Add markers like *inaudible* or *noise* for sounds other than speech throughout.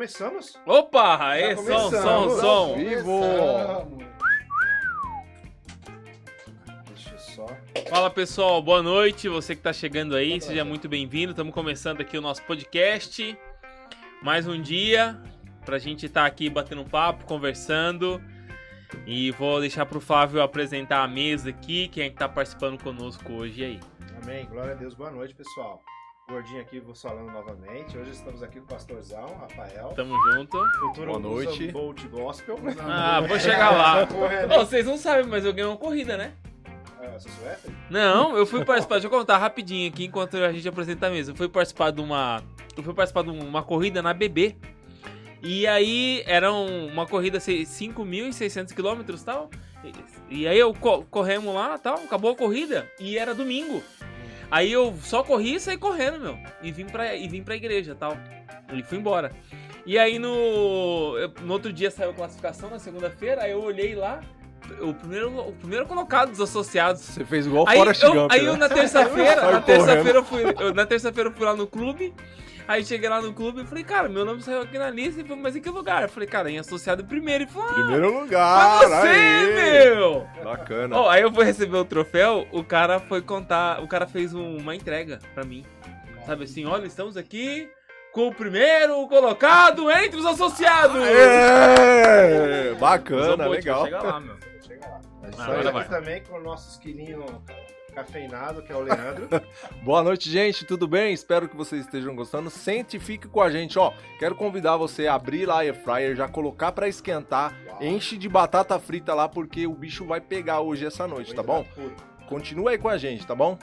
começamos? Opa, Já som, som, som. Vivo! Deixa eu só. Fala pessoal, boa noite. Você que tá chegando aí, seja muito bem-vindo. Estamos começando aqui o nosso podcast. Mais um dia pra gente estar aqui batendo um papo, conversando. E vou deixar pro Flávio apresentar a mesa aqui, quem é que tá participando conosco hoje aí. Amém. Glória a Deus. Boa noite, pessoal. Gordinho aqui, vou falando novamente. Hoje estamos aqui com o pastorzão, Rafael. Tamo junto. Futuro Boa noite. Bolt Gospel. *laughs* Ah, vou chegar lá. *laughs* Ô, vocês não sabem, mas eu ganhei uma corrida, né? Ah, você suéter? Não, eu fui *laughs* participar, deixa eu contar rapidinho aqui enquanto a gente apresenta a mesa. Eu fui participar de uma. Eu fui participar de uma corrida na BB. E aí era um- uma corrida sei, 5.600 quilômetros e tal. E, e aí eu co- corremos lá tal, acabou a corrida e era domingo. Aí eu só corri e saí correndo, meu. E vim pra, e vim pra igreja tal. E fui embora. E aí no, no outro dia saiu a classificação, na segunda-feira, aí eu olhei lá. O primeiro, o primeiro colocado dos associados Você fez igual Aí, Forrest eu, Gump, aí né? eu na terça-feira, *laughs* na terça-feira eu fui, eu- na terça-feira eu fui lá no clube. Aí cheguei lá no clube e falei, cara, meu nome saiu aqui na lista. E falei, mas em que lugar? Eu falei, cara, em associado primeiro. E falou, ah, Primeiro foi lugar, você, aí. meu! Bacana. Ó, aí eu fui receber o troféu, o cara foi contar, o cara fez um- uma entrega pra mim. Sabe assim, olha, estamos aqui com o primeiro colocado entre os associados. É, bacana, legal. Chega lá, meu. É Ah, Estamos vai. aqui também com o nosso esquilinho cafeinado, que é o Leandro. *laughs* Boa noite, gente. Tudo bem? Espero que vocês estejam gostando. Sente e fique com a gente, ó. Quero convidar você a abrir lá a air fryer, já colocar pra esquentar. Uau. Enche de batata frita lá porque o bicho vai pegar hoje essa noite, tá bom? Continua aí com a gente, tá bom?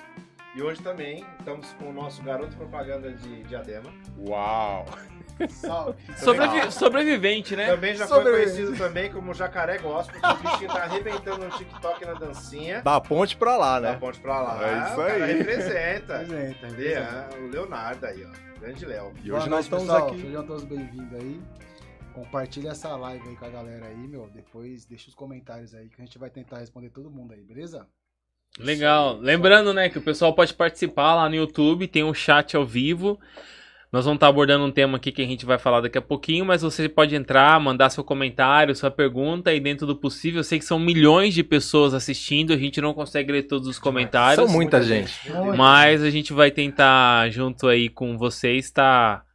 E hoje também estamos com o nosso garoto propaganda de diadema. Uau. Salve. Sobrevi- sobrevivente, né? Também já foi conhecido também como Jacaré Gospel, que o bichinho tá arrebentando no TikTok na dancinha. Da ponte pra lá, Da né? ponte pra lá. É isso aí. representa. Ah, o Leonardo aí, ó. Grande Léo. E Boa hoje noite, nós estamos pessoal. aqui. Sejam todos bem-vindos aí. Compartilha essa live aí com a galera aí, meu. Depois deixa os comentários aí que a gente vai tentar responder todo mundo aí, beleza? Legal. Lembrando, né, que o pessoal pode participar lá no YouTube, tem um chat ao vivo. Nós vamos estar abordando um tema aqui que a gente vai falar daqui a pouquinho, mas você pode entrar, mandar seu comentário, sua pergunta e dentro do possível. Eu sei que são milhões de pessoas assistindo, a gente não consegue ler todos os comentários. São muita gente. Mas a gente vai tentar, junto aí com vocês, estar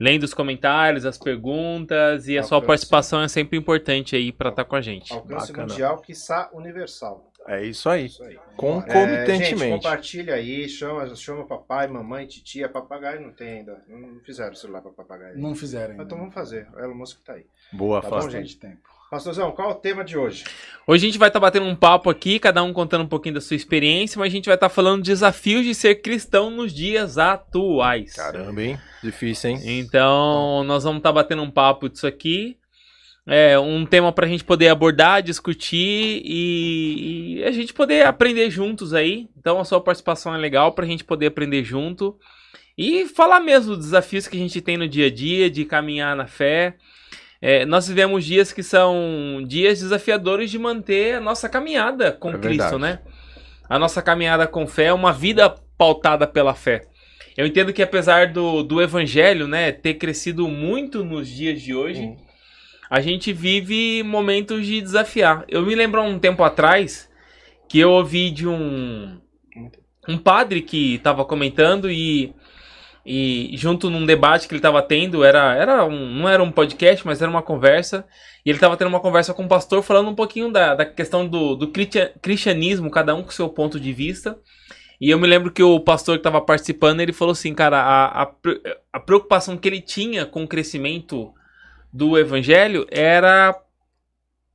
lendo os comentários, as perguntas e a sua participação é sempre importante aí para estar com a gente. Alcance Bacana. mundial, quiçá universal. É isso aí. Isso aí. É, gente, Concomitantemente. compartilha aí, chama, chama papai, mamãe, titia, papagaio não tem ainda. Não fizeram celular pra papagaio. Não fizeram ainda. Então vamos fazer. É o Elon Musk que tá aí. Boa, Tá Bastante gente? tempo. Pastorzão, qual é o tema de hoje? Hoje a gente vai estar batendo um papo aqui, cada um contando um pouquinho da sua experiência, mas a gente vai estar falando desafios de ser cristão nos dias atuais. Caramba, hein? Difícil, hein? Então, nós vamos estar batendo um papo disso aqui. É um tema para a gente poder abordar, discutir e, e a gente poder aprender juntos aí. Então, a sua participação é legal para a gente poder aprender junto e falar mesmo dos desafios que a gente tem no dia a dia, de caminhar na fé. É, nós vivemos dias que são dias desafiadores de manter a nossa caminhada com É Cristo, né? A nossa caminhada com fé é uma vida pautada pela fé. Eu entendo que apesar do, do evangelho, né, ter crescido muito nos dias de hoje, Hum. A gente vive momentos de desafiar. Eu me lembro um tempo atrás que eu ouvi de um um padre que estava comentando e e junto num debate que ele estava tendo, era, era um, não era um podcast, mas era uma conversa, e ele estava tendo uma conversa com o pastor falando um pouquinho da, da questão do, do cristianismo, cada um com seu ponto de vista. E eu me lembro que o pastor que estava participando, ele falou assim, cara, a, a, a preocupação que ele tinha com o crescimento do evangelho era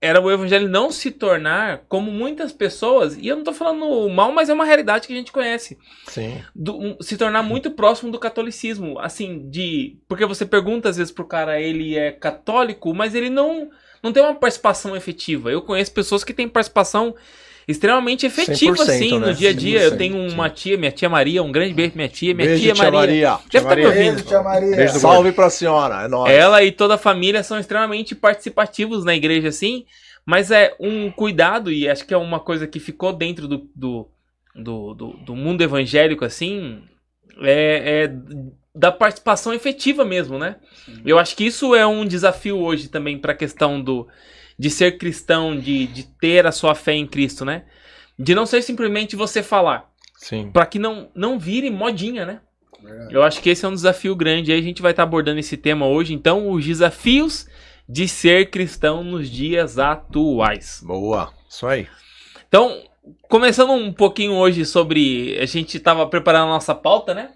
era o evangelho não se tornar como muitas pessoas, e eu não tô falando mal, mas é uma realidade que a gente conhece Sim. do- um- se tornar muito próximo do catolicismo, assim, de porque você pergunta às vezes pro cara, ele é católico, mas ele não não tem uma participação efetiva. Eu conheço pessoas que têm participação extremamente efetiva 100%, assim né? no dia a dia. Eu 100%, tenho uma tia, minha tia Maria, um grande beijo pra minha tia, minha Beijo, tia, tia Maria. Maria. Deve estar me Maria. ouvindo. Beijo, tia Maria. Beijo Salve pra senhora, é nóis. Ela e toda a família são extremamente participativos na igreja, assim, mas é um cuidado, e acho que é uma coisa que ficou dentro do, do, do, do- do mundo evangélico, assim, é, é da participação efetiva mesmo, né? Eu acho que isso é um desafio hoje também para a questão do de ser cristão, de, de ter a sua fé em Cristo, né? De não ser simplesmente você falar, Sim. para que não não vire modinha, né? Verdade. Eu acho que esse é um desafio grande. Aí a gente vai estar abordando esse tema hoje. Então, os desafios de ser cristão nos dias atuais. Boa. Isso aí. Então, começando um pouquinho hoje sobre. A gente estava preparando a nossa pauta, né?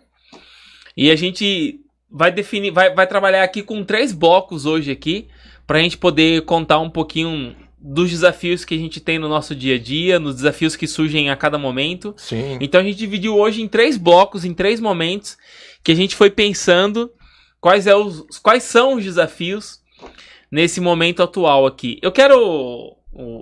E a gente vai definir, vai, vai trabalhar aqui com três blocos hoje aqui, para a gente poder contar um pouquinho dos desafios que a gente tem no nosso dia a dia, nos desafios que surgem a cada momento. Sim. Então a gente dividiu hoje em três blocos, em três momentos, que a gente foi pensando quais, é os, quais são os desafios nesse momento atual aqui. Eu quero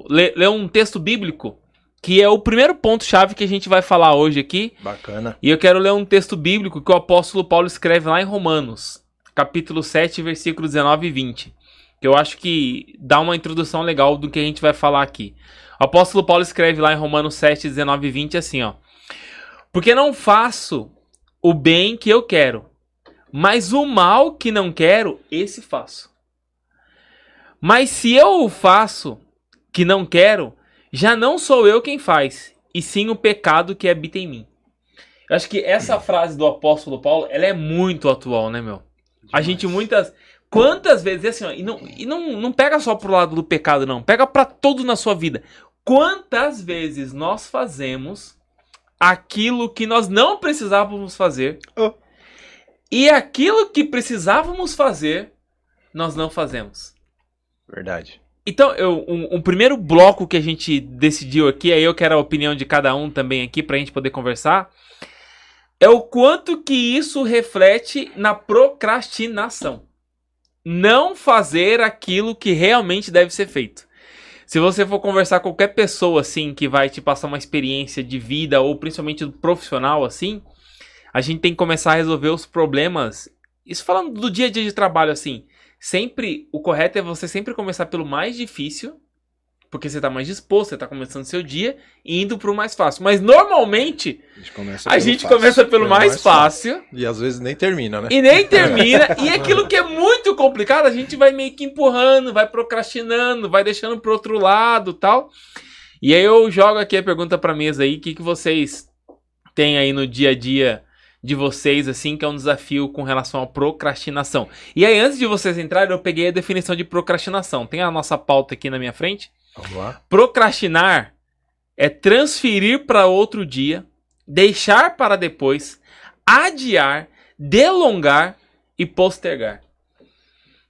ler, ler um texto bíblico, que é o primeiro ponto-chave que a gente vai falar hoje aqui. Bacana. E eu quero ler um texto bíblico que o apóstolo Paulo escreve lá em Romanos, capítulo 7, versículos 19 e 20. Que eu acho que dá uma introdução legal do que a gente vai falar aqui. O apóstolo Paulo escreve lá em Romanos 7, 19 e 20 assim, ó. Porque não faço o bem que eu quero, mas o mal que não quero, esse faço. Mas se eu o faço que não quero, já não sou eu quem faz, e sim o pecado que habita em mim. Eu acho que essa frase do apóstolo Paulo, ela é muito atual, né, meu? A gente muitas. Quantas vezes, assim, ó, e, não, e não, não pega só pro lado do pecado, não. Pega pra todo na sua vida. Quantas vezes nós fazemos aquilo que nós não precisávamos fazer Oh. e aquilo que precisávamos fazer, nós não fazemos. Verdade. Então, eu, um, um primeiro bloco que a gente decidiu aqui, aí eu quero a opinião de cada um também aqui pra gente poder conversar, é o quanto que isso reflete na procrastinação. Não fazer aquilo que realmente deve ser feito. Se você for conversar com qualquer pessoa assim que vai te passar uma experiência de vida ou principalmente profissional assim, a gente tem que começar a resolver os problemas. Isso falando do dia a dia de trabalho assim, sempre o correto é você sempre começar pelo mais difícil, porque você tá mais disposto, você tá começando seu dia e indo pro mais fácil. Mas normalmente A gente começa a pelo gente fácil. começa pelo mais, fácil E às vezes nem termina, né? e nem termina. *laughs* e aquilo que é muito complicado, a gente vai meio que empurrando, vai procrastinando, vai deixando pro outro lado tal. E aí eu jogo aqui a pergunta pra mesa aí, o que, que vocês têm aí no dia a dia de vocês, assim, que é um desafio com relação à procrastinação. E aí, antes de vocês entrarem, eu peguei a definição de procrastinação. Tem a nossa pauta aqui na minha frente. Vamos lá. Procrastinar é transferir para outro dia, deixar para depois, adiar, delongar e postergar.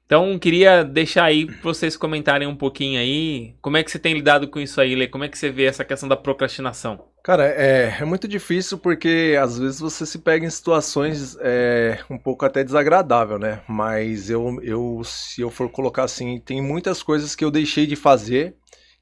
Então, queria deixar aí pra vocês comentarem um pouquinho aí. Como é que você tem lidado com isso aí, Lê? Como é que você vê essa questão da procrastinação? Cara, é, é muito difícil porque às vezes você se pega em situações é, um pouco até desagradável, né? Mas eu, eu, se eu for colocar assim, tem muitas coisas que eu deixei de fazer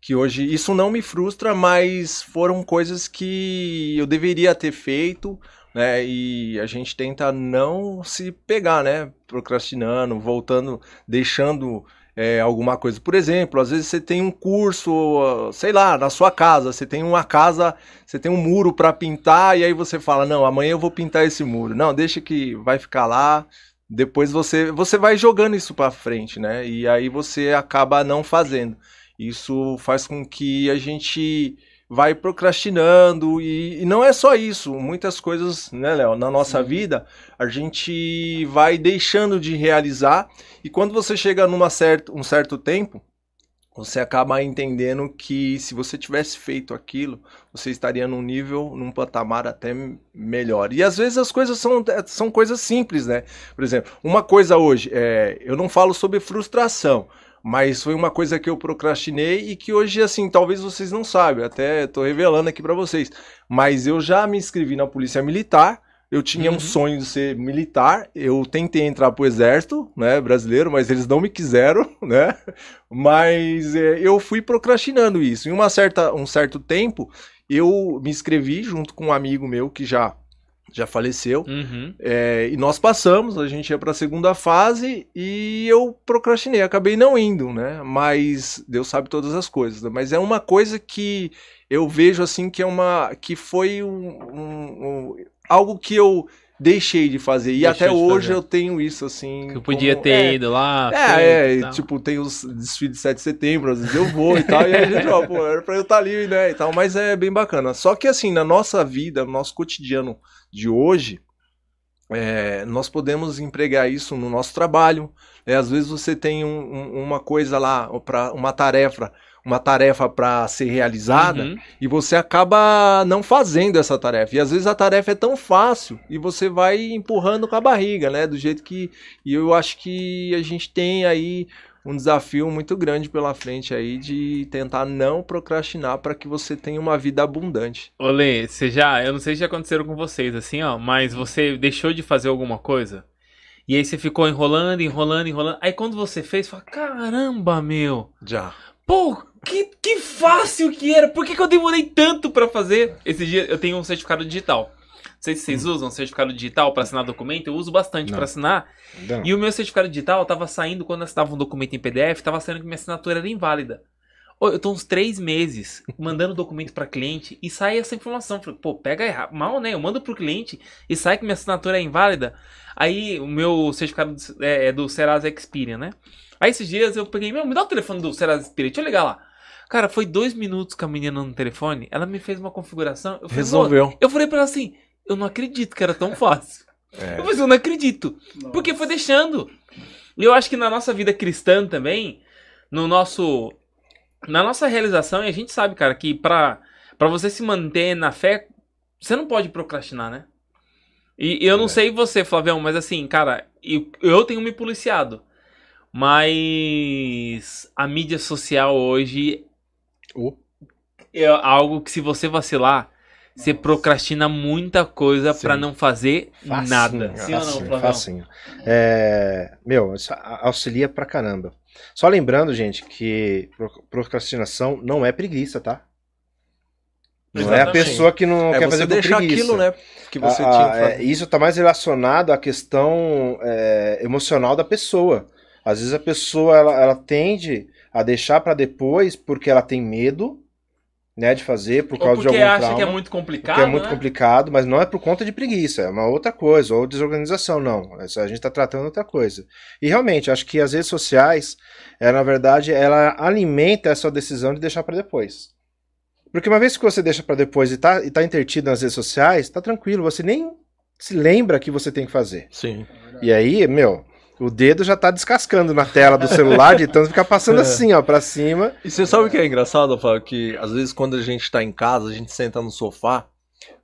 que hoje isso não me frustra, mas foram coisas que eu deveria ter feito, né? E a gente tenta não se pegar, né? Procrastinando, voltando, deixando é, alguma coisa. Por exemplo, às vezes você tem um curso, sei lá, na sua casa, você tem uma casa, você tem um muro para pintar e aí você fala, não, amanhã eu vou pintar esse muro. Não, deixa que vai ficar lá. Depois você você vai jogando isso para frente, né? E aí você acaba não fazendo. Isso faz com que a gente vai procrastinando e, e não é só isso, muitas coisas, né, Léo, na nossa vida a gente vai deixando de realizar e quando você chega numa certo, um certo tempo, você acaba entendendo que se você tivesse feito aquilo, você estaria num nível, num patamar até melhor. E às vezes as coisas são, são coisas simples, né? Por exemplo, uma coisa hoje, é, eu não falo sobre frustração, mas foi uma coisa que eu procrastinei e que hoje, assim, talvez vocês não saibam, até tô revelando aqui para vocês. Mas eu já me inscrevi na Polícia Militar, eu tinha Uhum. um sonho de ser militar, eu tentei entrar pro exército, né, brasileiro, mas eles não me quiseram, *laughs* né? Mas é, eu fui procrastinando isso. Em uma certa, um certo tempo, eu me inscrevi junto com um amigo meu que já já faleceu. Uhum. É, e nós passamos, a gente ia para a segunda fase e eu procrastinei, acabei não indo, né? Mas Deus sabe todas as coisas. né? Mas é uma coisa que eu vejo assim que é uma que foi um, um- um- algo que eu deixei de fazer. E Deixou até hoje fazer. eu tenho isso, assim. Que eu podia como- ter é, ido lá. É, feito é, tipo, tem os desfiles de 7 de setembro, às vezes eu vou e tal, e aí a gente, ó, pô, era pra eu estar ali, né, e tal, mas é bem bacana. Só que, assim, na nossa vida, no nosso cotidiano de hoje, é, nós podemos empregar isso no nosso trabalho, né, às vezes você tem um- um- uma coisa lá, pra, uma tarefa, uma tarefa para ser realizada, Uhum. e você acaba não fazendo essa tarefa. E às vezes a tarefa é tão fácil e você vai empurrando com a barriga, né? Do jeito que. E eu acho que a gente tem aí um desafio muito grande pela frente aí de tentar não procrastinar para que você tenha uma vida abundante. Olê, você já. Eu não sei se já aconteceram com vocês, assim, ó, mas você deixou de fazer alguma coisa? E aí você ficou enrolando, enrolando, enrolando. Aí quando você fez, fala: caramba, meu. Já. Pô, que, que fácil que era. Por que, que eu demorei tanto pra fazer? Esse dia eu tenho um certificado digital. Não sei se vocês usam certificado digital pra assinar documento. Eu uso bastante pra assinar. Não. E o meu certificado digital tava saindo, quando eu assinava um documento em PDF, tava saindo que minha assinatura era inválida. Eu tô uns três meses mandando documento pra cliente e sai essa informação. Falei, pô, pega errado. Mal, né? Eu mando pro cliente e sai que minha assinatura é inválida. Aí o meu certificado é, é do Serasa Experian, né? Aí esses dias eu peguei, meu, me dá o telefone do Serasa Experian, deixa eu ligar lá. Cara, foi dois minutos com a menina no telefone, ela me fez uma configuração. Eu falei, Resolveu. Eu falei pra ela assim, eu não acredito que era tão fácil. *laughs* É. Eu falei, eu não acredito. Porque foi deixando. E eu acho que na nossa vida cristã também, no nosso. Na nossa realização, e a gente sabe, cara, que pra, pra você se manter na fé, você não pode procrastinar, né? E eu não É. sei você, Flavião, mas assim, cara, eu, eu tenho me policiado. Mas a mídia social hoje Oh. é algo que se você vacilar, você Nossa. procrastina muita coisa pra Sim. não fazer Facinho, nada. Sim ou não, facinho. É, meu, isso auxilia pra caramba. Só lembrando, gente, que pro- procrastinação não é preguiça, tá? Não é a Exatamente. pessoa que não É quer fazer deixar preguiça. aquilo, né? Que você Ah, tinha ah, é, fazer. isso está mais relacionado à questão é, emocional da pessoa. Às vezes a pessoa ela, ela tende a deixar para depois porque ela tem medo, né, de fazer por Ou causa de porque algum acha trauma. que é muito complicado, Porque é muito né? complicado, mas não é por conta de preguiça, é uma outra coisa, ou desorganização, não. Essa- A gente está tratando outra coisa. E realmente, acho que as redes sociais, é, na verdade, ela alimenta essa decisão de deixar para depois. Porque uma vez que você deixa para depois e tá, e tá intertido nas redes sociais, tá tranquilo, você nem se lembra que você tem que fazer. Sim. E aí, meu, o dedo já tá descascando na tela do celular, de tanto ficar passando *laughs* É. assim, ó, pra cima. E você sabe o que é engraçado, Fábio? Que às vezes quando a gente tá em casa, a gente senta no sofá,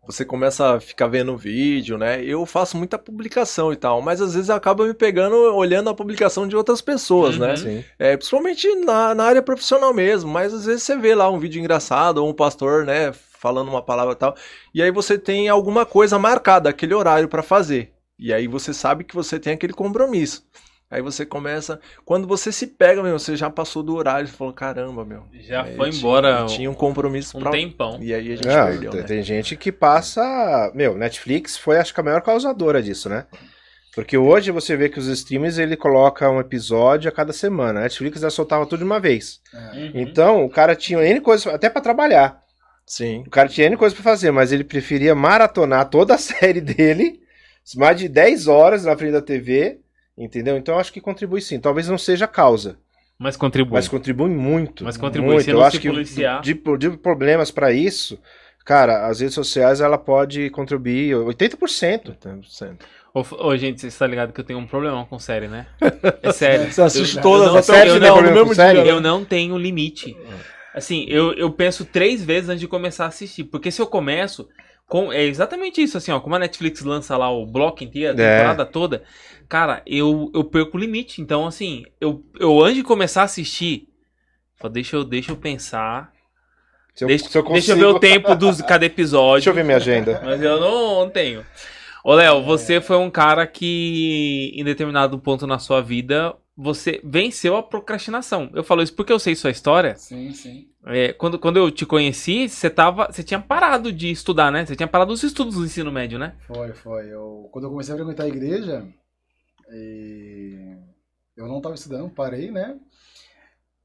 você começa a ficar vendo vídeo, né? Eu faço muita publicação e tal, mas às vezes acaba me pegando olhando a publicação de outras pessoas, Uhum. né? Sim. É, principalmente na, na área profissional mesmo, mas às vezes você vê lá um vídeo engraçado ou um pastor, né, falando uma palavra e tal, e aí você tem alguma coisa marcada, aquele horário pra fazer. E aí você sabe que você tem aquele compromisso. Aí você começa, quando você se pega, meu, você já passou do horário, você falou, caramba, meu. Já Aí foi tinha- embora Tinha um compromisso um pra... tempão. E aí a gente Não, perdeu, tem, né? tem gente que passa. Meu, Netflix foi acho que a maior causadora disso, né? Porque hoje você vê que os streams ele coloca um episódio a cada semana. A Netflix já soltava tudo de uma vez. É. Uhum. Então o cara tinha N coisas, até pra trabalhar. Sim. O cara tinha N coisas pra fazer, mas ele preferia maratonar toda a *laughs* série dele, mais de 10 horas na frente da TV, entendeu? Então eu acho que contribui sim. Talvez não seja a causa, Mas contribui. mas contribui muito. Mas contribui, muito. se Eu não acho que policiar. de, de problemas pra isso, cara, as redes sociais ela pode contribuir 80%. 80%. Ô, ô, gente, você está ligado que eu tenho um problemão com série, né? É *laughs* sério. Você assiste Eu- todas eu não- até o eu não- dia. Eu não tenho limite. Assim, eu, eu penso três vezes antes de começar a assistir. Porque se eu começo. Com, é exatamente isso, assim, ó. Como a Netflix lança lá o bloco inteiro, a É. temporada toda, cara, eu, eu perco o limite. Então, assim, eu, eu antes de começar a assistir, falo, deixa eu, deixa eu pensar. Se eu, deixa, se eu deixa eu ver consigo- o tempo dos *laughs* cada episódio. Deixa eu ver minha agenda. *laughs* Mas eu não, não tenho. Ô, Léo, você foi um cara que, em determinado ponto na sua vida, você venceu a procrastinação. Eu falo isso porque eu sei sua história. Sim, sim. É, quando, quando eu te conheci, você tava. Você tinha parado de estudar, né? Você tinha parado os estudos do ensino médio, né? Foi, foi. Eu, quando eu comecei a frequentar a igreja, eu não estava estudando, parei, né?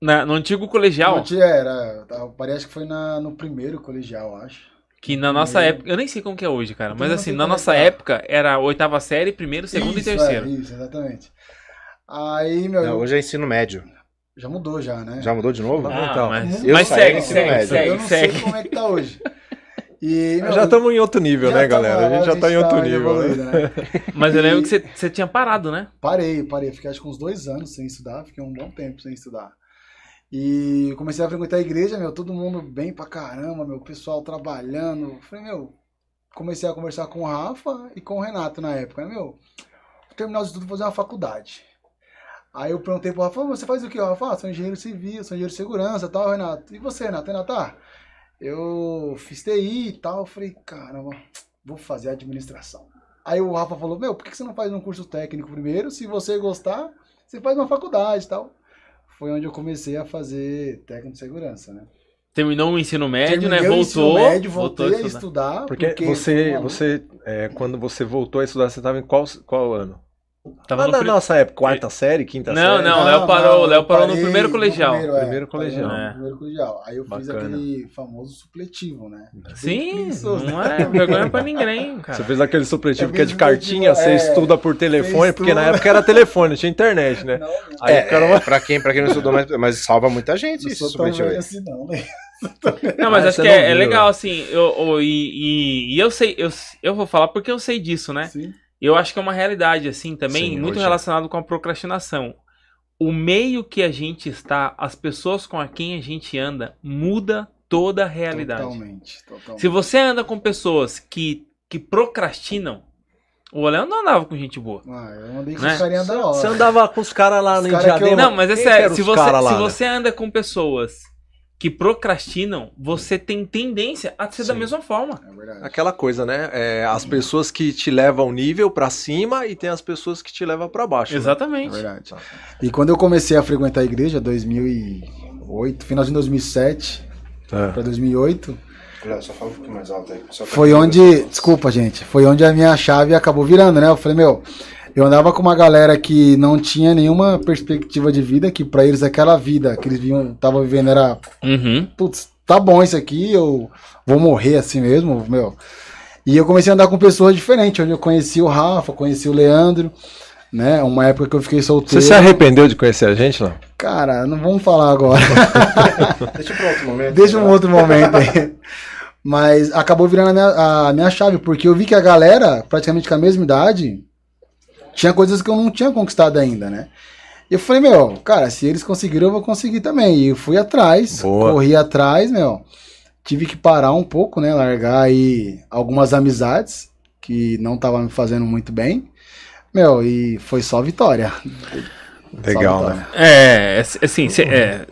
Na- no antigo colegial. Não tinha, era, eu parei, acho que foi na, no primeiro colegial, acho. Que na nossa época, eu nem sei como que é hoje, cara, mas assim, na é nossa tá. época era a oitava série, primeiro, segundo Isso, e terceiro. É, isso, exatamente. Aí, meu, Não, hoje é ensino médio. já mudou já, né? Já mudou de novo? Ah, Então, mas, eu mas segue, segue, médio. segue, eu não segue. sei como é que tá hoje. E, meu, Já estamos em outro nível, né, galera? A gente já tá em outro nível. né? evoluído, né? *laughs* Mas eu lembro que você, você tinha parado, né? Parei, parei. Fiquei acho que uns dois anos sem estudar. Fiquei um bom tempo sem estudar. E comecei a frequentar a igreja, meu, todo mundo bem pra caramba, meu, pessoal trabalhando. Falei, meu, comecei a conversar com o Rafa e com o Renato na época, né, meu? Terminar os estudos, vou fazer uma faculdade. Aí eu perguntei pro Rafa, você faz o que? O Rafa, ah, sou engenheiro civil, sou engenheiro de segurança e tal, Renato. E você, Renato? Renato, ah, eu fiz TI e tal. Eu falei, caramba, vou fazer administração. Aí o Rafa falou, meu, por que você não faz um curso técnico primeiro? Se você gostar, você faz uma faculdade e tal. Foi onde eu comecei a fazer técnico de segurança, né? Terminou o ensino médio, Terminei né? o ensino Voltou. médio, voltou voltei a a estudar. estudar. Porque, você, foi uma- você é, quando você voltou a estudar, você estava em qual, qual ano? Tava no na nossa época, quarta série, quinta Não, série? não, o Léo parou- o Léo parou no primeiro colegial. primeiro, é, Primeiro colegial. É. primeiro colegial. Aí eu fiz Bacana. aquele famoso supletivo, né? Sim, preguiçoso, não né? é vergonha pra ninguém, cara. Você fez aquele supletivo É que é de mesmo, cartinha, tipo, você é, estuda por telefone, porque na época era telefone, não tinha internet, né? Não, Aí é, cara é, pra, quem, pra quem não estudou, mas, mas salva muita gente não tão supletivo aí. assim não, né? Não, mas Ah, acho que não é, é viu, legal, né? assim, eu, eu- e, e- e eu sei, eu, eu vou falar porque eu sei disso, né? Sim. Eu acho que é uma realidade, assim, também, Sim, muito hoje é. relacionado com a procrastinação. O meio que a gente está, as pessoas com a quem a gente anda, muda toda a realidade. Totalmente, totalmente. Se você anda com pessoas que, que procrastinam, o Léo não andava com gente boa. Ah, eu andei com Né? os carinha da hora. Você andava com os caras lá Os no cara que eu-. Não, mas é sério, se você, lá, se né? você anda com pessoas que procrastinam, você tem tendência a ser da Sim. mesma forma. É verdade. Aquela coisa, né? É, as pessoas que te levam nível pra cima e tem as pessoas que te levam pra baixo. né? É Exatamente. verdade. E quando eu comecei a frequentar a igreja, 2008, finalzinho de 2007 É. para 2008, Léo, Só fala um pouquinho mais alto aí. que o pessoal tá foi onde, desculpa gente, foi onde a minha chave acabou virando, né? Eu falei, meu, eu andava com uma galera que não tinha nenhuma perspectiva de vida, que pra eles aquela vida que eles estavam vivendo era Uhum. putz, tá bom isso aqui, eu vou morrer assim mesmo, meu. E eu comecei a andar com pessoas diferentes, onde eu conheci o Rafa, conheci o Leandro, né? Uma época que eu fiquei Você solteiro. se arrependeu de conhecer a gente, não? Cara, não vamos falar agora. *laughs* Deixa pra outro momento. Deixa um né? outro momento aí. Mas acabou virando a minha, a minha chave, porque eu vi que a galera, praticamente com a mesma idade, tinha coisas que eu não tinha conquistado ainda, né? E eu falei, meu, cara, se eles conseguiram, eu vou conseguir também. E eu fui atrás, Boa. corri atrás, meu. Tive que parar um pouco, né? Largar aí algumas amizades que não estavam me fazendo muito bem. Meu, e foi só vitória. *laughs* Só Legal, vitória. né? É, é, assim, cê- é,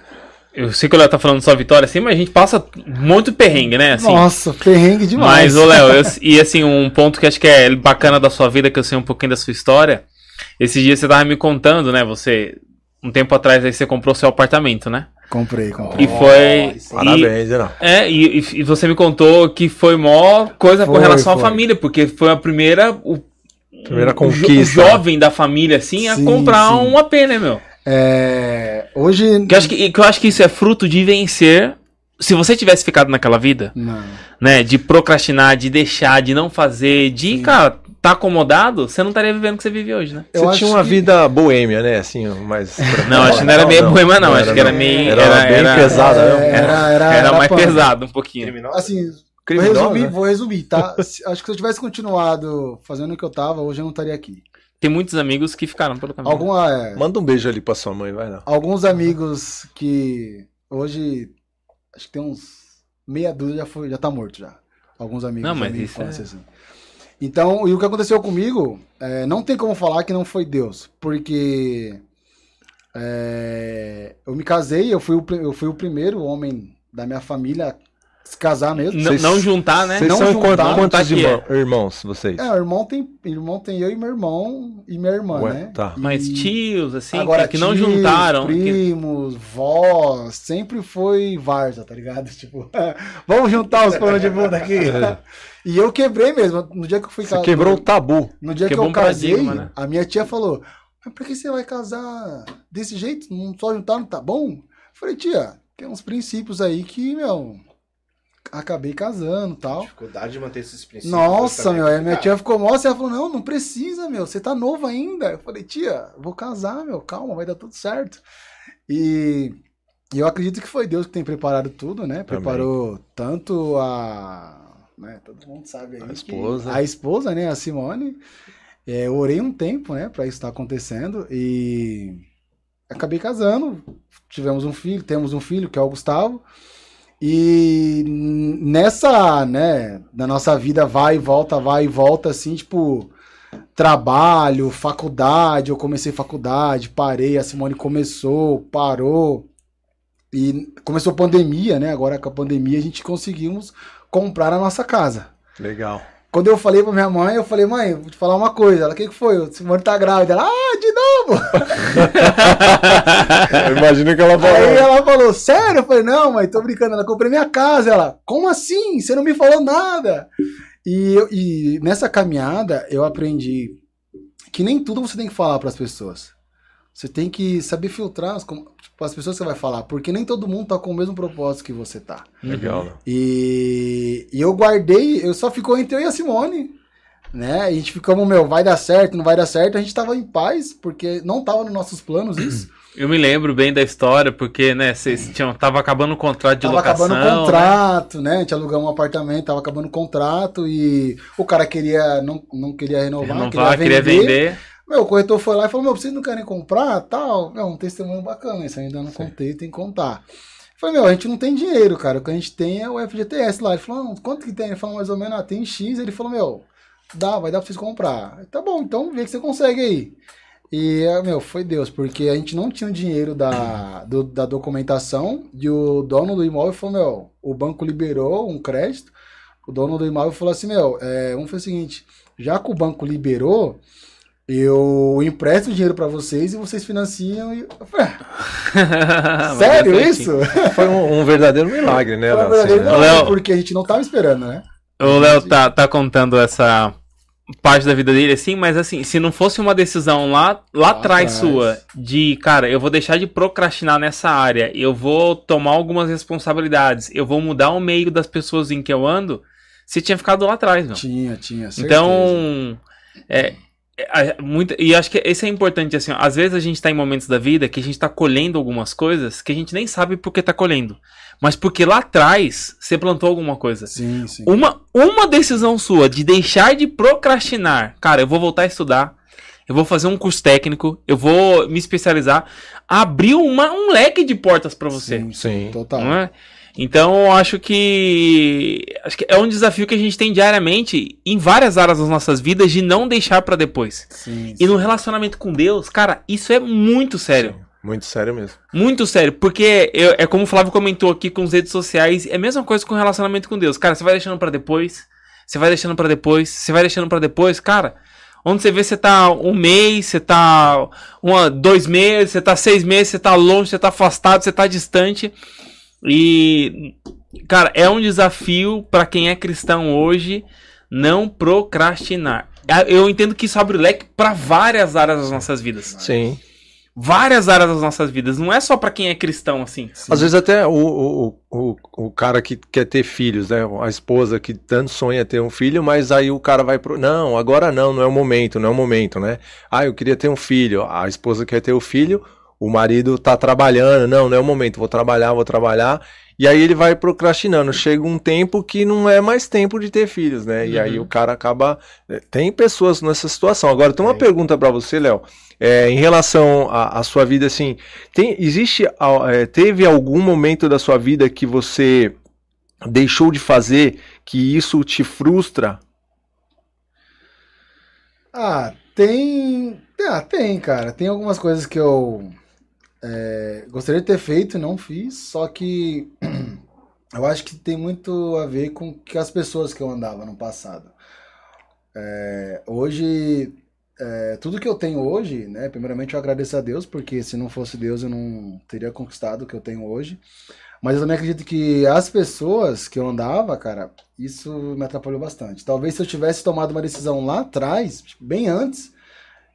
eu sei que o Léo tá falando só vitória assim, mas a gente passa muito perrengue, né? Assim, Nossa, perrengue demais. Mas, ô Léo, eu- *laughs* e assim, um ponto que acho que é bacana da sua vida, que eu sei um pouquinho da sua história. Esses dias você tava me contando, né? Você, um tempo atrás, aí você comprou seu apartamento, né? Comprei, comprei. E foi. e- Parabéns, não. é, e, e- você me contou que foi mó coisa com Foi, relação à foi. família, porque foi a primeira. O, Primeira o jo- conquista. O jovem da família, assim, a Sim, comprar sim. um AP, né, meu? É, hoje. Que eu, acho que, que eu acho que isso é fruto de vencer. Se você tivesse ficado naquela vida, Não. né? De procrastinar, de deixar, de não fazer, de, cara, tá acomodado, você não estaria vivendo o que você vive hoje, né? Eu Você tinha uma que- vida boêmia, né? Assim, mais. *laughs* Não, acho que não era meio boêmia, não. Acho que era meio. Era, Era, bem era- pesada, É, né? era- era- Era era mais pesado um pouquinho. Criminosa? Assim, vou resumir, né? vou resumir, tá? *laughs* Acho que se eu tivesse continuado fazendo o que eu tava, hoje eu não estaria aqui. Tem muitos amigos que ficaram pelo caminho. Alguma, é, Manda um beijo ali pra sua mãe, vai lá. alguns amigos que hoje, acho que tem uns meia dúzia já, foi, já tá morto já. Alguns amigos Não, mas minha isso é- assim. Então, e o que aconteceu comigo, é, não tem como falar que não foi Deus, porque é, eu me casei, eu fui, o, eu fui o primeiro homem da minha família se casar mesmo. Não, Vocês- não juntar, né? Vocês Não são juntar, quantos, que irmão- irmãos, vocês? É, o irmão tem, irmão tem eu e meu irmão e minha irmã, Ué, né? tá. Mas E- tios, assim, Agora, que, que não tios, juntaram. que- Primos, vós, sempre foi Varza, tá ligado? *laughs* Tipo, *laughs* vamos juntar os panos de bunda aqui. *laughs* E eu quebrei mesmo. No dia que eu fui É. Casar. quebrou o tabu. No dia que quebrou eu um casei, né? a minha tia falou: Mas por que você vai casar desse jeito? Não só juntar não tá bom? Eu falei, tia, tem uns princípios aí que, meu. Acabei casando tal. Dificuldade de manter esses princípios. Nossa, também meu, é aí minha tia ficou mó, ela falou, não, não precisa, meu, você tá novo ainda. Eu falei, tia, vou casar, meu, calma, vai dar tudo certo. E, e eu acredito que foi Deus que tem preparado tudo, né? Preparou tanto a... Né, todo mundo sabe aí. A que- esposa. a esposa, né, a Simone. É, eu orei um tempo, né, pra isso estar acontecendo e acabei casando. Tivemos um filho, temos um filho que é o Gustavo. E nessa, né, na nossa vida vai e volta, vai e volta, assim, tipo, trabalho, faculdade, eu comecei faculdade, parei, a Simone começou, parou. E começou pandemia, né? Agora com a pandemia a gente conseguimos comprar a nossa casa. Legal. Quando eu falei pra minha mãe, eu falei, mãe, vou te falar uma coisa. Ela, o que, que foi? O Simone tá grávida. Ela, ah, de novo! *laughs* Eu imagino que ela Aí falou. ela falou, sério? Eu falei, não, mãe, tô brincando. Ela comprei minha casa. Ela, como assim? Você não me falou nada. E, eu- e nessa caminhada eu aprendi que nem tudo você tem que falar pras pessoas. Você tem que saber filtrar as, tipo, as pessoas que você vai falar, porque nem todo mundo tá com o mesmo propósito que você tá. Legal, né? E, e eu guardei, eu só ficou entre eu e a Simone, né? A gente ficamos, meu, vai dar certo, não vai dar certo. A gente tava em paz, porque não tava nos nossos planos isso. *clears throat* Eu me lembro bem da história, porque, né, vocês tinham, tava acabando o contrato de tava locação. acabando o né? contrato, né? A gente alugou um apartamento, tava acabando o contrato e o cara queria, não, não queria renovar, Renovar, queria vender. Meu, o corretor foi lá e falou, meu, vocês não querem comprar, tal? É um testemunho bacana, isso ainda não contei, tem que contar. Eu Falei, meu, a gente não tem dinheiro, cara, o que a gente tem é o FGTS lá. Ele falou, não, quanto que tem? Ele falou, mais ou menos, ah, tem X. Ele falou, meu, dá, vai dar pra vocês comprar. Eu, Tá bom, então vê que você consegue aí. E, meu, foi Deus, porque a gente não tinha o dinheiro da, do- da documentação e o dono do imóvel falou, meu, o banco liberou um crédito, o dono do imóvel falou assim, meu, é, vamos fazer o seguinte, já que o banco liberou, eu empresto dinheiro pra vocês e vocês financiam. E... Eu falei, "Ah, Mas Sério é isso? *laughs* Foi um, um verdadeiro milagre, né, Foi Léo? uma verdadeira Assim, né? milagre, Léo- porque a gente não tava esperando, né? O Léo tá, tá contando essa parte da vida dele assim, mas assim, se não fosse uma decisão lá, lá atrás atrás. sua, de, cara, eu vou deixar de procrastinar nessa área, eu vou tomar algumas responsabilidades, eu vou mudar o meio das pessoas em que eu ando, você tinha ficado lá atrás, não. Tinha, tinha. certeza. Então, é, é, muita, e acho que esse é importante, assim, ó, às vezes a gente tá em momentos da vida que a gente tá colhendo algumas coisas que a gente nem sabe por que tá colhendo. Mas porque lá atrás você plantou alguma coisa. Sim, sim. Uma, uma decisão sua de deixar de procrastinar, cara, eu vou voltar a estudar, eu vou fazer um curso técnico, eu vou me especializar, abriu uma, um leque de portas pra você. Sim, Sim. Total. Não é? Então, eu acho que acho que é um desafio que a gente tem diariamente em várias áreas das nossas vidas de não deixar pra depois. Sim, E no relacionamento com Deus, cara, isso é muito sério. Muito sério mesmo. Muito sério, porque eu- é como o Flávio comentou aqui com as redes sociais, é a mesma coisa com o relacionamento com Deus. Cara, você vai deixando pra depois, você vai deixando pra depois, você vai deixando pra depois, cara. Onde você vê você tá um mês, você tá uma, dois meses, você tá seis meses, você tá longe, você tá afastado, você tá distante. E, cara, é um desafio pra quem é cristão hoje não procrastinar. Ah, Eu entendo que isso abre o leque pra várias áreas das nossas vidas Sim. várias áreas das nossas vidas. Não é só pra quem é cristão, assim. Às vezes até o, o, o, o cara que quer ter filhos, né? A esposa que tanto sonha ter um filho, mas aí o cara vai pro. Não, agora não, não é o momento, não é o momento, né? Ah, eu queria ter um filho. A esposa quer ter o filho, o marido tá trabalhando. Não, não é o momento, vou trabalhar, vou trabalhar. E aí ele vai procrastinando. Chega um tempo que não é mais tempo de ter filhos, né? E aí Uhum. o cara acaba. Tem pessoas nessa situação. Agora, tem uma Tem. pergunta pra você, Léo. É, em relação à sua vida, assim, tem, existe, é, teve algum momento da sua vida que você deixou de fazer que isso te frustra? Ah, tem. Ah, tem, cara. Tem algumas coisas que eu é, gostaria de ter feito não fiz, só que *clears throat* eu acho que tem muito a ver com que as pessoas que eu andava no passado. É, hoje, é, tudo que eu tenho hoje, né? Primeiramente eu agradeço a Deus, porque se não fosse Deus eu não teria conquistado o que eu tenho hoje. Mas eu também acredito que as pessoas que eu andava, cara, isso me atrapalhou bastante. Talvez se eu tivesse tomado uma decisão lá atrás, bem antes,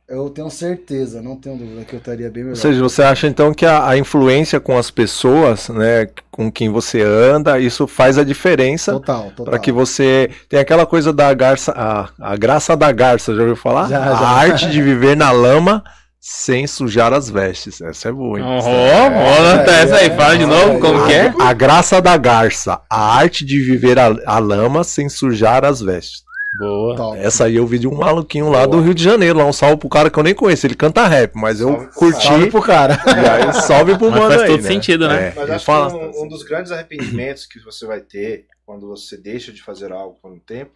eu tenho certeza, não tenho dúvida que eu estaria bem melhor. Ou seja, você acha então que a, a influência com as pessoas, né, com quem você anda, isso faz a diferença Total, total. para que você tem aquela coisa da garça, a, a graça da garça, já ouviu falar? Já, a já. arte de viver na lama sem sujar as vestes. Essa é boa. hein? Ó, ó, tá essa aí, fala de novo, como que é? A graça da garça, a arte de viver a, a lama sem sujar as vestes. Boa. Top. Essa aí eu vi de um maluquinho lá do Rio de Janeiro, lá um salve pro cara que eu nem conheço, ele canta rap, mas eu Salve pro curti. Salve pro cara. E aí, *laughs* salve pro Mas mano faz aí, todo né? sentido, né? É, Mas acho fala- que um, um dos grandes arrependimentos que você vai ter quando você deixa de fazer algo por um tempo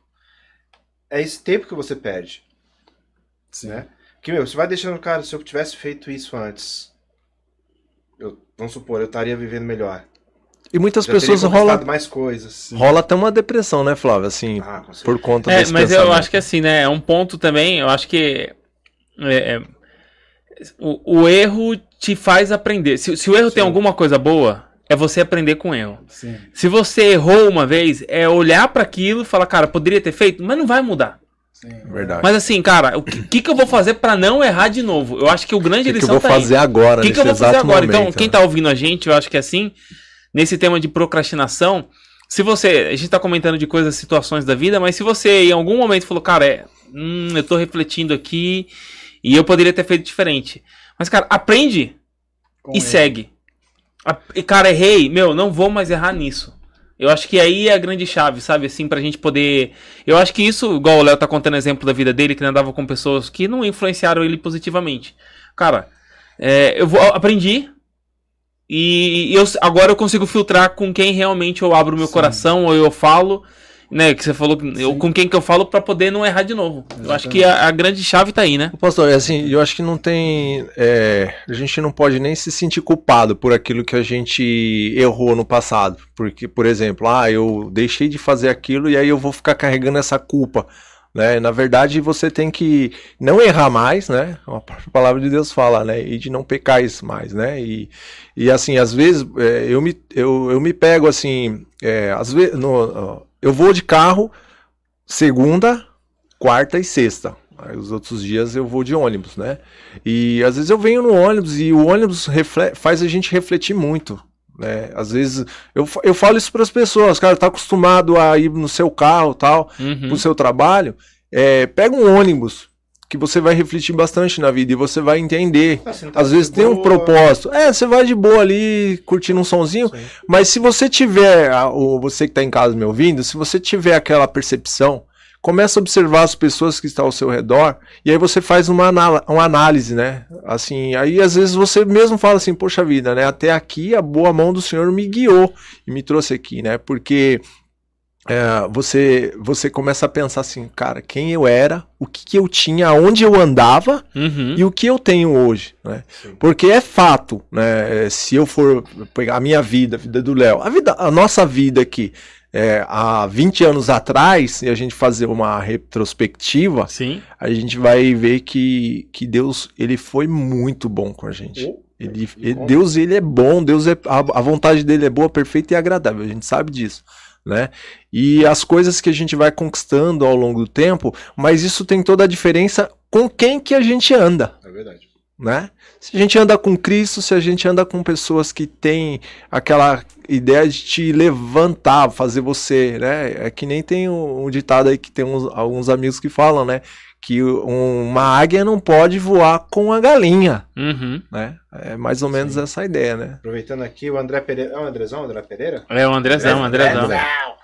é esse tempo que você perde, Sim. né? Que, meu, você vai deixando, cara, se eu tivesse feito isso antes, eu, vamos supor, eu estaria vivendo melhor. E muitas Já pessoas rola, mais coisas. rola até uma depressão, né, Flávio? Assim, Ah, por conta É, desse mas eu pensamento. acho que assim, né? É um ponto também, eu acho que é, é, o, o erro te faz aprender. Se, se o erro tem Sim. alguma coisa boa, é você aprender com o erro. Sim. Se você errou uma vez, é olhar pra aquilo e falar, cara, poderia ter feito, mas não vai mudar. Sim. Verdade. Mas assim, cara, o que, que que eu vou fazer pra não errar de novo? Eu acho que o grande O que, que eu lição vou tá aí. fazer agora, O que, que eu vou fazer agora? então, momento, quem né? tá ouvindo a gente, eu acho que é assim, nesse tema de procrastinação, se você. A gente tá comentando de coisas, situações da vida, mas se você em algum momento falou, cara, é, hum, eu tô refletindo aqui e eu poderia ter feito diferente. Mas, cara, aprende Com e ele. segue. A- E, cara, errei, meu, não vou mais errar nisso. Eu acho que aí é a grande chave, sabe? Assim, pra gente poder. Eu acho que isso, igual o Léo tá contando exemplo da vida dele, que ele andava com pessoas que não influenciaram ele positivamente. Cara, é, eu vou, aprendi. E eu, agora eu consigo filtrar com quem realmente eu abro meu Sim. coração ou eu falo, né? Que você falou, eu, com quem que eu falo pra poder não errar de novo. Eu acho que a, a grande chave tá aí, né? Pastor, é assim, eu acho que não tem. é, a gente não pode nem se sentir culpado por aquilo que a gente errou no passado. Porque, por exemplo, ah, eu deixei de fazer aquilo e aí eu vou ficar carregando essa culpa. Né? Na verdade, você tem que não errar mais, né? A palavra de Deus fala, né? E de não pecar mais, né? E, e assim, às vezes é, eu, me, eu, eu me pego assim, é, às vezes, no, eu vou de carro segunda, quarta e sexta. Aí os outros dias eu vou de ônibus, né? E às vezes eu venho no ônibus e o ônibus faz a gente refletir muito. Né? Às vezes eu, eu falo isso para as pessoas, cara, tá acostumado a ir no seu carro tal, Uhum. pro seu trabalho, é, pega um ônibus que você vai refletir bastante na vida e você vai entender. Assim, tá Às vezes tem um boa. propósito. É, você vai de boa ali, curtindo um sonzinho, Sim. mas se você tiver, ou você que está em casa me ouvindo, se você tiver aquela percepção, começa a observar as pessoas que estão ao seu redor, e aí você faz uma, uma análise, né? Assim, aí às vezes você mesmo fala assim, poxa vida, né? Até aqui a boa mão do Senhor me guiou e me trouxe aqui, né? Porque é, você, você começa a pensar assim, cara, quem eu era, o que, que eu tinha, onde eu andava, Uhum. e o que eu tenho hoje, né? Sim. Porque é fato, né? é, Se eu for pegar a minha vida, a vida do Léo, a vida, a nossa vida aqui, é, há 20 anos atrás, e a gente fazer uma retrospectiva, Sim. a gente vai ver que, que Deus, ele foi muito bom com a gente. Oh, Ele, ele-? Deus, ele é bom, Deus é, a, a vontade dele é boa, perfeita e agradável, a gente sabe disso, né? E as coisas que a gente vai conquistando ao longo do tempo, mas isso tem toda a diferença com quem que a gente anda, É verdade. né? Se a gente anda com Cristo, se a gente anda com pessoas que têm aquela ideia de te levantar, fazer você, né? É que nem tem um, um ditado aí que tem uns, alguns amigos que falam, né? Que um- uma águia não pode voar com a galinha, Uhum. né? É mais ou menos Sim. essa ideia, né? Aproveitando aqui, o André Pereira. É o Andrezão, André Pereira? É o Andrezão, o Andrezão. André.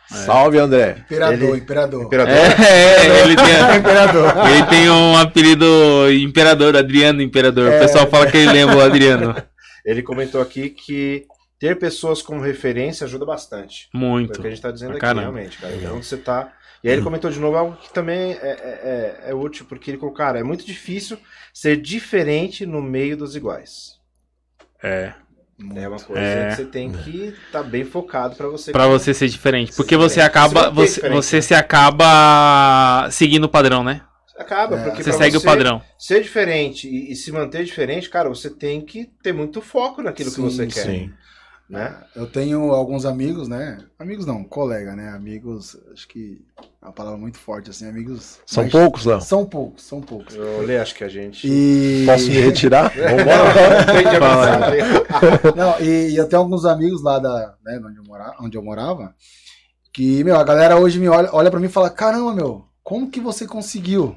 Salve, André! Imperador, Ele- imperador. Imperador. É, ele tem, *laughs* Imperador. ele tem um apelido Imperador, Adriano Imperador. O pessoal fala que ele lembra o Adriano. *laughs* Ele comentou aqui que ter pessoas como referência ajuda bastante. É o Muito. que a gente tá dizendo aqui, realmente, cara. Onde você tá. E aí ele comentou de novo algo que também é, é, é- é útil, porque ele falou, cara, é muito difícil ser diferente no meio dos iguais. É. É uma coisa É. que você tem que estar bem focado pra você. Pra você ser diferente. Porque Ser você diferente. acaba. Você Você, você se acaba seguindo o padrão, né? Acaba, É. porque Você pra segue o padrão. Ser diferente e, e se manter diferente, cara, você tem que ter muito foco naquilo que Sim, você quer. Sim. Né? Eu tenho alguns amigos, né? Amigos não, colega, né? Amigos, acho que é uma palavra muito forte, assim, amigos. São mais- poucos, Léo? São poucos, são poucos. Eu olhei, acho que a gente. E. Posso me retirar? *laughs* Entendi a Fala aí. mensagem. *laughs* Não, e, e eu tenho alguns amigos lá da, né, onde, eu morava, onde eu morava, que, meu, a galera hoje me olha, olha pra mim e fala, caramba, meu, como que você conseguiu?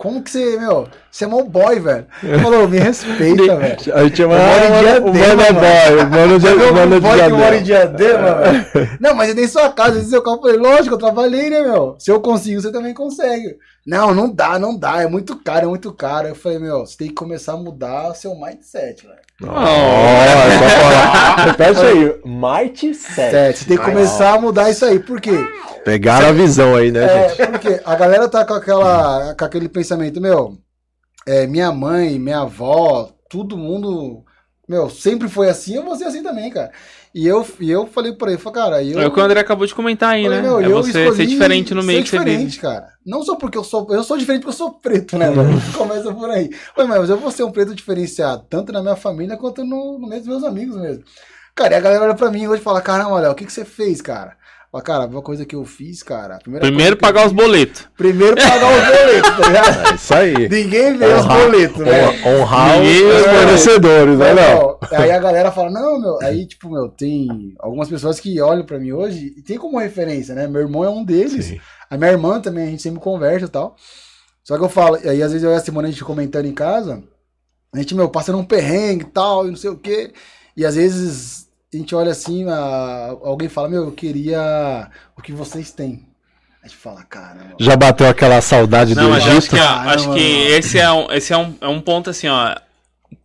Como que você, meu, você é mó boy, velho. Falou, me respeita, velho. A gente chama ah, o Diadema, mano é mano. boy, o mano de Meu mano de boy que mora em Diadema. Velho. *laughs* Não, mas eu dei sua casa, eu seu carro. Eu falei, lógico, eu trabalhei, né, meu? Se eu consigo, você também consegue. Não, não dá, não dá, é muito caro, é muito caro. Eu falei, meu, você tem que começar a mudar seu mindset, velho. Ó, só falar. *laughs* Repete aí. Mighty 7. Certo, você tem que começar a mudar isso aí. Por quê? Pegaram a visão aí, né, gente? É, porque a galera tá com, aquela, com aquele pensamento, meu, é, minha mãe, minha avó, todo mundo, meu, sempre foi assim, eu vou ser assim também, cara. E eu, e eu falei pra ele, falei, cara, eu... É o que o André acabou de comentar aí, falei, né? meu, é eu você ser diferente no meio que você diferente, vive. cara. Não só porque eu sou, eu sou diferente porque eu sou preto, né, mano? Começa por aí. Mas eu vou ser um preto diferenciado, tanto na minha família quanto no, no meio dos meus amigos mesmo. Cara, e a galera olha pra mim hoje e fala, caramba, olha, o que, que você fez, cara? Fala, cara, uma coisa que eu fiz, cara. Primeiro pagar os boletos. Primeiro pagar os boletos, tá ligado? É isso aí. Ninguém vê os boletos, né? Hon- Honrar Ninguém- os fornecedores, né, Mas, Aí a galera fala, não, meu. Aí, tipo, meu, tem algumas pessoas que olham pra mim hoje e tem como referência, né? Meu irmão é um deles. Sim. A minha irmã também, a gente sempre conversa e tal. Só que eu falo, e aí às vezes eu e a Simone, a gente comentando em casa, a gente, meu, passando um perrengue e tal, e não sei o quê. E às vezes a gente olha assim, a- alguém fala, meu, eu queria o que vocês têm. A gente fala, caramba. Já bateu aquela saudade Não, do mas eu acho Egito? que, ó, Caramba, acho que esse, é um, esse é, um, é um ponto assim, ó.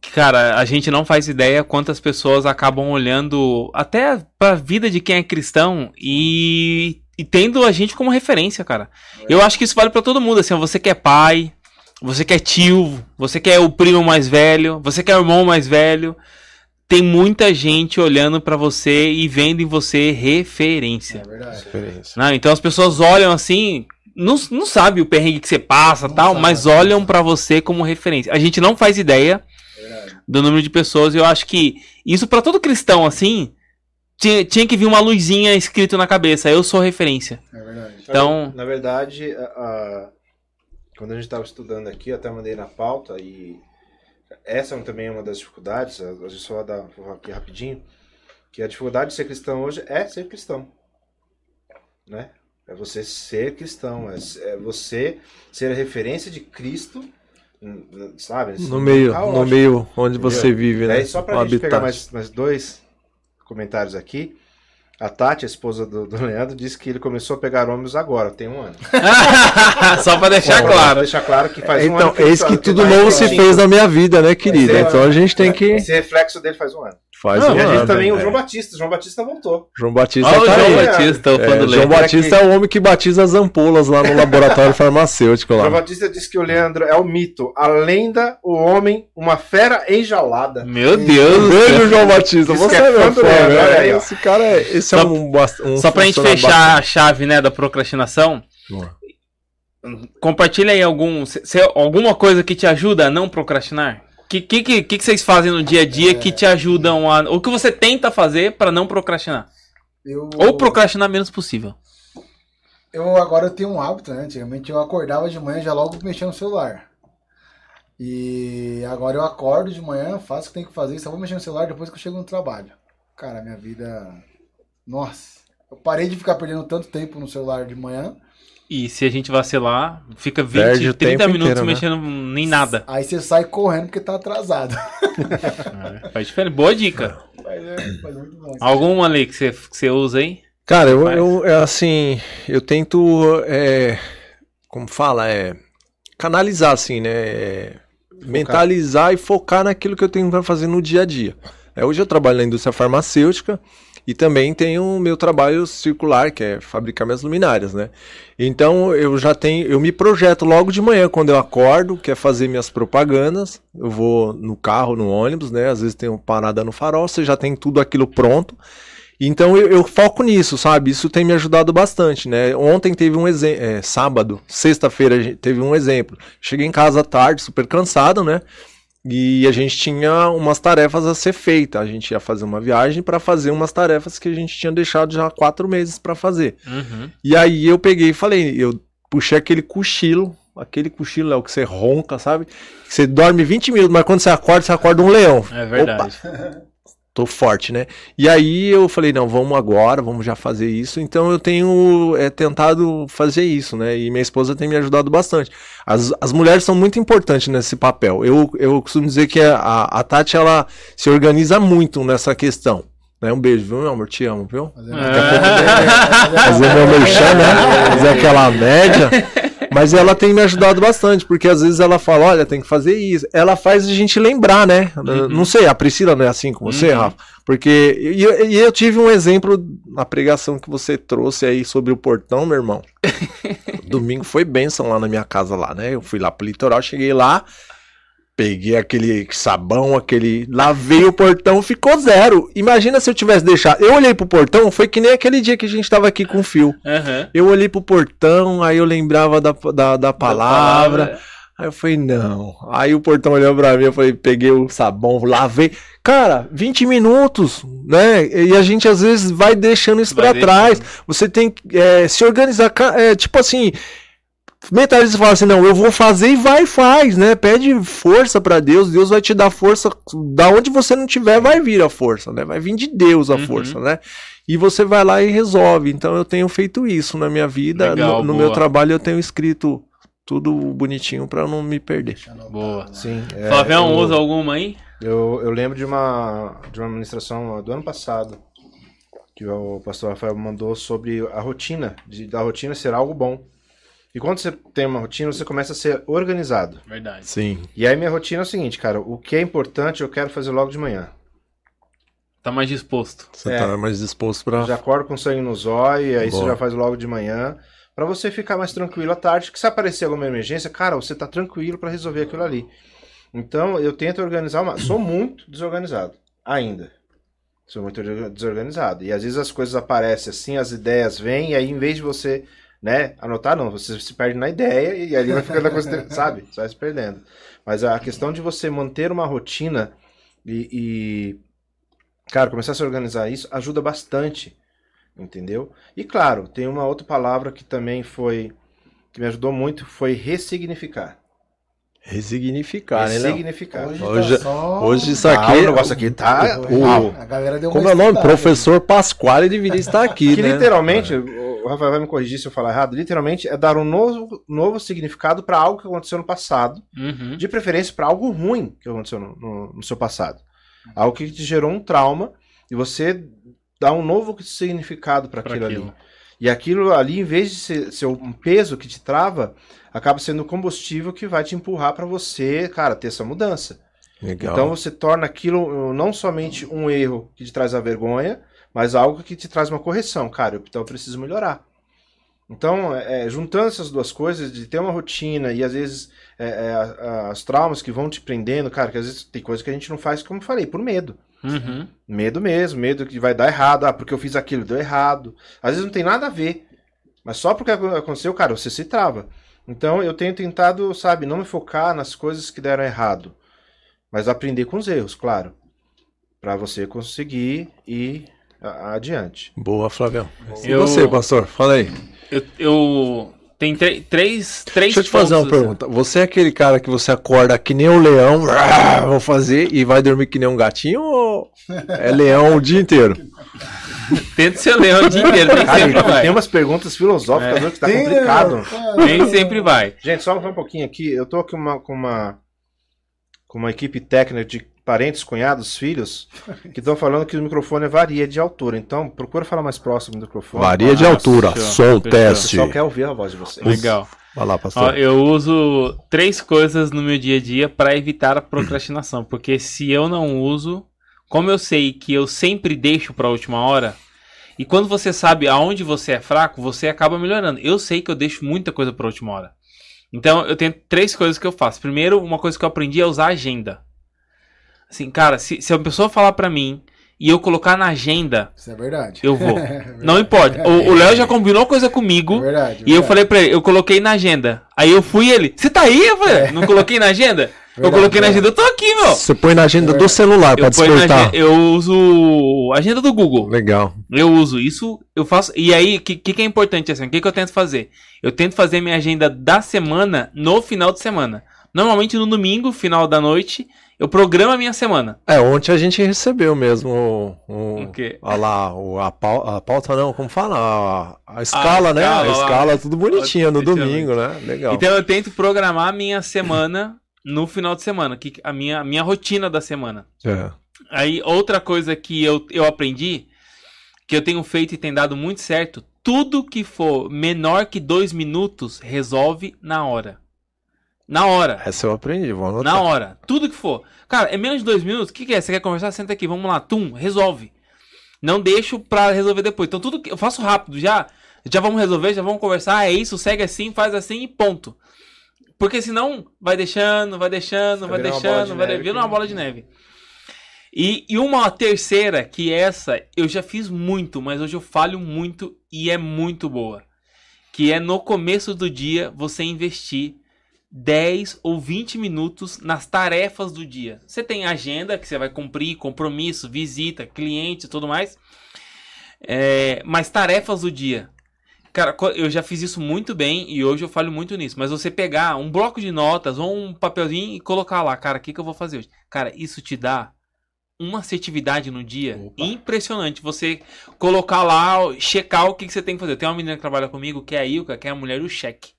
que, Cara, a gente não faz ideia quantas pessoas acabam olhando até pra vida de quem é cristão e, e tendo a gente como referência, cara. Eu acho que isso vale pra todo mundo, assim, ó, você que é pai, você que é tio, você que é o primo mais velho, você que é o irmão mais velho, tem muita gente olhando pra você e vendo em você referência. É verdade. Não, então as pessoas olham assim, não, não sabe o perrengue que você passa Não tal, sabe. mas olham pra você como referência. A gente não faz ideia verdade. do número de pessoas e eu acho que isso pra todo cristão assim, tinha, tinha que vir uma luzinha escrito na cabeça, eu sou referência. É verdade. Então- Na verdade, a- a- quando a gente estava estudando aqui, eu até mandei na pauta e essa também é uma das dificuldades, a gente só vai dar vou falar aqui rapidinho, que a dificuldade de ser cristão hoje é ser cristão. Né? É você ser cristão, é, é você ser a referência de Cristo, hum, sabe? Nesse No meio, no meio onde você Entendeu? vive, né? Daí, só pra O gente pegar habitat. mais, mais dois comentários aqui. A Tati, a esposa do, do Leandro, disse que ele começou a pegar ônibus agora, tem um ano. *laughs* Só pra deixar Só claro. deixar claro que faz um Então, ano que ele eis só- que tudo novo se fez na minha vida, né, querida? É, Então a gente tem que. Esse reflexo dele faz um ano. Faz Não, um e a gente ano, também, o é. João Batista. João Batista voltou. João Batista Olha o tá João aí. Batista, o fã É, do João Leandro. Batista é o homem que batiza as ampolas lá no *laughs* laboratório farmacêutico João lá. Batista disse que o Leandro é o mito, a lenda, o homem, uma fera enjaulada. Meu Deus do Beijo. João Batista. Isso Você é é meu fã né? Esse cara é. Esse Só- é um, um Só pra gente fechar a chave, né, da procrastinação, Boa. compartilha aí algum, se- se- alguma coisa que te ajuda a não procrastinar. O que, que, que, que vocês fazem no dia a dia que te ajudam a. O que você tenta fazer pra não procrastinar? Eu, Ou procrastinar menos possível. Eu agora eu tenho um hábito, né? Antigamente eu acordava de manhã já logo mexendo no celular. E agora eu acordo de manhã, faço o que tem que fazer, só vou mexer no celular depois que eu chego no trabalho. Cara, minha vida. Nossa. Eu parei de ficar perdendo tanto tempo no celular de manhã. E se a gente vacilar, fica 20, Perde o 30 tempo minutos inteiro, né? mexendo em nada. Aí você sai correndo porque tá atrasado. Faz diferença. Boa dica. Mas é, mas é. Alguma ali que você, que você usa aí? Cara, eu, eu é assim, eu tento, é, como fala, é, canalizar assim, né? é, mentalizar e focar naquilo que eu tenho para fazer no dia a dia. É, hoje eu trabalho na indústria farmacêutica e também tenho o meu trabalho circular, que é fabricar minhas luminárias, né? Então eu já tenho, eu me projeto logo de manhã quando eu acordo, que é fazer minhas propagandas. Eu vou no carro, no ônibus, né? Às vezes tenho parada no farol, você já tem tudo aquilo pronto. Então eu, eu foco nisso, sabe? Isso tem me ajudado bastante, né? Ontem teve um exemplo, sábado, sexta-feira teve um exemplo. Cheguei em casa tarde, super cansado, né? E a gente tinha umas tarefas a ser feitas. A gente ia fazer uma viagem para fazer umas tarefas que a gente tinha deixado já há quatro meses para fazer. Uhum. E aí eu peguei e falei, eu puxei aquele cochilo, aquele cochilo é o que você ronca, sabe? Você dorme 20 minutos, mas quando você acorda, você acorda um leão. É verdade. *laughs* Tô forte, né? E aí eu falei, não, vamos agora, vamos já fazer isso. Então eu tenho é, tentado fazer isso, né? E minha esposa tem me ajudado bastante. As, as mulheres são muito importantes nesse papel. Eu, eu costumo dizer que a, a Tati, ela se organiza muito nessa questão. Né? Um beijo, viu, meu amor? Te amo, viu? É. *laughs* Fazer meu merchan, né? Fazer aquela média. Mas ela tem me ajudado bastante, porque às vezes ela fala, olha, tem que fazer isso. Ela faz a gente lembrar, né? Uhum. Não sei, a Priscila não é assim com você, Uhum. Rafa? Porque. E eu, e eu tive um exemplo na pregação que você trouxe aí sobre o portão, meu irmão. *laughs* Domingo foi bênção lá na minha casa lá, né? Eu fui lá pro litoral, cheguei lá, peguei aquele sabão, aquele. Lavei o portão, ficou zero. Imagina se eu tivesse deixado. Eu olhei pro portão, foi que nem aquele dia que a gente tava aqui com o fio. Aham. Eu olhei pro portão, aí eu lembrava da, da, da palavra. palavra. Aí eu falei, não. Aí o portão olhou pra mim, eu falei, peguei o sabão, lavei. Cara, 20 minutos, né? E a gente às vezes vai deixando isso Vai pra trás. Você tem que é, se organizar. é, tipo assim, metade você fala assim, não, eu vou fazer e vai e faz, né? Pede força pra Deus, Deus vai te dar força. Da onde você não tiver, vai vir a força, né? Vai vir de Deus a Uhum. força, né? E você vai lá e resolve. Então eu tenho feito isso na minha vida. Legal, no no meu trabalho eu tenho escrito tudo bonitinho pra eu não me perder. Boa. Sim. é, Flavião, eu- usa alguma aí? Eu, eu lembro de uma, de uma ministração do ano passado que o pastor Rafael mandou sobre a rotina, de, da rotina ser algo bom. E quando você tem uma rotina, você começa a ser organizado. Verdade. Sim. E aí minha rotina é o seguinte, cara, o que é importante eu quero fazer logo de manhã. Tá mais disposto. Você É. tá mais disposto pra. Já acordo com sangue no zóio, e aí você Boa. já faz logo de manhã, Pra você ficar mais tranquilo à tarde, que se aparecer alguma emergência, cara, você tá tranquilo pra resolver aquilo ali. Então, eu tento organizar uma... Sou muito desorganizado, ainda. Sou muito desorganizado. E às vezes as coisas aparecem assim, as ideias vêm, e aí em vez de você, né, anotar, não, você se perde na ideia e ali vai ficando a coisa, *laughs* sabe? Você vai se perdendo. Mas a questão de você manter uma rotina e, e, cara, começar a se organizar isso ajuda bastante, entendeu? E claro, tem uma outra palavra que também foi, que me ajudou muito, foi ressignificar. Resignificar, né, Léo? Ressignificar. Hoje, Hoje- tá só... Hoje isso Ah, aqui. o negócio aqui tá... o- A galera deu Como é o nome? estudada. Professor Pasquale deveria estar aqui, Que né? literalmente, o Rafael vai me corrigir se eu falar errado, literalmente é dar um novo, novo significado para algo que aconteceu no passado, Uhum. de preferência para algo ruim que aconteceu no, no- no seu passado. Algo que te gerou um trauma e você dá um novo significado para Pra aquilo, ali. aquilo. E aquilo ali, em vez de ser, ser um peso que te trava, acaba sendo um combustível que vai te empurrar para você, cara, ter essa mudança. Legal. Então você torna aquilo uh, não somente um erro que te traz a vergonha, mas algo que te traz uma correção. Cara, então eu preciso melhorar. Então, é, juntando essas duas coisas, de ter uma rotina e às vezes é, é, os traumas que vão te prendendo, cara, que às vezes tem coisa que a gente não faz, como eu falei, por medo. Uhum. Medo mesmo, medo que vai dar errado, ah, porque eu fiz aquilo, deu errado. Às vezes não tem nada a ver, mas só porque ac- aconteceu, cara, você se trava. Então eu tenho tentado, sabe, não me focar nas coisas que deram errado, mas aprender com os erros, claro, Pra você conseguir ir adiante. Boa, Flavião. E Eu- você, pastor? Fala aí. Eu, eu tem três, três Deixa eu te fazer uma assim. pergunta. Você é aquele cara que você acorda que nem um leão, "Ah, *laughs* vou fazer, e vai dormir que nem um gatinho ou é leão o dia inteiro? Tenta ser leão o dia inteiro, nem Cara, sempre vai. tem umas perguntas filosóficas hoje que tá Tem, complicado. meu? Cara, Nem sempre vai. Gente, só um pouquinho aqui. Eu tô aqui uma- com uma com uma equipe técnica de parentes, cunhados, filhos, que estão falando que o microfone varia de altura. Então, procura falar mais próximo do microfone. Varia de Ah, altura, fechou, som. O teste. pessoal quer ouvir a voz de vocês. Legal. Vai lá, Ó, pastor. eu uso três coisas no meu dia a dia para evitar a procrastinação, *clears throat* porque se eu não uso, como eu sei que eu sempre deixo para a última hora, e quando você sabe aonde você é fraco, você acaba melhorando. Eu sei que eu deixo muita coisa para a última hora. Então eu tenho três coisas que eu faço. Primeiro, uma coisa que eu aprendi é usar agenda. Assim, cara, se, se a pessoa falar para mim e eu colocar na agenda, Isso é verdade. eu vou. *laughs* É verdade. Não importa. O Léo já combinou coisa comigo. É verdade. E eu falei pra ele, eu coloquei na agenda. Aí eu fui ele, você tá aí? Eu falei, não coloquei na agenda? Eu *laughs* coloquei na agenda, eu tô aqui, meu. Você põe na agenda É. do celular pra despertar. agenda- eu uso a agenda do Google. Legal. Eu uso isso, eu faço. E aí, o que, que, que é importante assim? O que, que eu tento fazer? Eu tento fazer minha agenda da semana no final de semana. Normalmente no domingo, final da noite, eu programo a minha semana. É, ontem a gente recebeu mesmo o. o O quê? Olha lá, o, a, pau- a pauta não, como fala? A, a escala, né? escala A lá. escala, tudo bonitinha no domingo, né? Legal. Então eu tento programar a minha semana no final de semana, que a minha, a minha rotina da semana. É. Aí, outra coisa que eu, eu aprendi, que eu tenho feito e tem dado muito certo, tudo que for menor que dois minutos, resolve na hora. Na hora. Essa eu aprendi, vou anotar. Na hora. Tudo que for. Cara, é menos de dois minutos? O que, que é? Você quer conversar? Senta aqui, vamos lá. Tum, resolve. Não deixo pra resolver depois. Então tudo que eu faço rápido já. Já vamos resolver, já vamos conversar. É isso, segue assim, faz assim e ponto. Porque senão vai deixando, vai deixando, vai deixando, de vai neve virando uma bola de neve. E, e uma terceira, que essa eu já fiz muito, mas hoje eu falho muito e é muito boa. Que é no começo do dia você investir 10 ou 20 minutos nas tarefas do dia. Você tem agenda que você vai cumprir, compromisso, visita, cliente e tudo mais. É, mas tarefas do dia. Cara, eu já fiz isso muito bem e hoje eu falho muito nisso. Mas você pegar um bloco de notas ou um papelzinho e colocar lá, cara, o que, que eu vou fazer hoje? Cara, isso te dá uma assertividade no dia Opa. impressionante. Você colocar lá, checar o que, que você tem que fazer. Tem uma menina que trabalha comigo, que é a Ilka, que é a mulher do cheque.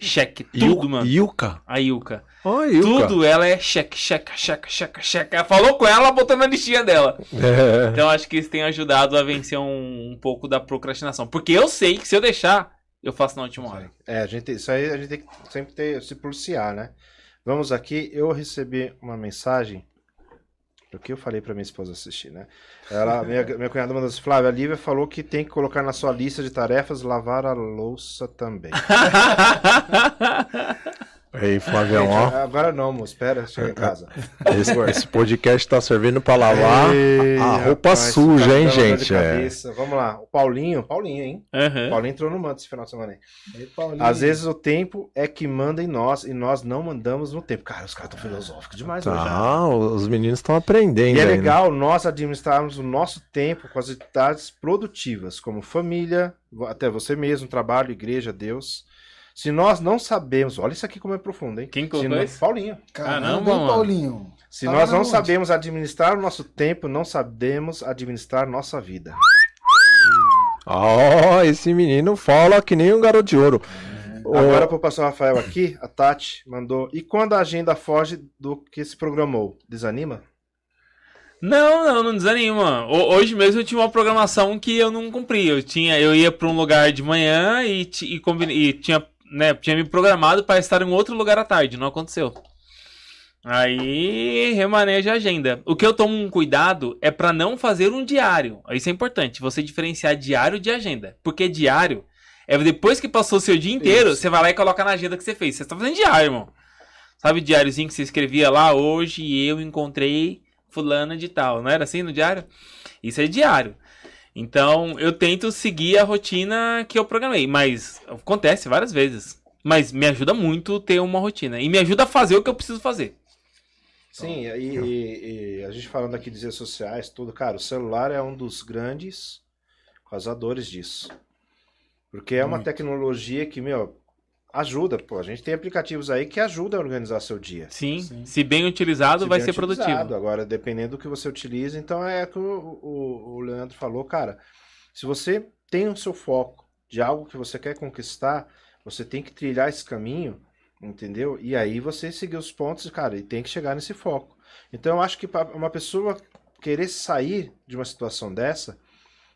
Cheque, tudo, mano. Ilka? A Ilka. Ó, Ilka. Tudo ela é cheque, cheque, cheque, cheque, cheque. Ela falou com ela, ela botou na listinha dela. É. Então acho que isso tem ajudado a vencer um, um pouco da procrastinação. Porque eu sei que se eu deixar, eu faço na última hora. É, a gente, isso aí a gente tem que sempre ter, se policiar, né? Vamos aqui, eu recebi uma mensagem, o que eu falei pra minha esposa assistir, né? Ela, *laughs* minha, minha cunhada mandou assim, Flávia, a Lívia falou que tem que colocar na sua lista de tarefas lavar a louça também. *laughs* Aí, Flavião, ó. agora não, moço, espera, chega em casa. *laughs* Esse, esse podcast tá servindo pra lavar Ei, a roupa rapaz, suja, tá hein, dor de gente? É. Vamos lá, o Paulinho, Paulinho, hein? O Aham. Paulinho entrou no manto esse final de semana aí. Às vezes o tempo é que manda em nós e nós não mandamos no tempo. Cara, os caras estão filosóficos demais hoje. né? Tá, os meninos estão aprendendo. E é legal nós administrarmos o nosso tempo com as atividades produtivas, como família, até você mesmo, trabalho, igreja, Deus. Se nós não sabemos, olha isso aqui como é profundo, hein? Quem colocou não- isso? Paulinho. Caramba, Caramba. Paulinho. Se Tá nós não onde? sabemos administrar o nosso tempo, não sabemos administrar nossa vida. Ó, esse menino fala que nem um garoto de ouro. Ô, Agora pro pastor Rafael aqui, a Tati mandou. E quando a agenda foge do que se programou, desanima? Não, não, não desanima. Ho- Hoje mesmo eu tinha uma programação que eu não cumpri. Eu tinha, eu ia para um lugar de manhã e, e, e tinha, né, tinha me programado para estar em outro lugar à tarde. Não aconteceu. Aí remaneja a agenda. O que eu tomo um cuidado é para não fazer um diário. Isso é importante. Você diferenciar diário de agenda, porque diário é depois que passou o seu dia inteiro, Isso. você vai lá e coloca na agenda que você fez. Você está fazendo diário, irmão. Sabe o diáriozinho que você escrevia lá hoje eu encontrei fulana de tal. Não era assim no diário? Isso é diário. Então, eu tento seguir a rotina que eu programei, mas acontece várias vezes. Mas me ajuda muito ter uma rotina e me ajuda a fazer o que eu preciso fazer. Sim, e, e- e a gente falando aqui de redes sociais, tudo, cara, o celular é um dos grandes causadores disso. Porque é uma Muito. tecnologia que, meu, ajuda, pô. A gente tem aplicativos aí que ajudam a organizar seu dia. Sim, Sim. se bem utilizado, Se vai bem ser utilizado. produtivo. Agora, dependendo do que você utiliza, então é o que o, o, o Leandro falou, cara. Se você tem o seu foco de algo que você quer conquistar, você tem que trilhar esse caminho, entendeu? E aí você seguir os pontos, cara, e tem que chegar nesse foco. Então eu acho que para uma pessoa querer sair de uma situação dessa,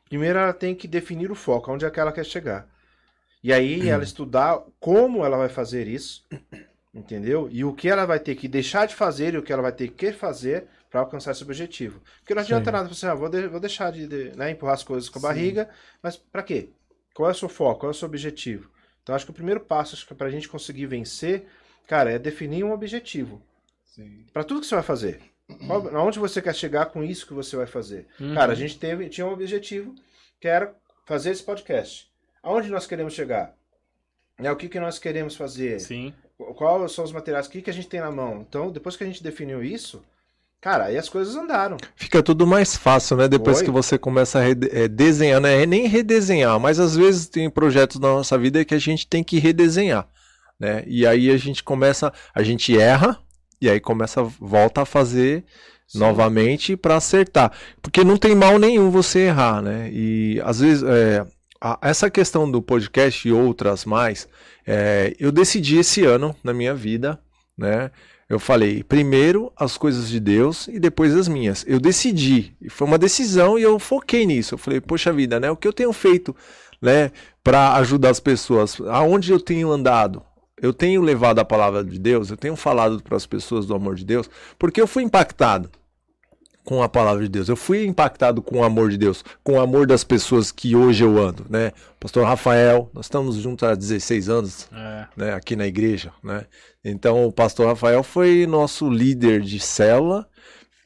primeiro ela tem que definir o foco, onde é que ela quer chegar. E aí ela estudar como ela vai fazer isso, entendeu? E o que ela vai ter que deixar de fazer e o que ela vai ter que fazer para alcançar esse objetivo. Porque não adianta Sim. nada você, ah, vou, de- vou deixar de, de, né, empurrar as coisas com a Sim. barriga, mas para quê? Qual é o seu foco? Qual é o seu objetivo? Então acho que o primeiro passo acho que para a gente conseguir vencer, cara, é definir um objetivo para tudo que você vai fazer. Qual- Aonde você quer chegar com isso que você vai fazer? Uhum. Cara, a gente teve, tinha um objetivo que era fazer esse podcast. Aonde nós queremos chegar? Né, o que, que nós queremos fazer? Sim. quais são os materiais, o que, que a gente tem na mão. Então, depois que a gente definiu isso, cara, aí as coisas andaram. Fica tudo mais fácil, né? Depois Foi. que você começa a é, desenhar, né? É Nem redesenhar, mas às vezes tem projetos na nossa vida que a gente tem que redesenhar, né? E aí a gente começa, a gente erra e aí começa, volta a fazer Sim. novamente para acertar, porque não tem mal nenhum você errar, né? E às vezes é, a- essa questão do podcast e outras mais, é, eu decidi esse ano na minha vida, né? Eu falei, primeiro as coisas de Deus e depois as minhas. Eu decidi, e foi uma decisão e eu foquei nisso. Eu falei, poxa vida, né? O que eu tenho feito, né, para ajudar as pessoas? Aonde eu tenho andado? Eu tenho levado a palavra de Deus, eu tenho falado para as pessoas do amor de Deus, porque eu fui impactado com a palavra de Deus. Eu fui impactado com o amor de Deus, com o amor das pessoas que hoje eu ando, né? Pastor Rafael, nós estamos juntos há 16 anos, É. né, aqui na igreja, né? Então o pastor Rafael foi nosso líder de célula,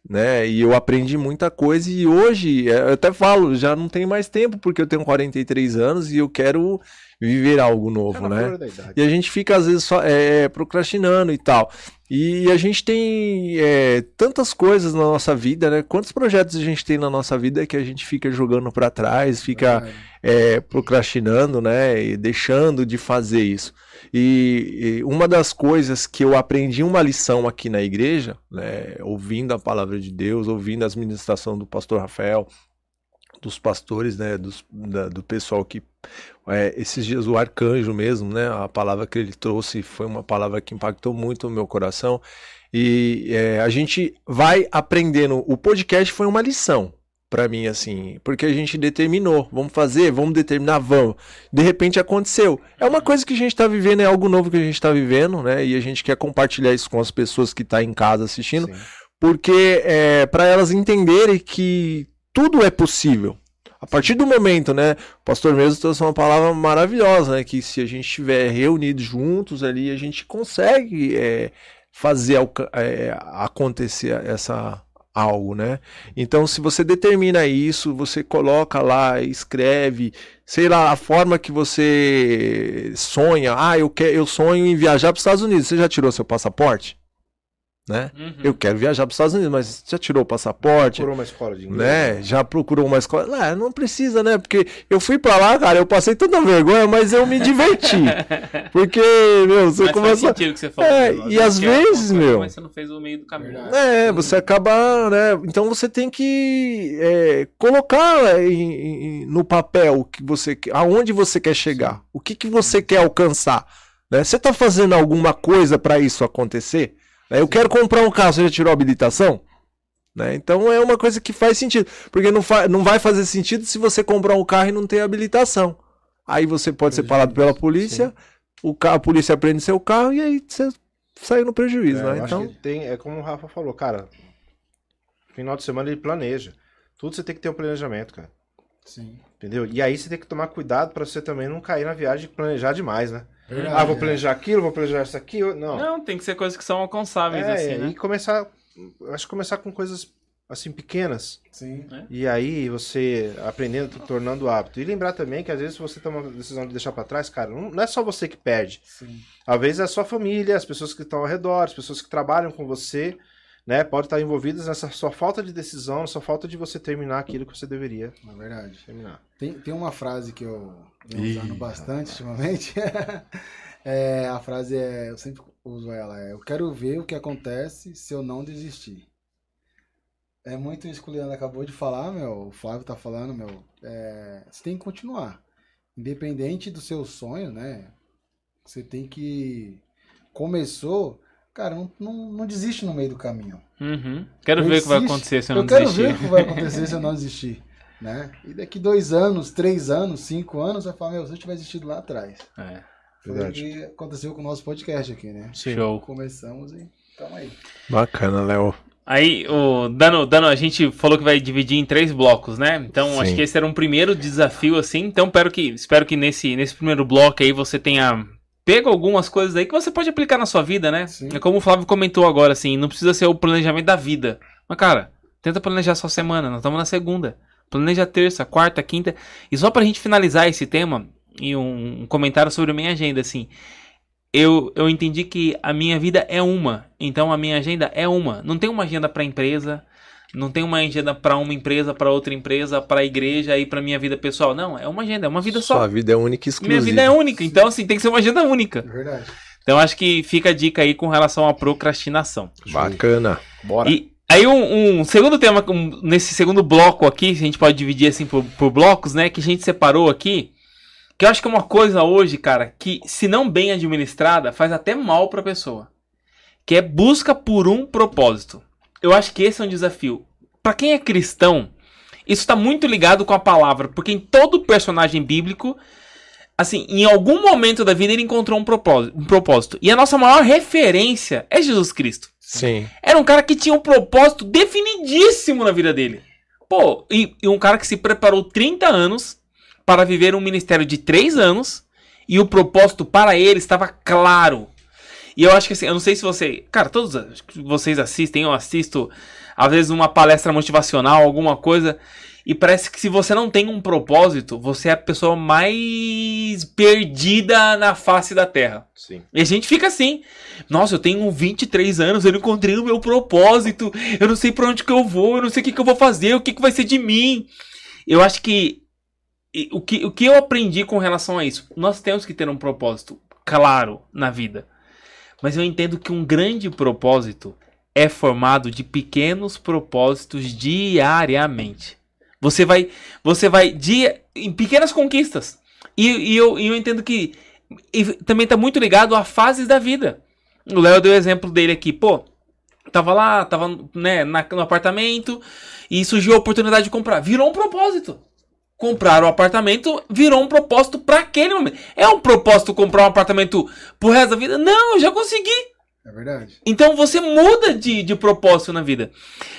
né? E eu aprendi muita coisa e hoje, é, eu até falo, já não tenho mais tempo porque eu tenho 43 anos e eu quero viver algo É novo, na né? E a gente fica, às vezes, só é, procrastinando e tal. E a gente tem é, tantas coisas na nossa vida, né? Quantos projetos a gente tem na nossa vida que a gente fica jogando pra trás, fica Verdade. é, procrastinando, né? E deixando de fazer isso. E, e uma das coisas que eu aprendi uma lição aqui na igreja, né? Ouvindo a palavra de Deus, ouvindo as ministrações do pastor Rafael, dos pastores, né? Dos, da- do pessoal que é, esses dias o arcanjo mesmo, né? A palavra que ele trouxe foi uma palavra que impactou muito o meu coração. E é, a gente vai aprendendo. O podcast foi uma lição para mim, assim, porque a gente determinou, vamos fazer, vamos determinar, vamos. De repente aconteceu. É uma coisa que a gente tá vivendo, é algo novo que a gente tá vivendo, né? E a gente quer compartilhar isso com as pessoas que tá em casa assistindo Sim. porque é, para elas entenderem que tudo é possível. A partir do momento, né? O pastor mesmo trouxe uma palavra maravilhosa, né? Que se a gente estiver reunidos juntos ali, a gente consegue é, fazer é, acontecer essa algo, né? Então, se você determina isso, você coloca lá, escreve, sei lá, a forma que você sonha. Ah, eu quero, eu sonho em viajar para os Estados Unidos. Você já tirou seu passaporte? Né? Uhum. Eu quero viajar para os Estados Unidos, mas já tirou o passaporte? Procurou uma escola de inglês. né? Já procurou uma escola? Não, não precisa, né? Porque eu fui pra lá, cara, eu passei tanta vergonha, mas eu me diverti. *laughs* Porque, meu, você Mas faz começa. sentido o que você falou. É, né? e às vezes, coisa, meu- Mas você não fez o meio do caminho. É, você acaba, né? Então você tem que é, colocar em- em- no papel o que você quer, aonde você quer chegar, o que, que você quer alcançar. Né? Você tá fazendo alguma coisa para isso acontecer? Né? Eu quero comprar um carro, você já tirou a habilitação? Né? Então é uma coisa que faz sentido. Porque não, fa não vai fazer sentido se você comprar um carro e não ter habilitação. Aí você pode ser parado pela polícia, o carro, a polícia prende seu carro e aí você sai no prejuízo. É, né? Então, tem, é como o Rafa falou, cara. Final de semana ele planeja. Tudo você tem que ter um planejamento, cara. Sim. Entendeu? E aí você tem que tomar cuidado pra você também não cair na viagem e planejar demais, né? Verdade, ah, vou é. planejar aquilo, vou planejar isso aqui. Não. Não, tem que ser coisas que são alcançáveis, é, assim, né? e começar. Acho que começar com coisas assim pequenas. Sim. E aí você aprendendo, tornando hábito. E lembrar também que às vezes você toma a decisão de deixar pra trás, cara, não não é só você que perde. Sim. Às vezes é a sua família, as pessoas que estão ao redor, as pessoas que trabalham com você, né? Pode estar envolvidas nessa sua falta de decisão, na sua falta de você terminar aquilo que você deveria É verdade. terminar. Tem, tem uma frase que eu venho Ih, usando bastante ultimamente. *laughs* É, a frase é, eu sempre uso ela, é eu quero ver o que acontece se eu não desistir. É muito isso que o Leandro acabou de falar, meu, o Flávio tá falando, meu, é, você tem que continuar. Independente do seu sonho, né? Você tem que. Começou, cara, não, não, não desiste no meio do caminho. Uhum. Quero ver o que vai acontecer se eu não eu quero desistir. ver o que vai *laughs* acontecer se eu não desistir. Né? E daqui dois anos, três anos, cinco anos, vai falar, meu, se eu tivesse desistido lá atrás. É. Foi o Verdade. que aconteceu com o nosso podcast aqui, né? Show. Começamos e tamo aí. bacana, Léo. Aí, o Dano, Dano, a gente falou que vai dividir em três blocos, né? Então, Sim. acho que esse era um primeiro desafio, assim. Então, espero que, espero que nesse, nesse primeiro bloco aí você tenha pego algumas coisas aí que você pode aplicar na sua vida, né? Sim. É como o Flávio comentou agora, assim, não precisa ser o planejamento da vida. Mas, cara, tenta planejar sua semana, nós estamos na segunda. Planeja terça, quarta, quinta. E só pra gente finalizar esse tema, e um, um comentário sobre a minha agenda, assim. eu, eu entendi que a minha vida é uma. Então a minha agenda é uma. Não tem uma agenda para empresa, não tem uma agenda para uma empresa, para outra empresa, para a igreja e para minha vida pessoal. Não, é uma agenda, é uma vida só. Sua vida é única e exclusiva. Minha vida é única, então assim, tem que ser uma agenda única. É verdade. Então acho que fica a dica aí com relação à procrastinação. Bacana. Bora. E aí um, um segundo tema, um- nesse segundo bloco aqui, a gente pode dividir assim por, por blocos, né? Que a gente separou aqui. Que eu acho que é uma coisa hoje, cara, que se não bem administrada, faz até mal pra pessoa. Que é busca por um propósito. Eu acho que esse é um desafio. Pra quem é cristão, isso tá muito ligado com a palavra, porque em todo personagem bíblico, assim, em algum momento da vida ele encontrou um propósito, um propósito. E a nossa maior referência é Jesus Cristo. Sim. Era um cara que tinha um propósito definidíssimo na vida dele. Pô, e, e um cara que se preparou 30 anos para viver um ministério de 3 anos e o propósito para ele estava claro. E eu acho que assim, eu não sei se você. Cara, todos vocês assistem, eu assisto, às vezes, uma palestra motivacional, alguma coisa. E parece que se você não tem um propósito, você é a pessoa mais perdida na face da Terra. Sim. E a gente fica assim. Nossa, eu tenho 23 anos, eu não encontrei o meu propósito. Eu não sei pra onde que eu vou, eu não sei o que, que eu vou fazer, o que, que vai ser de mim. Eu acho que o, que o que eu aprendi com relação a isso, nós temos que ter um propósito claro na vida. Mas eu entendo que um grande propósito é formado de pequenos propósitos diariamente. Você vai, você vai dia, em pequenas conquistas. E, e eu, e eu entendo que também tá muito ligado a fases da vida. O Léo deu o exemplo dele aqui, pô. Tava lá, tava né, na- no apartamento e surgiu a oportunidade de comprar. Virou um propósito. Comprar o apartamento virou um propósito para aquele momento. É um propósito comprar um apartamento pro resto da vida? Não, eu já consegui. É verdade. Então você muda de, de propósito na vida.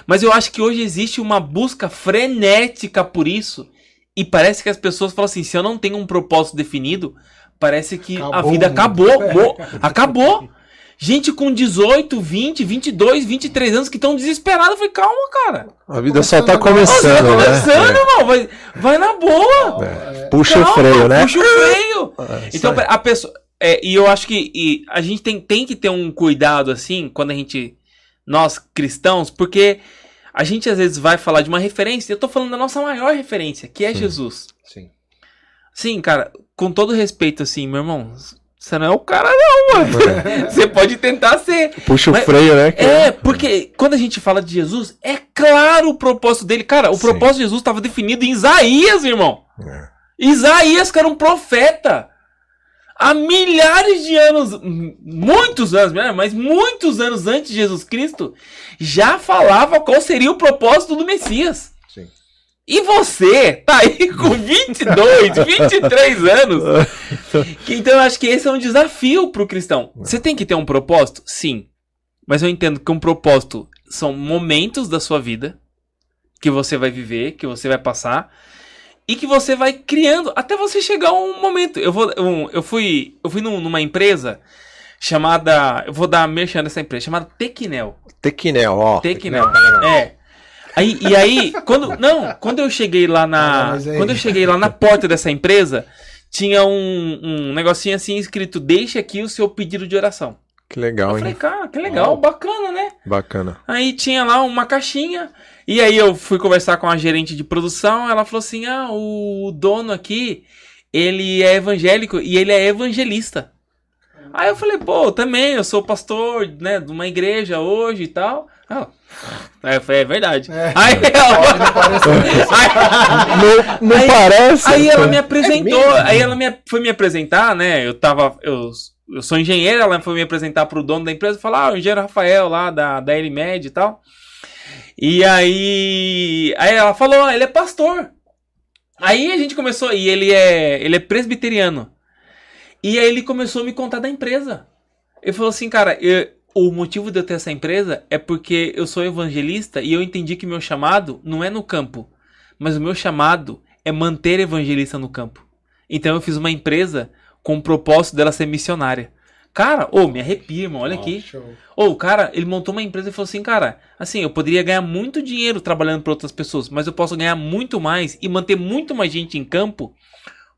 Mas eu acho que hoje existe uma busca frenética por isso. E parece que as pessoas falam assim: se eu não tenho um propósito definido, parece que a Acabou vida o mundo. acabou. mo- *laughs* acabou. Gente com 18, 20, 22, 23 anos que estão desesperados. Eu falei, calma, cara. A vida só tá começando, tá né? começando, irmão. Vai, vai na boa. É. Puxa Calma, o freio, né? Puxa o freio. *laughs* É, Então, a pessoa. é, e eu acho que e a gente tem, tem que ter um cuidado, assim, quando a gente. Nós cristãos, porque a gente às vezes vai falar de uma referência. Eu tô falando da nossa maior referência, que é Sim. Jesus. Sim. Sim, cara, com todo respeito, assim, meu irmão, você não é o cara, não, mano. *laughs* Você pode tentar ser. Puxa o Mas- freio, né? que- É, porque quando a gente fala de Jesus, é claro o propósito dele. Cara, o Sim. propósito de Jesus estava definido em Isaías, irmão. É. Isaías, que era um profeta. Há milhares de anos, muitos anos, né, mas muitos anos antes de Jesus Cristo, já falava qual seria o propósito do Messias. E você tá aí *laughs* com 22, 23 anos. *laughs* Que, então eu acho que esse é um desafio pro cristão. Você tem que ter um propósito? Sim. Mas eu entendo que um propósito são momentos da sua vida que você vai viver, que você vai passar e que você vai criando até você chegar a um momento. Eu vou um- eu fui eu fui num- numa empresa chamada, eu vou dar merchan dessa empresa, chamada Tequinel. Tequinel, ó. Tequinel. É. Aí, e aí, quando. Não, quando eu cheguei lá Ah, na. mas aí- Quando eu cheguei lá na porta dessa empresa, tinha um, um negocinho assim escrito: Deixe aqui o seu pedido de oração. Que legal, Eu falei, hein? cara, que legal, bacana, né? Bacana. Aí tinha lá uma caixinha. E aí eu fui conversar com a gerente de produção. Ela falou assim: Ah, o dono aqui, ele é evangélico e ele é evangelista. Aí eu falei, pô, também, eu sou pastor, né, de uma igreja hoje e tal. Ah, aí eu falei, é verdade. É. Aí ela, Não parece aí, Não, não Aí- parece? aí ela me apresentou, mesmo? aí ela me, foi me apresentar, né? Eu tava. Eu, eu sou engenheiro, ela foi me apresentar pro dono da empresa e falar, ah, o engenheiro Rafael lá da, da LMed e tal. E aí. Aí ela falou, ah, ele é pastor. Aí a gente começou, e ele é. Ele é presbiteriano. E aí ele começou a me contar da empresa. Ele falou assim, cara, eu- o motivo de eu ter essa empresa é porque eu sou evangelista e eu entendi que meu chamado não é no campo, mas o meu chamado é manter evangelista no campo. Então eu fiz uma empresa com o propósito dela ser missionária. Cara, ô, me arrepia, irmão, olha aqui. Show. Ô, o cara, ele montou uma empresa e falou assim, cara, assim, eu poderia ganhar muito dinheiro trabalhando para outras pessoas, mas eu posso ganhar muito mais e manter muito mais gente em campo,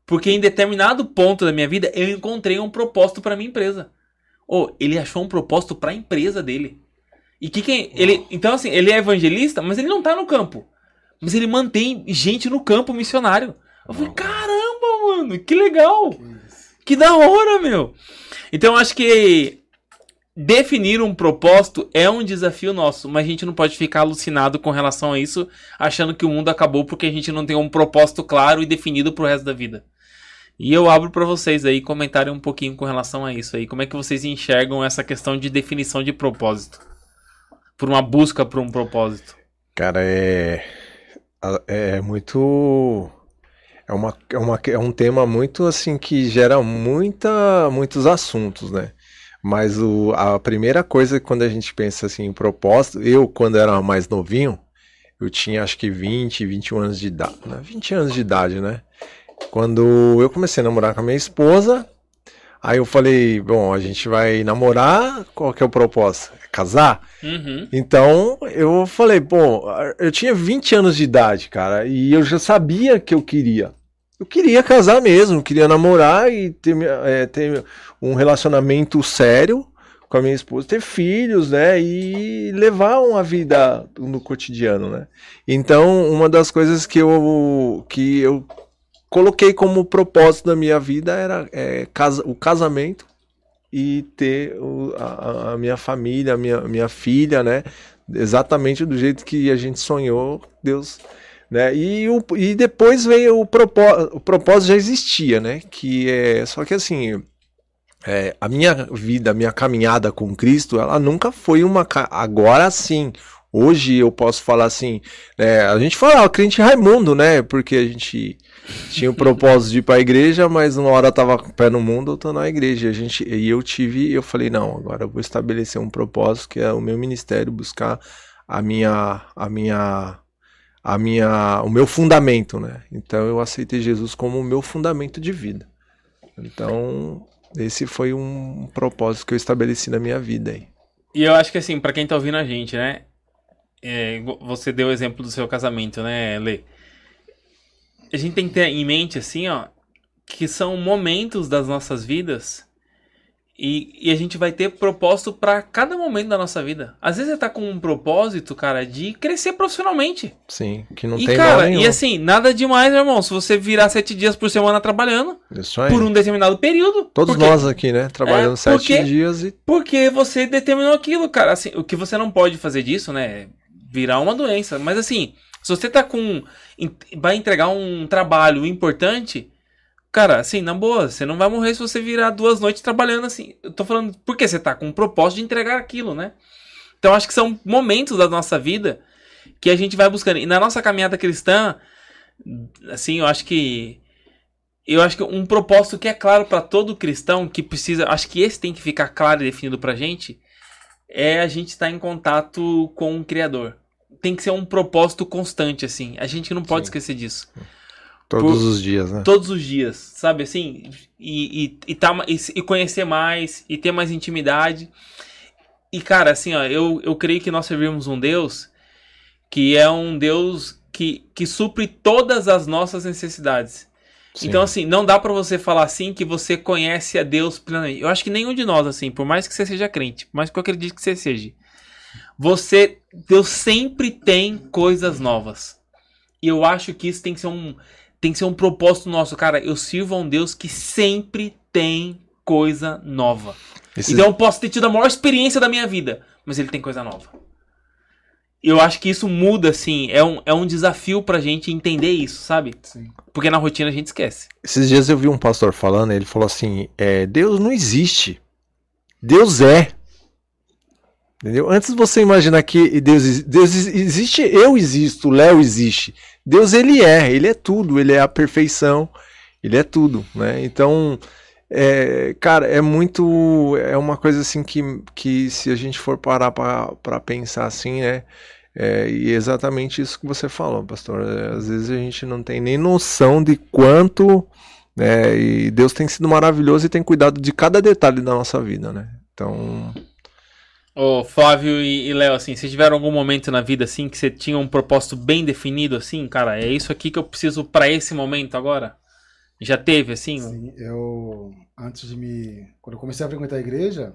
porque em determinado ponto da minha vida eu encontrei um propósito para minha empresa. Ô, ele achou um propósito pra empresa dele. E que quem. Ele, então, assim, ele é evangelista, mas ele não tá no campo. Mas ele mantém gente no campo missionário. Eu falei, caramba, mano, que legal! Que da hora, meu! Então acho que definir um propósito é um desafio nosso, mas a gente não pode ficar alucinado com relação a isso, achando que o mundo acabou porque a gente não tem um propósito claro e definido pro resto da vida. E eu abro para vocês aí comentarem um pouquinho com relação a isso aí. Como é que vocês enxergam essa questão de definição de propósito? Por uma busca por um propósito. Cara, é. É muito. É, uma, é, uma, é um tema muito assim que gera muita, muitos assuntos, né? Mas o, a primeira coisa quando a gente pensa assim em propósito, eu quando era mais novinho, eu tinha acho que 20, 21 anos de idade, né? 20 anos de idade, né? Quando eu comecei a namorar com a minha esposa, aí eu falei, bom, a gente vai namorar, qual que é o propósito? É casar? Uhum. Então eu falei, bom, eu tinha 20 anos de idade, cara, e eu já sabia que eu queria. Eu queria casar mesmo, queria namorar e ter, é, ter um relacionamento sério com a minha esposa, ter filhos, né, e levar uma vida no cotidiano, né. Então, uma das coisas que eu que eu coloquei como propósito da minha vida era é, casa, o casamento e ter o, a, a, minha família, a minha, minha filha, né, exatamente do jeito que a gente sonhou, Deus né? E, o, e depois veio o propósito, o propósito já existia, né? Que é, só que assim, é, a minha vida, a minha caminhada com Cristo, ela nunca foi uma. Agora sim, hoje eu posso falar assim, né, a gente fala, o crente Raimundo, né? Porque a gente tinha o propósito de ir para a igreja, mas uma hora tava com o pé no mundo, outra na igreja. A gente, e eu tive, eu falei, não, agora eu vou estabelecer um propósito que é o meu ministério, buscar a minha, a minha a minha, o meu fundamento, né? Então eu aceitei Jesus como o meu fundamento de vida. Então esse foi um propósito que eu estabeleci na minha vida aí. E eu acho que assim, para quem tá ouvindo a gente, né? É, você deu o exemplo do seu casamento, né, Lê? A gente tem que ter em mente assim, ó, que são momentos das nossas vidas e, e, a gente vai ter propósito para cada momento da nossa vida. Às vezes você tá com um propósito, cara, de crescer profissionalmente. Sim, que não e, tem cara, E assim, nada demais, meu irmão. Se você virar sete dias por semana trabalhando por um determinado período. Todos porque, nós aqui, né? Trabalhando é, sete porque, dias e. Porque você determinou aquilo, cara. Assim, o que você não pode fazer disso, né? Virar uma doença. Mas assim, se você tá com. Vai entregar um trabalho importante Cara, assim, na boa, você não vai morrer se você virar duas noites trabalhando assim. Eu tô falando, porque você tá com o propósito de entregar aquilo, né? Então acho que são momentos da nossa vida que a gente vai buscando. E na nossa caminhada cristã, assim, eu acho que eu acho que um propósito que é claro para todo cristão que precisa, acho que esse tem que ficar claro e definido pra gente, é a gente estar em contato com o criador. Tem que ser um propósito constante assim. A gente não pode Sim. esquecer disso. Todos por, os dias, né? Todos os dias, sabe assim? E, e, e, tá, e, e, conhecer mais, e ter mais intimidade. E, cara, assim, ó, eu, eu creio que nós servimos um Deus que é um Deus que, que supre todas as nossas necessidades. Sim. Então, assim, não dá para você falar assim que você conhece a Deus plenamente. Eu acho que nenhum de nós, assim, por mais que você seja crente, por mais que eu acredite que você seja, você, Deus sempre tem coisas novas. E eu acho que isso tem que ser um tem que ser um propósito nosso, cara. Eu sirvo a um Deus que sempre tem coisa nova. Esse... Então eu posso ter tido a maior experiência da minha vida, mas ele tem coisa nova. Eu acho que isso muda, assim, é um, é um desafio pra gente entender isso, sabe? Sim. Porque na rotina a gente esquece. Esses dias eu vi um pastor falando, ele falou assim: é, Deus não existe. Deus é. Entendeu? Antes de você imaginar que Deus, Deus existe, eu existo, Léo existe. Deus ele é, ele é tudo, ele é a perfeição, ele é tudo, né? Então, é, cara, é muito, é uma coisa assim que, que se a gente for parar para pensar assim, né? É, e é exatamente isso que você falou, pastor. É, às vezes a gente não tem nem noção de quanto, né? E Deus tem sido maravilhoso e tem cuidado de cada detalhe da nossa vida, né? Então, Ô, Flávio e, e Léo, assim, vocês tiveram algum momento na vida, assim, que você tinha um propósito bem definido, assim, cara, é isso aqui que eu preciso para esse momento agora? Já teve, assim? Sim, eu, antes de me, quando eu comecei a frequentar a igreja,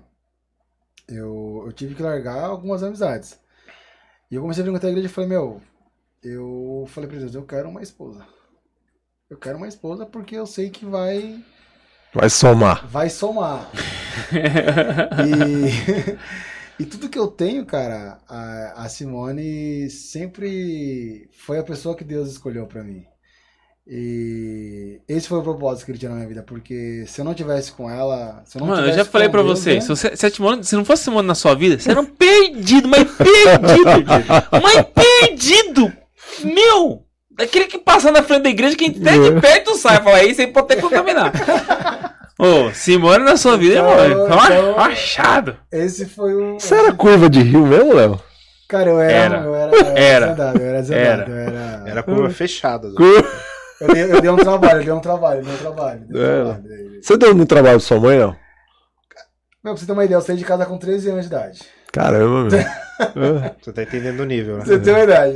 eu, eu tive que largar algumas amizades. E eu comecei a frequentar a igreja e falei, meu, eu falei pra Deus, eu quero uma esposa. Eu quero uma esposa porque eu sei que vai Vai somar. vai somar. *laughs* e, *laughs* e tudo que eu tenho, cara, a, a Simone sempre foi a pessoa que Deus escolheu pra mim. E esse foi o propósito que ele tinha na minha vida, porque se eu não tivesse com ela, se eu não Mano, eu já falei pra Deus, você, né? se, você se, Timone- se não fosse Simone na sua vida, você era um *laughs* perdido, mas perdido. mas perdido! Meu! Daquele que passa na frente da igreja, que até de perto sai. Fala, aí você pode até contaminar. *laughs* Ô, Simone na sua vida, Então, mano. Foi então- um achado. Esse foi o. Você era curva de rio mesmo, Léo? Cara, eu era. Era. Eu era. Eu era. Era. Eu era. zangado, Eu era. Era curva fechada. Eu, dei, eu dei um trabalho, eu dei um trabalho, eu dei um trabalho. dei um É. trabalho. Você deu muito trabalho pra sua mãe, não? Meu, pra você ter uma ideia, eu saí de casa com 13 anos de idade. Caramba, meu. *laughs* É. Você tá entendendo o nível, né? você ter uma ideia.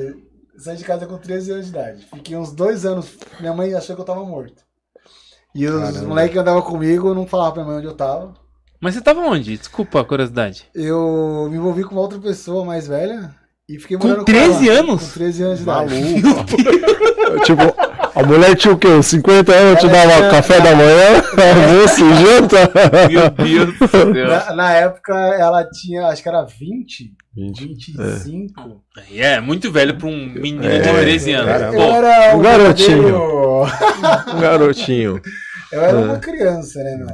Eu saí de casa com 13 anos de idade. Fiquei uns dois anos. Minha mãe achou que eu tava morto. E os Caramba. moleques que andavam comigo não falavam pra minha mãe onde eu tava. Mas você tava onde? Desculpa a curiosidade. Eu me envolvi com uma outra pessoa mais velha e fiquei Com morando 13 ela. anos? Com 13 anos de idade. *laughs* tipo, a mulher tinha o quê? Uns 50 anos, te dava tinha- café da manhã, *laughs* *laughs* almoço, janta. Meu Deus do céu. Na, na época ela tinha, acho que era 20, 20. 25. É, muito velho pra um menino de É, 13 anos. Eu Pô, era um garotinho. verdadeiro- Um garotinho. *laughs* Eu era É. uma criança, né, meu?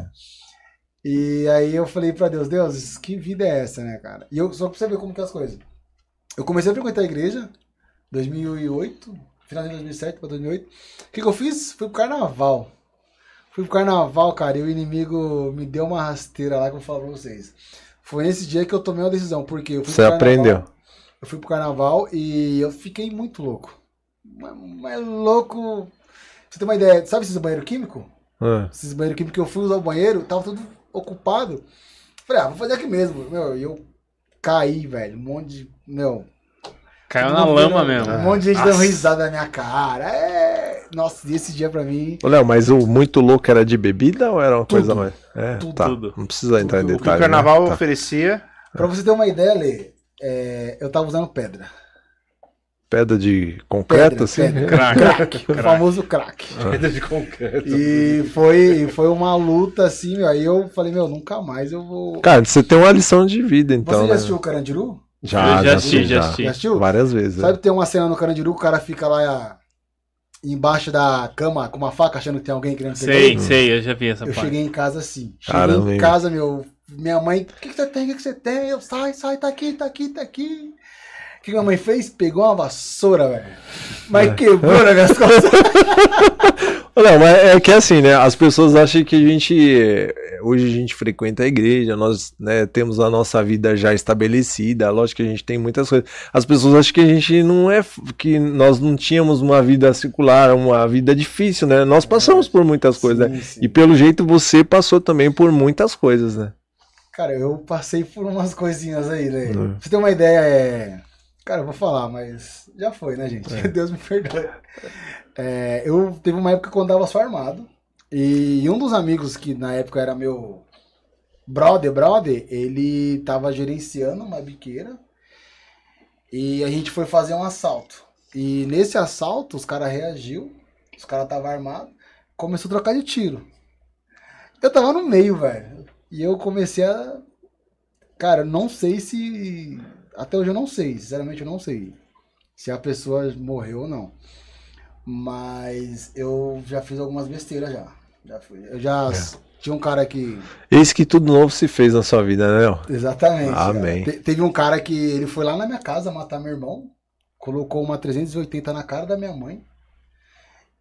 E aí eu falei pra Deus, Deus, que vida é essa, né, cara? E eu só pra você ver como que é as coisas. Eu comecei a frequentar a igreja 2008, final de 2007 pra 2008. O que que eu fiz? Fui pro carnaval. Fui pro carnaval, cara, e o inimigo me deu uma rasteira lá que eu vou falar pra vocês. Foi nesse dia que eu tomei uma decisão, porque eu fui Você pro carnaval- aprendeu. Eu fui pro carnaval e eu fiquei muito louco. Mas, mas louco. Você ter uma ideia, sabe esses banheiro químico? Ah, esses banheiros químicos que eu fui usar o banheiro, tava tudo ocupado. Falei, ah, vou fazer aqui mesmo. Meu, e eu caí, velho. Um monte de. Meu. Caiu na lama vendo- mesmo. Um monte de gente Nossa. dando risada na minha cara. É. Nossa, e esse dia pra mim. Ô, Léo, mas o muito louco era de bebida ou era uma Tudo. coisa mais? É, Tudo. tá. Tudo. Não precisa entrar em Tudo. O que o detalhes. carnaval né? Tá. oferecia. Pra você ter uma ideia, Lê, é, eu tava usando pedra. Pedra de concreto, Pedra, assim? pedra. Crack. Crack. O famoso crack. Pedra de concreto. E foi, foi uma luta assim, meu. Aí eu falei, meu, nunca mais eu vou. Cara, você tem uma lição de vida, então. Você já né? assistiu o Carandiru? Eu já assisti, já assisti. Já assistiu? Várias vezes. Sabe, é. tem uma cena no Carandiru, o cara fica lá ah, embaixo da cama com uma faca achando que tem alguém querendo pegar Sei, ele? sei, eu já vi essa Eu parte. cheguei em casa assim. Cheguei Caramba, em casa, meu. Minha mãe, o que, que você tem? O que, que você tem? Eu, sai, sai, tá aqui, tá aqui, tá aqui. O que minha mãe fez? Pegou uma vassoura, velho. Mas É. quebrou nas minhas costas. *laughs* Não, mas é que assim, né? As pessoas acham que a gente. Hoje a gente frequenta a igreja, nós né, temos a nossa vida já estabelecida. Lógico que a gente tem muitas coisas. As pessoas acham que a gente não é. que nós não tínhamos uma vida circular, uma vida difícil, né? Nós passamos por muitas coisas, né? Sim, sim. E pelo jeito você passou também por muitas coisas, né? Cara, eu passei por umas coisinhas aí, né? Hum. Pra você ter uma ideia, é. Cara, eu vou falar, mas já foi, né, gente? É. *laughs* Deus me perdoe. É, eu teve uma época que eu andava só armado. E um dos amigos que na época era meu brother, brother, ele tava gerenciando uma biqueira. E a gente foi fazer um assalto. E nesse assalto, os caras reagiu, os caras estavam armados, começou a trocar de tiro. Eu tava no meio, velho. E eu comecei a. Cara, não sei se. Até hoje eu não sei, sinceramente eu não sei. Se a pessoa morreu ou não. Mas eu já fiz algumas besteiras já. Já fui. Eu já. Tinha um cara que. Eis que tudo novo se fez na sua vida, né? Léo? Exatamente. Amém. Te- teve um cara que ele foi lá na minha casa matar meu irmão, colocou uma 380 na cara da minha mãe.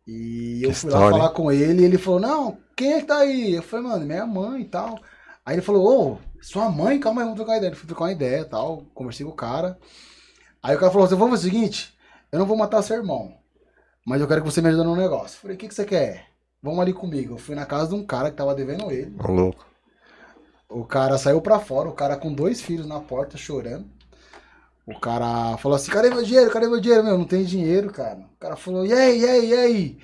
E eu Que fui lá história, falar com ele e ele falou: Não, quem é que tá aí? Eu falei, mano, minha mãe e tal. Aí ele falou: Ô, sua mãe, calma aí, vamos trocar ideia. Ele foi trocar uma ideia e tal. Conversei com o cara. Aí o cara falou: Você vamos fazer o seguinte: Eu não vou matar seu irmão, mas eu quero que você me ajude num negócio. Eu falei: O que, que você quer? Vamos ali comigo. Eu fui na casa de um cara que tava devendo ele. Ô, louco. O cara saiu pra fora, o cara com dois filhos na porta chorando. O cara falou assim: cadê meu dinheiro? Cadê meu dinheiro? Meu, não tem dinheiro, cara. O cara falou: e aí, e aí, e aí?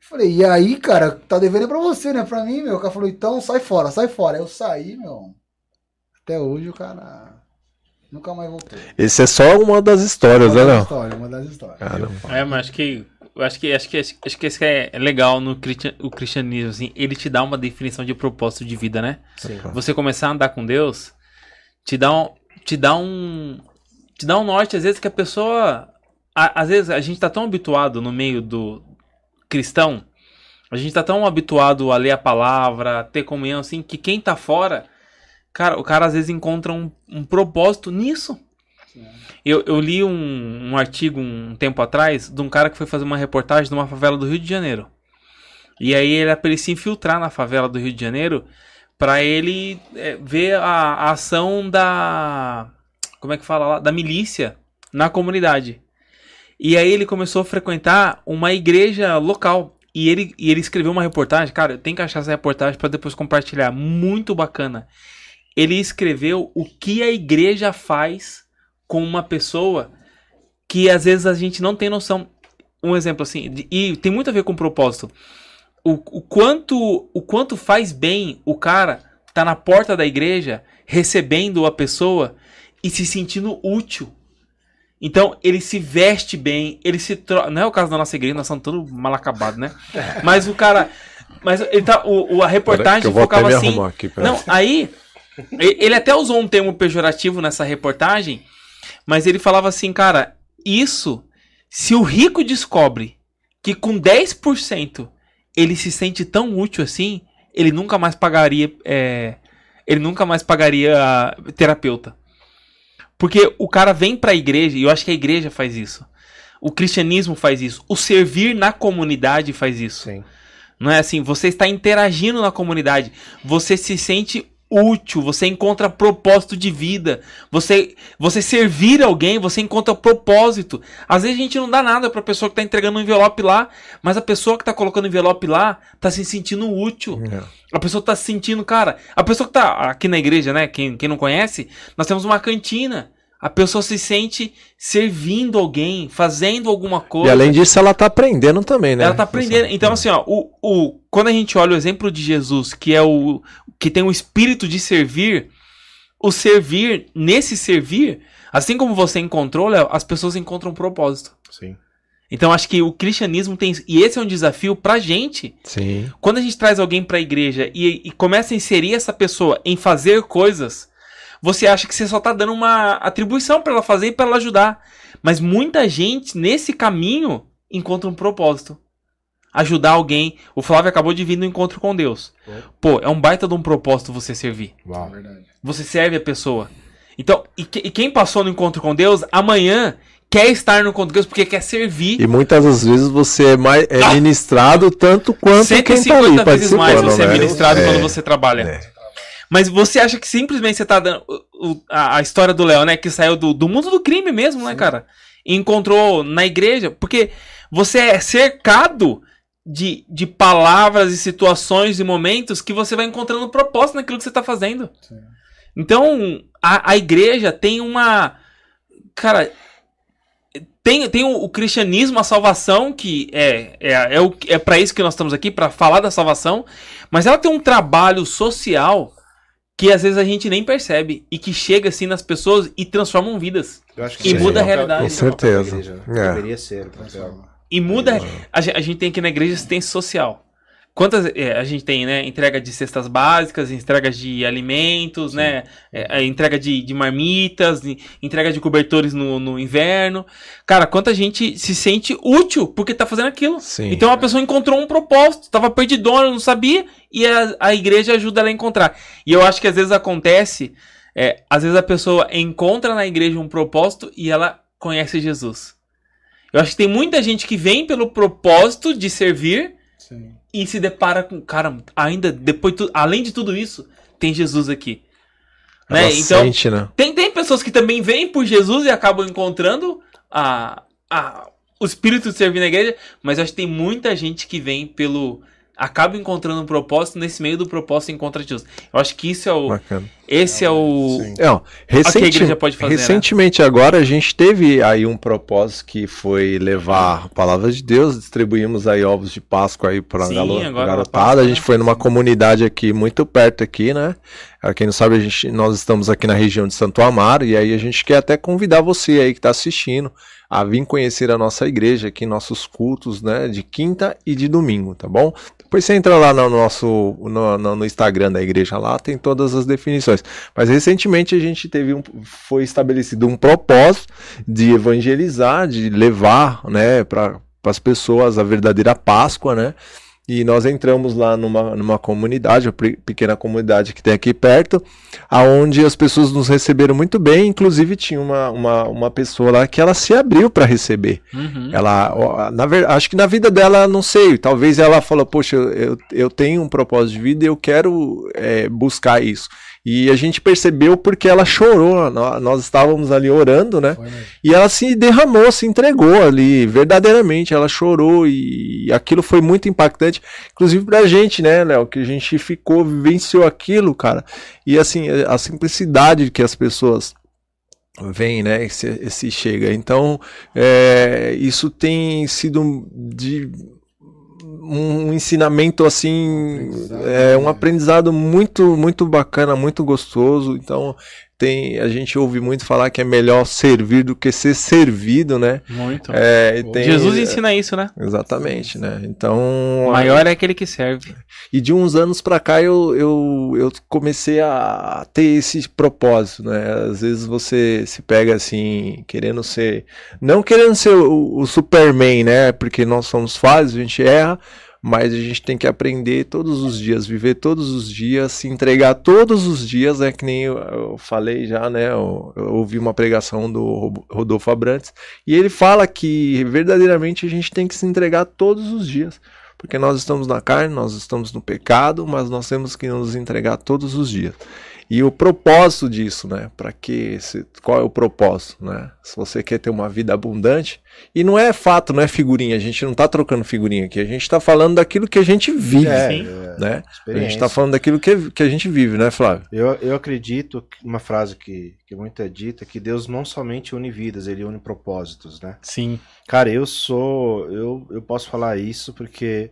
Falei: e aí, cara? Tá devendo pra você, né? Pra mim, meu. O cara falou: então sai fora, sai fora. Aí eu saí, meu. Até hoje o cara nunca mais voltou. Esse é só uma das histórias, né, uma das Léo? histórias, uma das histórias. Caramba. É, mas acho que. eu Acho que, acho que, acho que esse que é legal no cristian- o cristianismo, assim, ele te dá uma definição de propósito de vida, né? Sim. Você começar a andar com Deus, te dá um, te dá um, te dá um norte, às vezes que a pessoa, a- às vezes a gente tá tão habituado no meio do cristão, a gente tá tão habituado a ler a palavra, a ter comunhão, assim, que quem tá fora, cara, o cara às vezes encontra um, um propósito nisso. Eu, eu li um, um artigo um tempo atrás de um cara que foi fazer uma reportagem numa favela do Rio de Janeiro. E aí ele era pra ele se infiltrar na favela do Rio de Janeiro pra ele é, ver a, a ação da. Como é que fala lá? Da milícia na comunidade. E aí ele começou a frequentar uma igreja local. E ele, e ele escreveu uma reportagem. Cara, eu tenho que achar essa reportagem pra depois compartilhar. Muito bacana. Ele escreveu o que a igreja faz com uma pessoa que às vezes a gente não tem noção. Um exemplo assim, de- e tem muito a ver com propósito. O, o quanto o quanto faz bem o cara tá na porta da igreja recebendo a pessoa e se sentindo útil. Então ele se veste bem, ele se tro... não é o caso da nossa igreja, nós somos todos mal acabados, né? *laughs* Mas o cara, mas ele tá o, o- a reportagem focava assim. aqui. Não, aí ele até usou um termo pejorativo nessa reportagem, mas ele falava assim, cara, isso se o rico descobre que com 10% ele se sente tão útil assim, ele nunca mais pagaria é, ele nunca mais pagaria terapeuta. Porque o cara vem pra igreja, e eu acho que a igreja faz isso. O cristianismo faz isso. O servir na comunidade faz isso. Sim. Não é assim, você está interagindo na comunidade, você se sente útil, você encontra propósito de vida, você você servir alguém, você encontra propósito. Às vezes a gente não dá nada para a pessoa que está entregando um envelope lá, mas a pessoa que está colocando envelope lá está se sentindo útil. É. A pessoa tá se sentindo, cara, a pessoa que tá aqui na igreja, né, quem, quem não conhece, nós temos uma cantina. A pessoa se sente servindo alguém, fazendo alguma coisa. E além disso, ela tá aprendendo também, né? Ela tá aprendendo. Então, assim, ó, o, o, quando a gente olha o exemplo de Jesus, que é o que tem o espírito de servir, o servir, nesse servir, assim como você encontrou, Léo, as pessoas encontram um propósito. Sim. Então, acho que o cristianismo tem. E esse é um desafio pra gente. Sim. Quando a gente traz alguém pra igreja e, e começa a inserir essa pessoa em fazer coisas, você acha que você só tá dando uma atribuição pra ela fazer e pra ela ajudar. Mas muita gente nesse caminho encontra um propósito. Ajudar alguém. O Flávio acabou de vir no encontro com Deus. Pô, é um baita de um propósito você servir. É Uau. verdade. Você serve a pessoa. Então, e, que- e quem passou no encontro com Deus, amanhã quer estar no encontro com Deus porque quer servir. E muitas das vezes você é, mais, é ministrado tanto quanto quem tá 150 ali vezes mais você é né? ministrado É. quando você trabalha. É. Mas você acha que simplesmente você tá dando. o- o- a, a história do Léo, né? Que saiu do, do mundo do crime mesmo, né, cara? E encontrou na igreja. Porque você é cercado de, de palavras e situações e momentos que você vai encontrando propósito naquilo que você tá fazendo. Sim. Então, a, a igreja tem uma. Cara. Tem, tem o, o cristianismo, a salvação, que é, é, é, o, é para isso que nós estamos aqui, para falar da salvação, mas ela tem um trabalho social que às vezes a gente nem percebe e que chega assim nas pessoas e transformam vidas. Eu acho E esse muda é a realidade. é Com certeza. É. Deveria ser. E muda. A, gen- a gente tem aqui na igreja assistência social. Quantas é, a gente tem, né? Entrega de cestas básicas, entrega de alimentos, né? é, é, entrega de, de marmitas, de- entrega de cobertores no, no inverno. Cara, quanta gente se sente útil porque tá fazendo aquilo. Sim. Então a pessoa encontrou um propósito, tava perdidona, não sabia, e a, a igreja ajuda ela a encontrar. E eu acho que às vezes acontece, é, às vezes a pessoa encontra na igreja um propósito e ela conhece Jesus. Eu acho que tem muita gente que vem pelo propósito de servir Sim. E se depara com, cara, ainda depois, tu- além de tudo isso, tem Jesus aqui. Ela Né? Então, sente, né? tem, tem pessoas que também vêm por Jesus e acabam encontrando a, a, o espírito de servir na igreja, mas acho que tem muita gente que vem pelo acaba encontrando um propósito, nesse meio do propósito encontra Deus. Eu acho que isso é o. Bacana. Esse é o. Sim. Não, recenti- a igreja pode fazer, né? recentemente agora a gente teve aí um propósito que foi levar a palavra de Deus, distribuímos aí ovos de Páscoa aí para a Sim, galo- agora na garotada. Páscoa, a gente né? foi numa comunidade aqui muito perto aqui, né? Pra quem não sabe, a gente, nós estamos aqui na região de Santo Amaro e aí a gente quer até convidar você aí que está assistindo a vir conhecer a nossa igreja aqui, nossos cultos, né? De quinta e de domingo, tá bom? Depois você entra lá no nosso no, no- Instagram da igreja lá, tem todas as definições. Mas recentemente a gente teve um, foi estabelecido um propósito de evangelizar, de levar, né, para as pessoas a verdadeira Páscoa, né? E nós entramos lá numa, numa comunidade, uma pe- pequena comunidade que tem aqui perto, aonde as pessoas nos receberam muito bem, inclusive tinha uma, uma, uma pessoa lá que ela se abriu para receber. Uhum. Ela, na acho que na vida dela, não sei, talvez ela falou, poxa, eu, eu, eu tenho um propósito de vida e eu quero é, buscar isso. E a gente percebeu porque ela chorou, nó- nós estávamos ali orando, né? Foi mesmo. E ela se derramou, se entregou ali, verdadeiramente, ela chorou e aquilo foi muito impactante, inclusive pra gente, né, Léo, que a gente ficou, vivenciou aquilo, cara. E assim, a simplicidade que as pessoas vem, né, esse, esse chega. Então, é, isso tem sido de um ensinamento assim, Aprendizado, é um né? aprendizado muito muito bacana, muito gostoso. Então, tem a gente ouve muito falar que é melhor servir do que ser servido, né? Muito. É, e tem- Jesus ensina isso, né? Exatamente, né? Então, O maior é aquele que serve. e de uns anos pra cá eu, eu, eu comecei a ter esse propósito, né? Às vezes você se pega assim, querendo ser. Não querendo ser o, o Superman, né? Porque nós somos falhos, a gente erra, mas a gente tem que aprender todos os dias, viver todos os dias, se entregar todos os dias, né? Que nem eu, eu falei já, né? Eu, eu ouvi uma pregação do Ro- Rodolfo Abrantes, e ele fala que verdadeiramente a gente tem que se entregar todos os dias. Porque nós estamos na carne, nós estamos no pecado, mas nós temos que nos entregar todos os dias. E o propósito disso, né? Para que se- qual é o propósito, né? Se você quer ter uma vida abundante, e não é fato, não é figurinha, a gente não tá trocando figurinha aqui, a gente tá falando daquilo que a gente vive, É, Sim. é, né? A gente experiência. tá falando daquilo que, que a gente vive, né, Flávio? Eu, eu acredito que uma frase que, que muito é dita que Deus não somente une vidas, ele une propósitos, né? Sim. Cara, eu sou. Eu, eu posso falar isso porque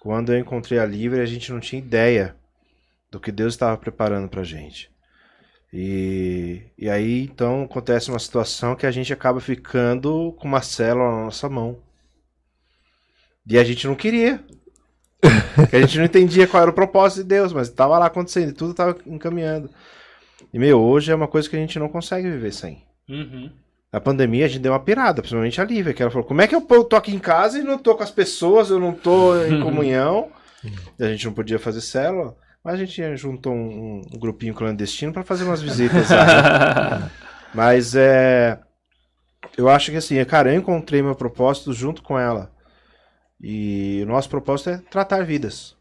quando eu encontrei a Livre, a gente não tinha ideia do que Deus estava preparando pra gente. E, e aí então acontece uma situação que a gente acaba ficando com uma célula na nossa mão. E a gente não queria. A gente não entendia qual era o propósito de Deus, mas estava lá acontecendo, e tudo estava encaminhando. E, meu, hoje é uma coisa que a gente não consegue viver sem. Uhum. Na pandemia a gente deu uma pirada, principalmente a Lívia, que ela falou: como é que eu tô aqui em casa e não tô com as pessoas, eu não tô em *laughs* comunhão? E a gente não podia fazer célula, mas a gente juntou um, um grupinho clandestino para fazer umas visitas lá. *laughs* Mas é. Eu acho que assim, cara, eu encontrei meu propósito junto com ela. E o nosso propósito é tratar vidas.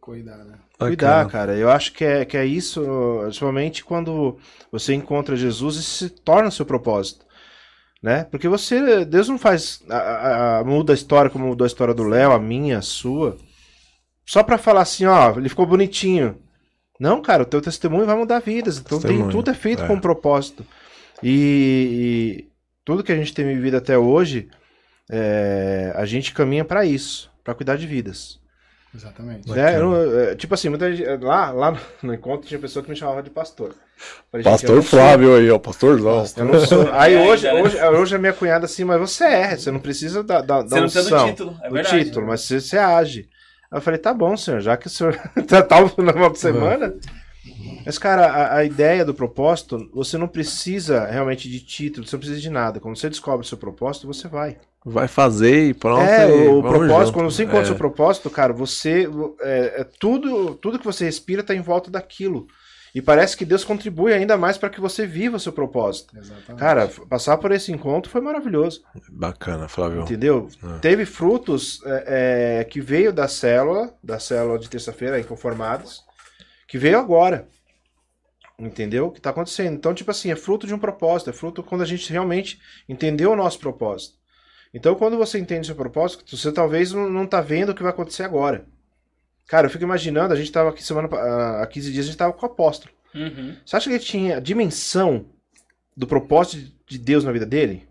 Cuidar, né? Cuidar, cara. Eu acho que é, que é isso, principalmente quando você encontra Jesus e se torna seu propósito. Né? Porque você, Deus não faz, a- a- a- muda a história como mudou a história do Léo, a minha, a sua, só pra falar assim, ó, ele ficou bonitinho. Não, cara, o teu testemunho vai mudar vidas. Então tem, tudo é feito é. com um propósito. E, e tudo que a gente tem vivido até hoje, é, a gente caminha pra isso, pra cuidar de vidas. Exatamente. Bacana. É, eu é, tipo assim, muita gente, lá, lá no encontro tinha pessoa que me chamava de pastor. Falei, Pastor não sou- Flávio aí, ó, pastorzão. Eu não sou. *laughs* Aí É, hoje, né? hoje, hoje a minha cunhada assim, mas você é, você não precisa da, da, da Você não precisa do unção, título, é do verdade. título, mas você, você age. Eu falei, tá bom, senhor, já que o senhor *laughs* tá tal de semana. Mas, cara, a, a ideia do propósito, você não precisa realmente de título, você não precisa de nada. Quando você descobre o seu propósito, você vai. Vai fazer e pronto. É, o propósito, junto. quando você encontra o É. seu propósito, cara, você. É, é tudo, tudo que você respira tá em volta daquilo. E parece que Deus contribui ainda mais para que você viva o seu propósito. Exatamente. Cara, passar por esse encontro foi maravilhoso. Bacana, Flávio. Entendeu? É. Teve frutos é, é, que veio da célula, da célula de terça-feira, inconformados, que veio agora. Entendeu? O que está acontecendo. Então, tipo assim, é fruto de um propósito, é fruto quando a gente realmente entendeu o nosso propósito. Então, quando você entende o seu propósito, você talvez não, não tá vendo o que vai acontecer agora. Cara, eu fico imaginando, a gente tava aqui semana, pa- há 15 dias, a gente tava com o apóstolo. Uhum. Você acha que ele tinha a dimensão do propósito de Deus na vida dele?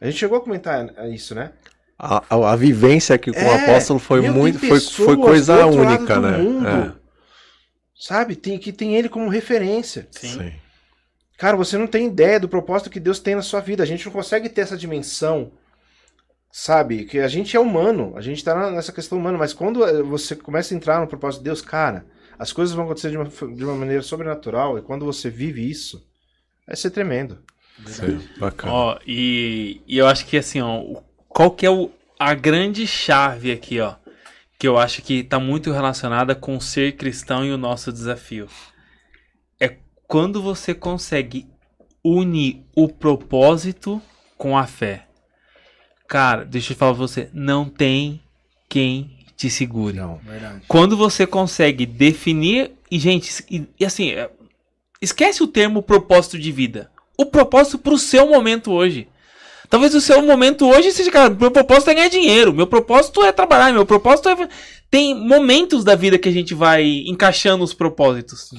A gente chegou a comentar isso, né? A, a- a vivência aqui com o É, apóstolo foi meu, muito. Foi, foi do coisa única, do né? mundo. Sabe? Tem, que tem ele como referência. É, Sim. sim. Cara, você não tem ideia do propósito que Deus tem na sua vida. A gente não consegue ter essa dimensão. Sabe? Que a gente é humano. A gente tá nessa questão humana. Mas quando eh, você começa a entrar no propósito de Deus, cara, as coisas vão acontecer de uma, de uma maneira sobrenatural. E quando você vive isso, vai ser tremendo. Sim, bacana. Ó, e, e eu acho que assim, ó, qual que é o, a grande chave aqui, ó, que eu acho que tá muito relacionada com ser cristão e o nosso desafio. É quando você consegue unir o propósito com a fé. Cara, deixa eu falar pra você, não tem quem te segure. Não. Verdade. Quando você consegue definir. E, gente, e, e assim, é, esquece o termo propósito de vida. O propósito pro seu momento hoje. Talvez o seu momento hoje seja, cara, meu propósito é ganhar dinheiro, meu propósito é trabalhar, meu propósito é. Tem momentos da vida que a gente vai encaixando os propósitos.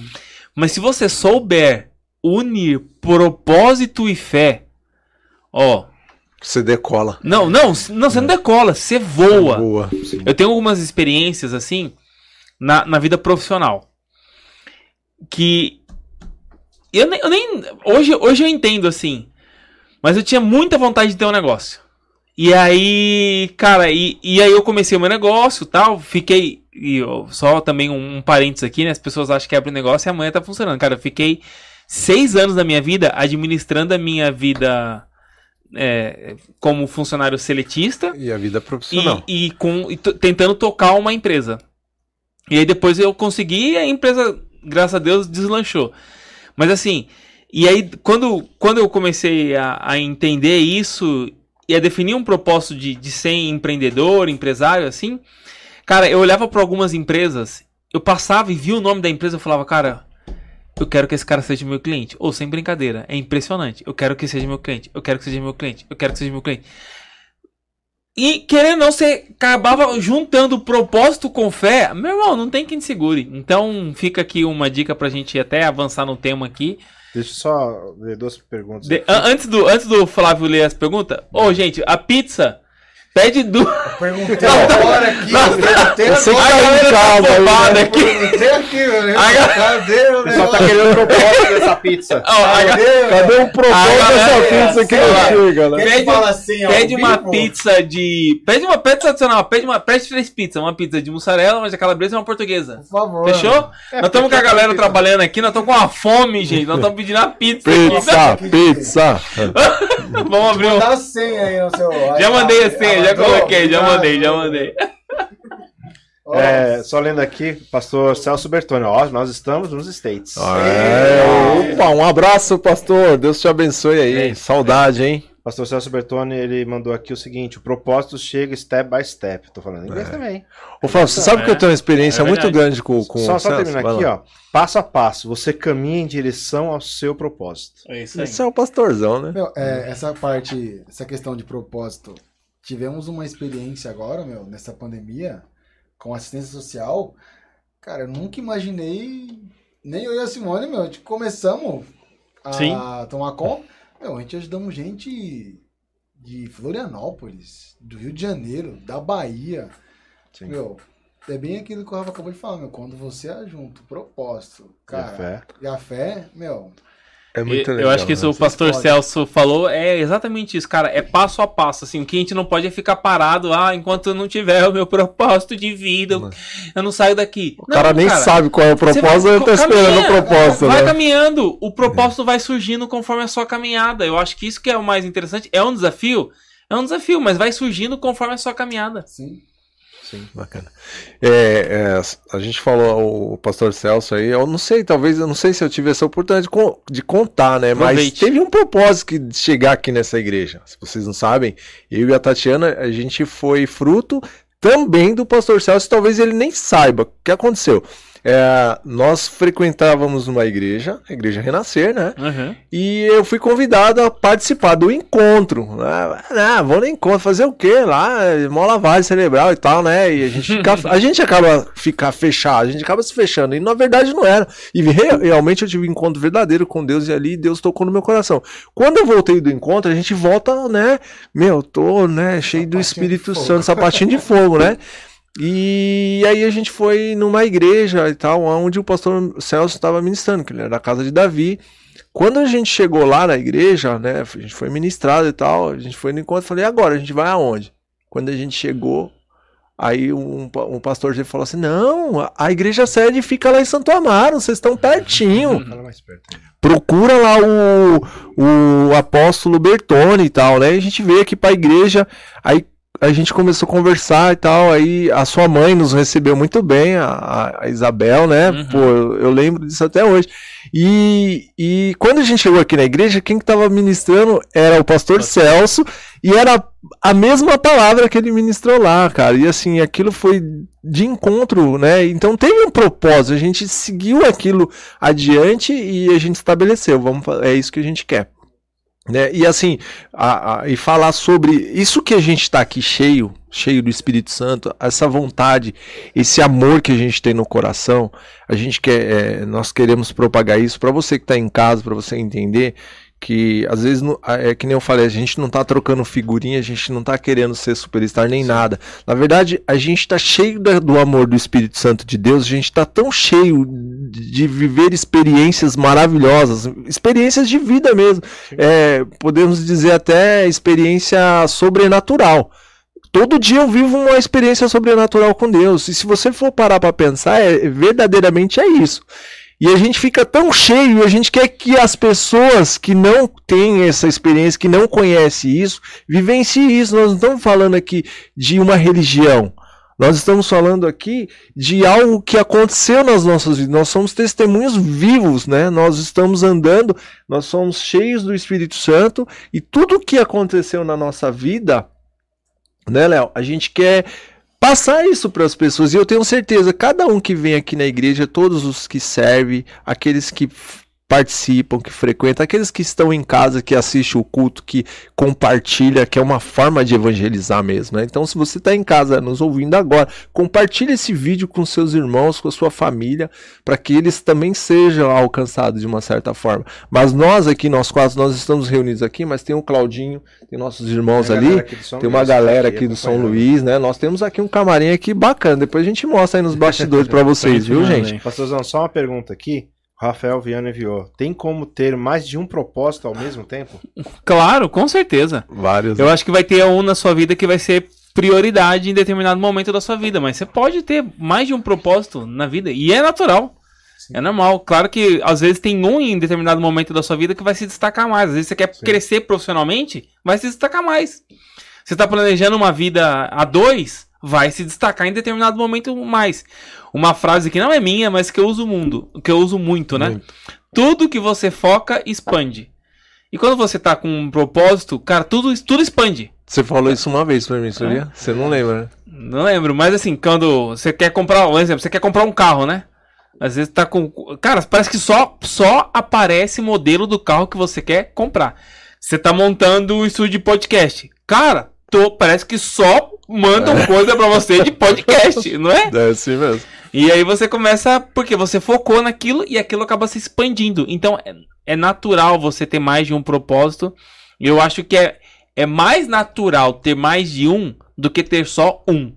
Mas se você souber unir propósito e fé, ó. Você decola. Não, não, não, você não decola, você voa. Boa. Eu tenho algumas experiências assim na, na vida profissional. Que eu nem, eu nem hoje, hoje eu entendo assim. Mas eu tinha muita vontade de ter um negócio. E aí, cara, e, e aí eu comecei o meu negócio tal. Fiquei. E eu- só também um, um parênteses aqui, né? As pessoas acham que abre um negócio e amanhã tá funcionando. Cara, eu fiquei seis anos da minha vida administrando a minha vida é, como funcionário seletista E a vida profissional. e, e com, e tentando tocar uma empresa. E aí depois eu consegui e a empresa, graças a Deus, deslanchou. Mas assim, e aí quando, quando eu comecei a, a entender isso e a definir um propósito de, de ser empreendedor, empresário, assim, cara, eu olhava para algumas empresas, eu passava e via o nome da empresa, eu falava, cara, eu quero que esse cara seja meu cliente. Ou sem brincadeira, é impressionante. Eu quero que seja meu cliente. Eu quero que seja meu cliente. Eu quero que seja meu cliente. E querendo ou não, você acabava juntando propósito com fé. Meu irmão, não tem quem te segure. Então fica aqui uma dica pra gente até avançar no tema aqui. Deixa eu só ver duas perguntas. De- an- antes, do, antes do Flávio ler as perguntas, ô gente, a pizza pede duas. Perguntei agora aqui, eu perguntei Você agora. que tá em casa aí, afobada né? aqui. Perguntei aqui, velho. Cadê o O pessoal tá negócio? querendo o propósito dessa pizza. A- Cadê, Cadê o propósito dessa galera, pizza que sei não chega, né? Pede- fala assim, ó, Pede uma vivo? pizza de. Pede uma pizza tradicional, pede uma. Pede três pizzas. Uma pizza de mussarela, uma de calabresa e uma portuguesa. Por favor. Fechou? É, nós estamos com a porque- galera trabalhando aqui, nós estamos com uma fome, gente. Nós estamos pedindo a pizza. Pizza, aqui. pizza. *laughs* Vamos abrir um. Dá a senha aí no seu... Já mandei a senha, já coloquei, já mandei, já mandei. É, só lendo aqui, pastor Celso Bertoni, ó, nós estamos nos States. É, opa, um abraço, pastor. Deus te abençoe aí. É. Saudade, hein? Pastor Celso Bertoni, ele mandou aqui o seguinte: o propósito chega step by step. Tô falando em inglês É. também. Ô, Flávio, você sabe É. que eu tenho uma experiência É muito grande com, com só o só Celso? terminar aqui, ó. Passo a passo, você caminha em direção ao seu propósito. É isso aí. Esse é o pastorzão, né? Meu, é, essa parte, essa questão de propósito, tivemos uma experiência agora, meu, nessa pandemia, com assistência social. Cara, eu nunca imaginei, nem eu e a Simone, meu, de começamos a Sim. tomar conta. Meu, a gente ajudamos gente de Florianópolis, do Rio de Janeiro, da Bahia. Sim. Meu, é bem aquilo que o Rafa acabou de falar, meu. Quando você ajunta o propósito, E a cara, fé. e a fé, meu, É muito eu, legal. acho que isso né? o pastor Vocês Celso falou é exatamente isso, cara. É passo a passo. Assim, o que a gente não pode é ficar parado, ah, enquanto eu não tiver o meu *laughs* propósito de vida, eu- eu não saio daqui. O cara nem sabe qual é o propósito, ele tá esperando o propósito, Vai né? caminhando, o propósito vai surgindo conforme a sua caminhada. Eu acho que isso que é o mais interessante. É um desafio? É um desafio, mas vai surgindo conforme a sua caminhada. Assim, Bacana. É, é, a gente falou o pastor Celso aí, eu não sei, talvez, eu não sei se eu tive essa oportunidade de, con- de contar, né? Mas Aproveite. teve um propósito de chegar aqui nessa igreja. Se vocês não sabem, eu e a Tatiana, a gente foi fruto também do pastor Celso, talvez ele nem saiba o que aconteceu. É, nós frequentávamos uma igreja, a igreja Renascer, né? Uhum. E eu fui convidado a participar do encontro. Ah, ah, vou no encontro, fazer o quê lá? Mó lavagem cerebral e tal, né? E a gente, *laughs* fica, a gente acaba ficar fechado, a gente acaba se fechando. E na verdade não era. E re- realmente eu tive um encontro verdadeiro com Deus e ali Deus tocou no meu coração. Quando eu voltei do encontro, a gente volta, né? Meu, tô, né, cheio do Sapatinho Espírito de fogo. Santo, sapatinho de fogo, né? *laughs* E aí a gente foi numa igreja e tal, onde o pastor Celso estava ministrando, que ele era da casa de Davi. Quando a gente chegou lá na igreja, né, a gente foi ministrado e tal, a gente foi no encontro, falei, agora, a gente vai aonde? Quando a gente chegou, aí um, um pastor falou assim, não, a- a igreja sede fica lá em Santo Amaro, vocês estão pertinho procura lá o, o apóstolo Bertone e tal, né? A gente veio aqui pra igreja, aí a gente começou a conversar e tal, aí a sua mãe nos recebeu muito bem, a- a, Isabel, né? Uhum. Pô, eu, lembro disso até hoje. E, e quando a gente chegou aqui na igreja, quem que tava ministrando era o pastor Celso, e era a mesma palavra que ele ministrou lá, cara. E assim, aquilo foi de encontro, né? Então teve um propósito, a gente seguiu aquilo adiante e a gente estabeleceu, vamos, é isso que a gente quer. Né? E assim, a- a- e falar sobre isso que a gente está aqui cheio, cheio do Espírito Santo, essa vontade, esse amor que a gente tem no coração, a gente quer, é, nós queremos propagar isso para você que está em casa, para você entender que às vezes é que nem eu falei, a gente não tá trocando figurinha, a gente não tá querendo ser superstar nem nada. Na verdade, a gente tá cheio do amor do Espírito Santo de Deus, a gente tá tão cheio de, de viver experiências maravilhosas, experiências de vida mesmo. É, podemos dizer até experiência sobrenatural. Todo dia eu vivo uma experiência sobrenatural com Deus. E se você for parar para pensar, é, verdadeiramente é isso. E a gente fica tão cheio e a gente quer que as pessoas que não têm essa experiência, que não conhecem isso, vivenciem isso. Nós não estamos falando aqui de uma religião. Nós estamos falando aqui de algo que aconteceu nas nossas vidas. Nós somos testemunhos vivos, né? Nós estamos andando, nós somos cheios do Espírito Santo e tudo que aconteceu na nossa vida, né, Léo? A gente quer passar isso para as pessoas. E eu tenho certeza, cada um que vem aqui na igreja, todos os que servem, aqueles que participam, que frequentam, aqueles que estão em casa, que assistem o culto, que compartilha, que é uma forma de evangelizar mesmo, né? Então, se você está em casa nos ouvindo agora, compartilhe esse vídeo com seus irmãos, com a sua família, para que eles também sejam alcançados de uma certa forma. Mas nós aqui, nós quatro, nós estamos reunidos aqui, mas tem o Claudinho, tem nossos irmãos Tem ali, tem uma galera aqui do São. Luís, né? Nós temos aqui um camarim aqui bacana. Depois a gente mostra aí nos bastidores pra *laughs* vocês, viu, gente? Pastorzão, só uma pergunta aqui. Rafael Viana enviou. Tem como ter mais de um propósito ao mesmo tempo? *laughs* Claro, com certeza. Vários. Eu acho que vai ter um na sua vida que vai ser prioridade em determinado momento da sua vida, mas você pode ter mais de um propósito na vida e é natural. É normal. Claro que às vezes tem um em determinado momento da sua vida que vai se destacar mais. Às vezes você quer Sim. crescer profissionalmente, vai se destacar mais. Você está planejando uma vida a dois, vai se destacar em determinado momento mais. Uma frase que não é minha, mas que eu uso mundo, que eu uso muito, né? Muito. Tudo que você foca expande. E quando você tá com um propósito, cara, tudo, tudo expande. Você falou isso uma vez pra mim, sabia? Você não lembra, né? Não lembro, mas assim, quando você quer comprar, um exemplo, você quer comprar um carro, né? Às vezes tá com. Cara, parece que só, só aparece modelo do carro que você quer comprar. Você tá montando um estúdio de podcast. Cara, tô, parece que só mandam coisa pra você de podcast, não é? É assim mesmo. E aí você começa, porque você focou naquilo e aquilo acaba se expandindo. Então é, é natural você ter mais de um propósito. Eu acho que é, é mais natural ter mais de um do que ter só um.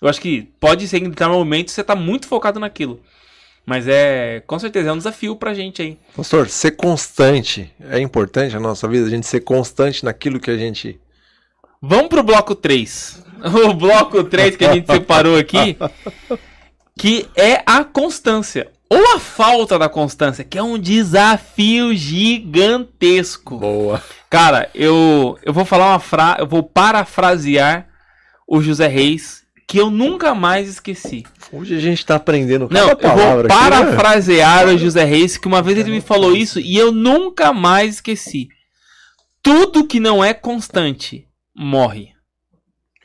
Eu acho que pode ser que em determinado momento você tá muito focado naquilo. Mas é, com certeza, é um desafio pra gente aí. Pastor, ser constante é importante na nossa vida, a gente ser constante naquilo que a gente. Vamos pro bloco 3. *laughs* O bloco 3 que a gente separou aqui, *laughs* que é a constância. Ou a falta da constância, que é um desafio gigantesco. Boa. Cara, eu, eu vou falar uma frase, eu vou parafrasear o José Reis, que eu nunca mais esqueci. Hoje a gente tá aprendendo cada Não, eu vou aqui, né? parafrasear o José Reis, que uma vez ele me falou isso e eu nunca mais esqueci. Tudo que não é constante morre.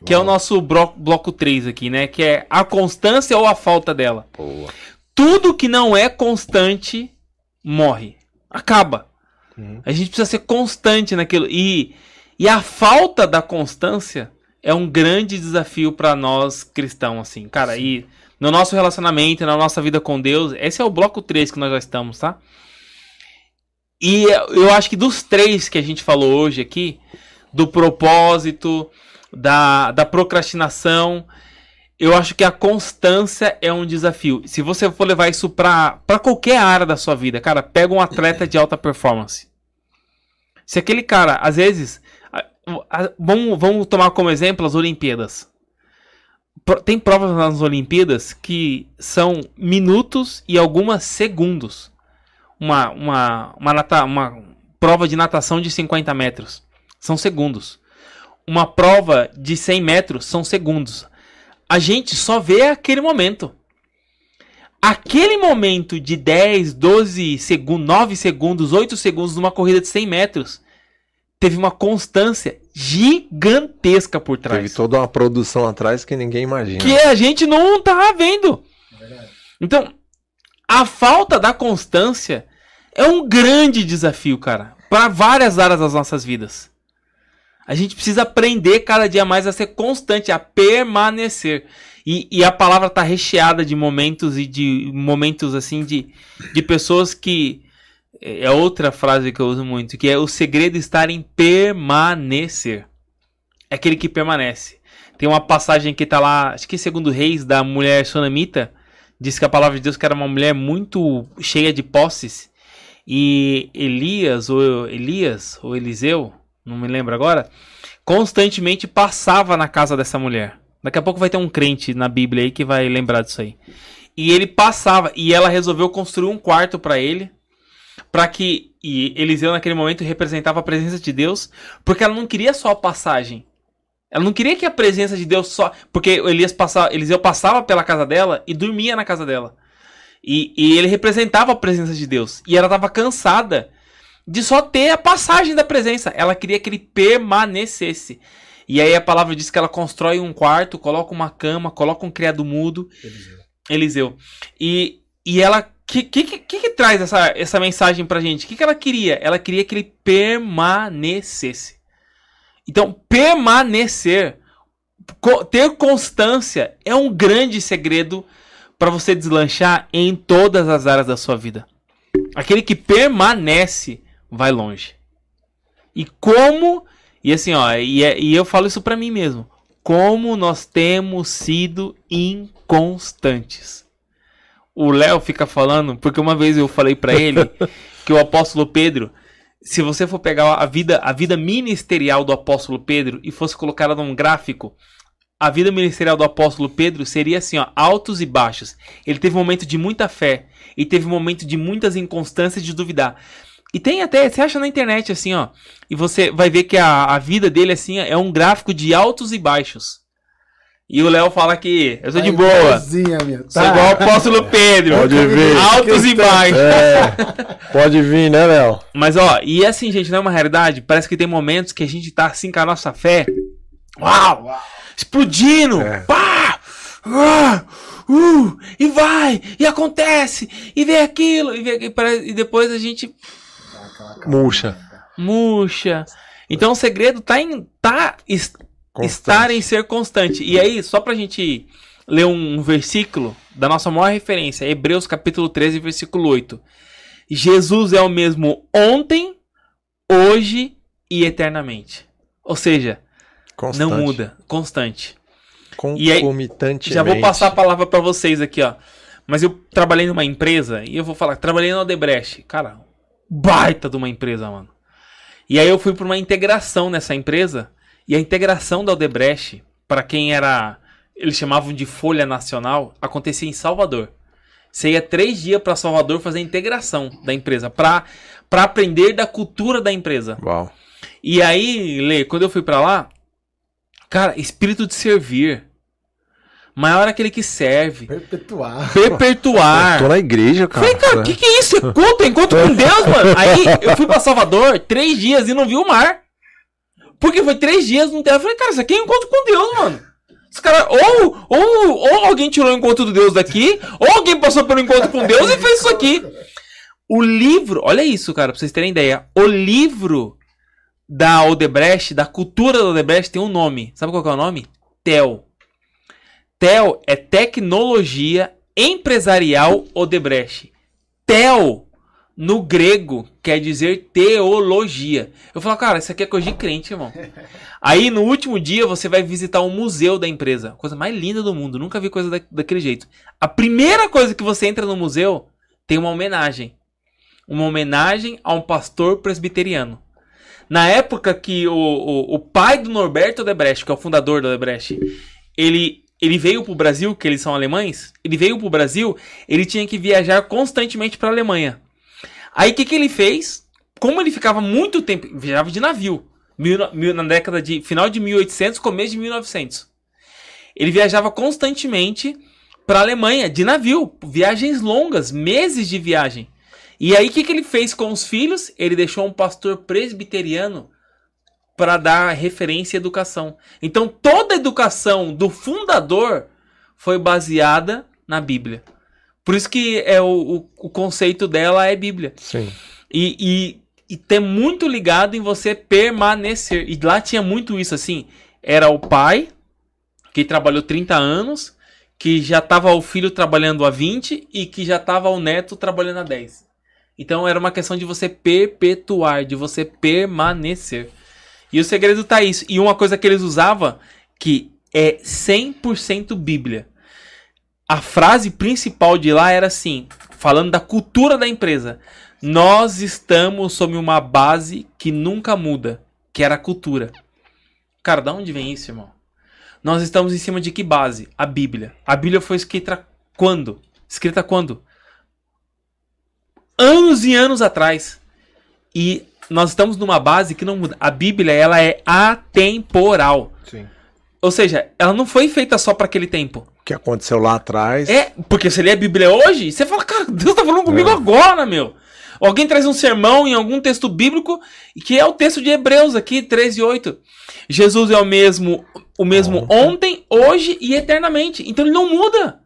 Que é o nosso bro- bloco 3 aqui, né? Que é a constância ou a falta dela. Boa. tudo que não é constante morre. Acaba. Uhum. A gente precisa ser constante naquilo. E, e a falta da constância é um grande desafio para nós cristãos, assim. Cara, e no nosso relacionamento, na nossa vida com Deus, esse é o bloco 3 que nós já estamos, tá? E eu acho que dos três que a gente falou hoje aqui, do propósito, da, da procrastinação, eu acho que a constância é um desafio. Se você for levar isso para qualquer área da sua vida, cara, pega um atleta de alta performance. Se aquele cara, às vezes, vamos, vamos tomar como exemplo as Olimpíadas. Tem provas nas Olimpíadas que são minutos e algumas segundos. Uma, uma, uma, nata- uma prova de natação de 50 metros são segundos. Uma prova de 100 metros são segundos. A gente só vê aquele momento. Aquele momento de 10, 12 segundos, 9 segundos, 8 segundos numa corrida de 100 metros teve uma constância gigantesca por trás. Teve toda uma produção atrás que ninguém imagina. Que a gente não tá vendo. Então, a falta da constância é um grande desafio, cara, para várias áreas das nossas vidas. A gente precisa aprender cada dia mais a ser constante, a permanecer. E, e a palavra tá recheada de momentos e de momentos assim de, de pessoas que é outra frase que eu uso muito, que é o segredo estar em permanecer. É aquele que permanece. Tem uma passagem que tá lá, acho que segundo Reis, da mulher sunamita, diz que a palavra de Deus que era uma mulher muito cheia de posses. E Elias, ou Elias, ou Eliseu, não me lembro agora, constantemente passava na casa dessa mulher. Daqui a pouco vai ter um crente na Bíblia aí que vai lembrar disso aí. E ele passava, e ela resolveu construir um quarto para ele, para que e Eliseu naquele momento representava a presença de Deus, porque ela não queria só a passagem. Ela não queria que a presença de Deus só. Porque Elias passava, Eliseu passava pela casa dela e dormia na casa dela. E, e ele representava a presença de Deus. E ela estava cansada de só ter a passagem da presença. Ela queria que ele permanecesse. E aí a palavra diz que ela constrói um quarto, coloca uma cama, coloca um criado mudo. Eliseu. E, e ela. O que, que, que, que traz essa, essa mensagem pra gente? O que, que ela queria? Ela queria que ele permanecesse. Então, permanecer, ter constância é um grande segredo para você deslanchar em todas as áreas da sua vida. Aquele que permanece vai longe. E como, e assim, ó, e, é- e eu falo isso para mim mesmo, como nós temos sido inconstantes. O Léo fica falando, porque uma vez eu falei para ele *laughs* que o apóstolo Pedro, se você for pegar a vida, a vida ministerial do apóstolo Pedro e fosse colocá-la num gráfico, a vida ministerial do apóstolo Pedro seria assim, ó, altos e baixos. Ele teve um momento de muita fé e teve um momento de muitas inconstâncias de duvidar. E tem até, você acha na internet assim, ó, e você vai ver que a, a vida dele assim é um gráfico de altos e baixos. E o Léo fala que eu sou de Tá boa. meu. Sou Tá. igual o apóstolo Pedro. Pode ver. Altos e baixos. É, pode vir, né, Léo? Mas ó, e assim, gente, não é uma realidade. Parece que tem momentos que a gente tá assim com a nossa fé. Uau! Explodindo! É. Pá! Ah! Uh! E vai! E acontece! E vê aquilo! E, vê, e depois a gente Murcha. murcha. Então o segredo tá em tá, estar em ser constante. E aí, só pra gente ler um versículo da nossa maior referência, Hebreus capítulo 13, versículo 8. Jesus é o mesmo ontem, hoje e eternamente. Ou seja, Constante. não muda, constante. E aí. Já vou passar a palavra pra vocês aqui, ó. Mas eu trabalhei numa empresa e eu vou falar, trabalhei na Odebrecht. Cara, baita de uma empresa, mano. E aí eu fui pra uma integração nessa empresa. E a integração da Odebrecht, pra quem era. Eles chamavam de Folha Nacional, acontecia em Salvador. Você ia três dias pra Salvador fazer a integração da empresa, pra aprender da cultura da empresa. Uau. E aí, Lê, quando eu fui pra lá, cara, espírito de servir. Maior é aquele que serve. Perpetuar. Perpetuar. *laughs* Tô na igreja, cara. Falei, cara, o que, que é isso? É culto, é encontro com Deus, mano. Aí eu fui pra Salvador três dias e não vi o mar. Porque foi três dias no terra. Eu falei, cara, isso aqui é encontro com Deus, mano. Os caras, ou, ou, ou alguém tirou o encontro do Deus daqui, ou alguém passou pelo encontro com Deus e fez isso aqui. O livro, olha isso, cara, pra vocês terem ideia. O livro da Odebrecht, da cultura da Odebrecht, tem um nome. Sabe qual que é o nome? TEL. TEL é Tecnologia Empresarial Odebrecht. TEL, no grego, quer dizer teologia. Eu falo, cara, isso aqui é coisa de crente, irmão. *laughs* Aí, no último dia, você vai visitar um museu da empresa. Coisa mais linda do mundo. Nunca vi coisa da, daquele jeito. A primeira coisa que você entra no museu tem uma homenagem. Uma homenagem a um pastor presbiteriano. Na época que o, o, o pai do Norberto Odebrecht, que é o fundador do Odebrecht, ele ele veio para o Brasil, que eles são alemães, ele veio para o Brasil, ele tinha que viajar constantemente para a Alemanha. Aí o que, que ele fez? Como ele ficava muito tempo, viajava de navio, mil, mil, na década de final de 1800, começo de 1900. Ele viajava constantemente para a Alemanha de navio, viagens longas, meses de viagem. E aí o que, que ele fez com os filhos? Ele deixou um pastor presbiteriano para dar referência à educação. Então toda a educação do fundador foi baseada na Bíblia. Por isso que é o, o, o conceito dela é Bíblia. Sim. E, e, e tem muito ligado em você permanecer. E lá tinha muito isso assim. Era o pai que trabalhou 30 anos, que já estava o filho trabalhando há 20 e que já estava o neto trabalhando há 10. Então era uma questão de você perpetuar, de você permanecer. E o segredo tá isso. E uma coisa que eles usavam que é 100% Bíblia. A frase principal de lá era assim, falando da cultura da empresa. Nós estamos sob uma base que nunca muda, que era a cultura. Cara, da onde vem isso, irmão? Nós estamos em cima de que base? A Bíblia. A Bíblia foi escrita quando? Escrita quando? Anos e anos atrás. E nós estamos numa base que não muda. A Bíblia, ela é atemporal. Sim. Ou seja, ela não foi feita só para aquele tempo. O que aconteceu lá atrás. É, porque você lê a Bíblia hoje, você fala, cara, Deus tá falando comigo É. agora, meu. Alguém traz um sermão em algum texto bíblico, que é o texto de Hebreus aqui, 13 e 8. Jesus é o mesmo, o mesmo ontem, hoje e eternamente. Então ele não muda.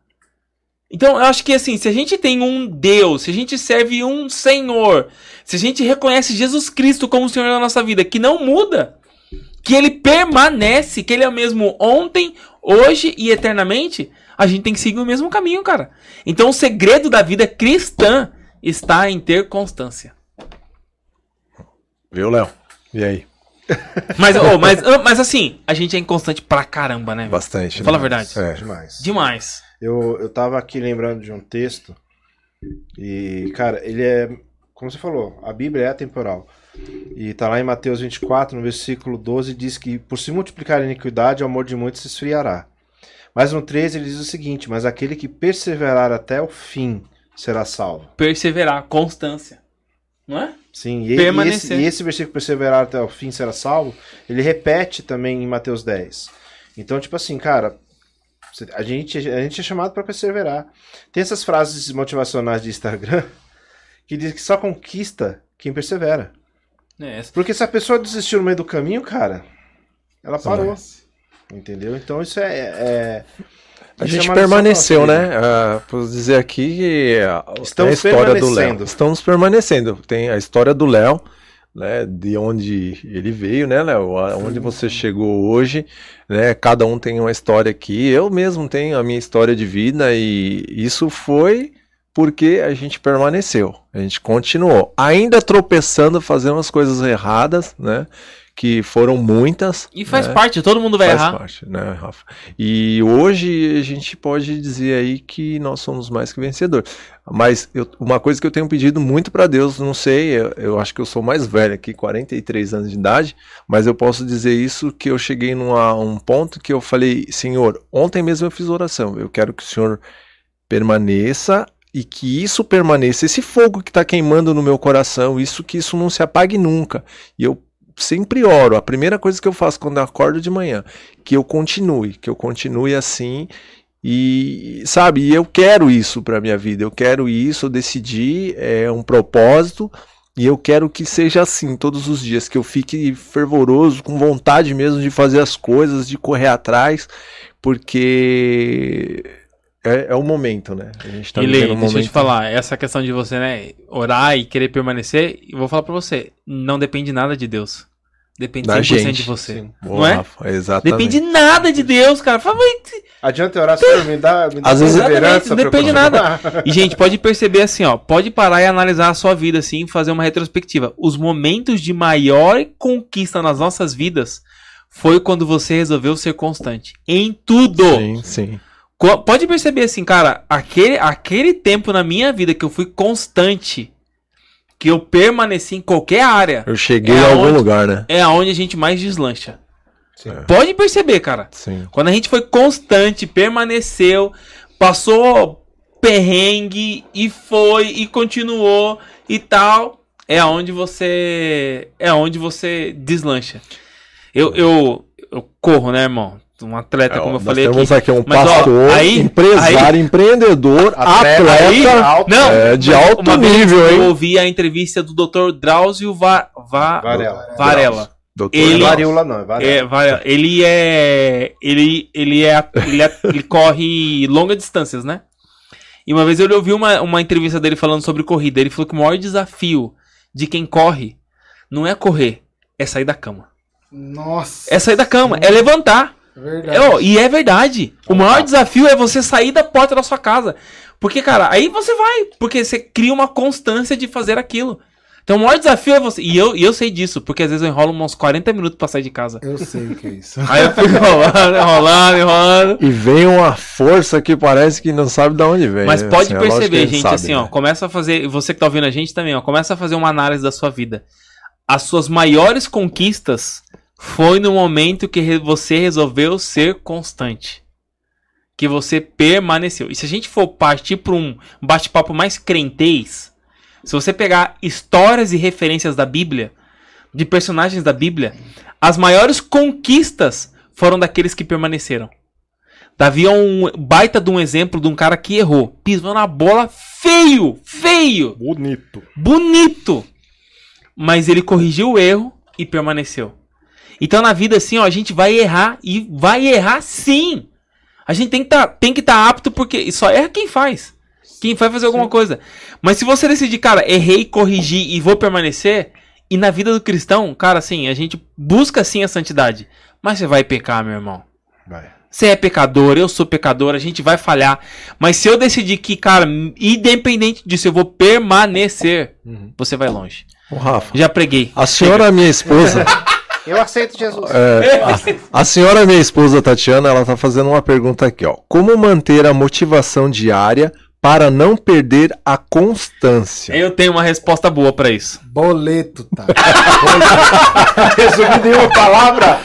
Então eu acho que assim, se a gente tem um Deus, se a gente serve um Senhor, se a gente reconhece Jesus Cristo como o Senhor da nossa vida, que não muda, que ele permanece, que ele é o mesmo ontem, hoje e eternamente, a gente tem que seguir o mesmo caminho, cara. Então o segredo da vida cristã está em ter constância. Viu, Léo? E aí? Mas, oh, mas, *laughs* mas assim, a gente é inconstante pra caramba, né? Bastante. Fala a verdade. É. Demais. Demais. Eu, eu tava aqui lembrando de um texto e, cara, ele é, como você falou, a Bíblia é atemporal. E tá lá em Mateus 24, no versículo 12, diz que por se multiplicar a iniquidade, o amor de muitos se esfriará. Mas no 13 ele diz o seguinte, mas aquele que perseverar até o fim será salvo. Perseverar, constância. Não é? Sim, e, e, esse, Permanecer. e esse versículo perseverar até o fim será salvo, ele repete também em Mateus 10. Então, tipo assim, cara, a gente, a gente é chamado para perseverar. Tem essas frases motivacionais de Instagram *laughs* que diz que só conquista quem persevera. É, Porque se a pessoa desistiu no meio do caminho, cara, ela parou. Nossa. Entendeu? Então isso é. é- A isso é gente uma lição permaneceu, né? Posso dizer aqui que a, Estamos a história do Léo. Estamos permanecendo. Tem a história do Léo, né? De onde ele veio, né, Léo? A- Onde você chegou hoje, né? Cada um tem uma história aqui. Eu mesmo tenho a minha história de vida e isso foi porque a gente permaneceu. A gente continuou, ainda tropeçando, fazendo as coisas erradas, né? Que foram muitas. E faz né? parte, todo mundo vai Faz errar. parte, né, Rafa? E hoje a gente pode dizer aí que nós somos mais que vencedores. Mas eu- uma coisa que eu tenho pedido muito para Deus, não sei, eu, eu acho que eu sou mais velho aqui, 43 anos de idade, mas eu posso dizer isso que eu cheguei num um ponto que eu falei, Senhor, ontem mesmo eu fiz oração, eu quero que o Senhor permaneça e que isso permaneça, esse fogo que está queimando no meu coração, isso que isso não se apague nunca. E eu sempre oro, a primeira coisa que eu faço quando eu acordo de manhã, que eu continue, que eu continue assim e sabe, eu quero isso para minha vida, eu quero isso, eu decidi, é um propósito E eu quero que seja assim todos os dias, que eu fique fervoroso, com vontade mesmo de fazer as coisas, de correr atrás, porque é, é o momento, né? A gente tá e Lê, vivendo um deixa eu te falar, essa questão de você, né, orar e querer permanecer, eu vou falar pra você, não depende nada de Deus. Depende Da 100% gente. de você. Sim. Boa, não é? Rafa, exatamente. Depende nada de Deus, cara. Fala, mas Adianta orar, Senhor, me dá, me dá Às vezes- não depende continuar. E, gente, pode perceber assim, ó. Pode parar e analisar a sua vida, assim, e fazer uma retrospectiva. Os momentos de maior conquista nas nossas vidas foi quando você resolveu ser constante. Em tudo. Sim, sim. Pode perceber assim, cara, aquele, aquele tempo na minha vida que eu fui constante, que eu permaneci em qualquer área, Eu cheguei É a algum aonde- lugar, né? é aonde a gente mais deslancha. Sim. Pode perceber, cara. Sim. Quando a gente foi constante, permaneceu, passou perrengue e foi e continuou e tal, é aonde você é aonde você deslancha. Eu, eu, eu corro, né, irmão? Um atleta, É, como eu nós falei temos aqui. aqui, um Mas, ó, pastor, aí- empresário, empreendedor, atleta, Aí- não, é, de mas alto uma vez nível, Eu hein? ouvi a entrevista do Dr. Drauzio Va, Va- Varela. Varela. Doutor Ele- Não é varíola, não, é varíola. É, ele é. Ele, ele é. Ele, é- ele corre longas distâncias, né? E uma vez eu ouvi uma, uma entrevista dele falando sobre corrida. Ele falou que o maior desafio de quem corre não é correr, é sair da cama. Nossa. É sair da cama, é levantar. Verdade. É, ó, e é verdade. O maior desafio é você sair da porta da sua casa. Porque, cara, aí você vai. Porque você cria uma constância de fazer aquilo. Então o maior desafio é você. E eu, e eu sei disso, porque às vezes eu enrolo uns 40 minutos pra sair de casa. Eu sei o que é isso. Aí eu fico enrolando, enrolando, enrolando. E vem uma força que parece que não sabe de onde vem. Mas né? pode Assim, é que perceber, gente sabe, assim, ó, né? começa a fazer, você que tá ouvindo a gente também, ó, começa a fazer uma análise da sua vida. As suas maiores conquistas foi no momento que você resolveu ser constante. Que você permaneceu. E se a gente for partir para um bate-papo mais crentez, se você pegar histórias e referências da Bíblia, de personagens da Bíblia, as maiores conquistas foram daqueles que permaneceram. Davi é um baita de um exemplo de um cara que errou. Pisou na bola feio, feio, Bonito. bonito. Mas ele corrigiu o erro e permaneceu. Então na vida assim, ó, a gente vai errar e vai errar sim. A gente tem que tá, tem que estar apto porque só erra quem faz. Quem vai fazer alguma coisa. Mas se você decidir, cara, errei, corrigi e vou permanecer, e na vida do cristão, cara, assim, a gente busca sim a santidade. Mas você vai pecar, meu irmão. Vai. Você é pecador, eu sou pecador, a gente vai falhar. Mas se eu decidir que, cara, independente disso, eu vou permanecer, você vai longe. Ô, Rafa, Já preguei. a senhora, minha esposa, *laughs* Eu aceito Jesus. é, a, a senhora, minha esposa Tatiana, ela tá fazendo uma pergunta aqui, ó. Como manter a motivação diária para não perder a constância? Eu tenho uma resposta boa pra isso. Boleto, tá? *laughs* Resumido em uma palavra.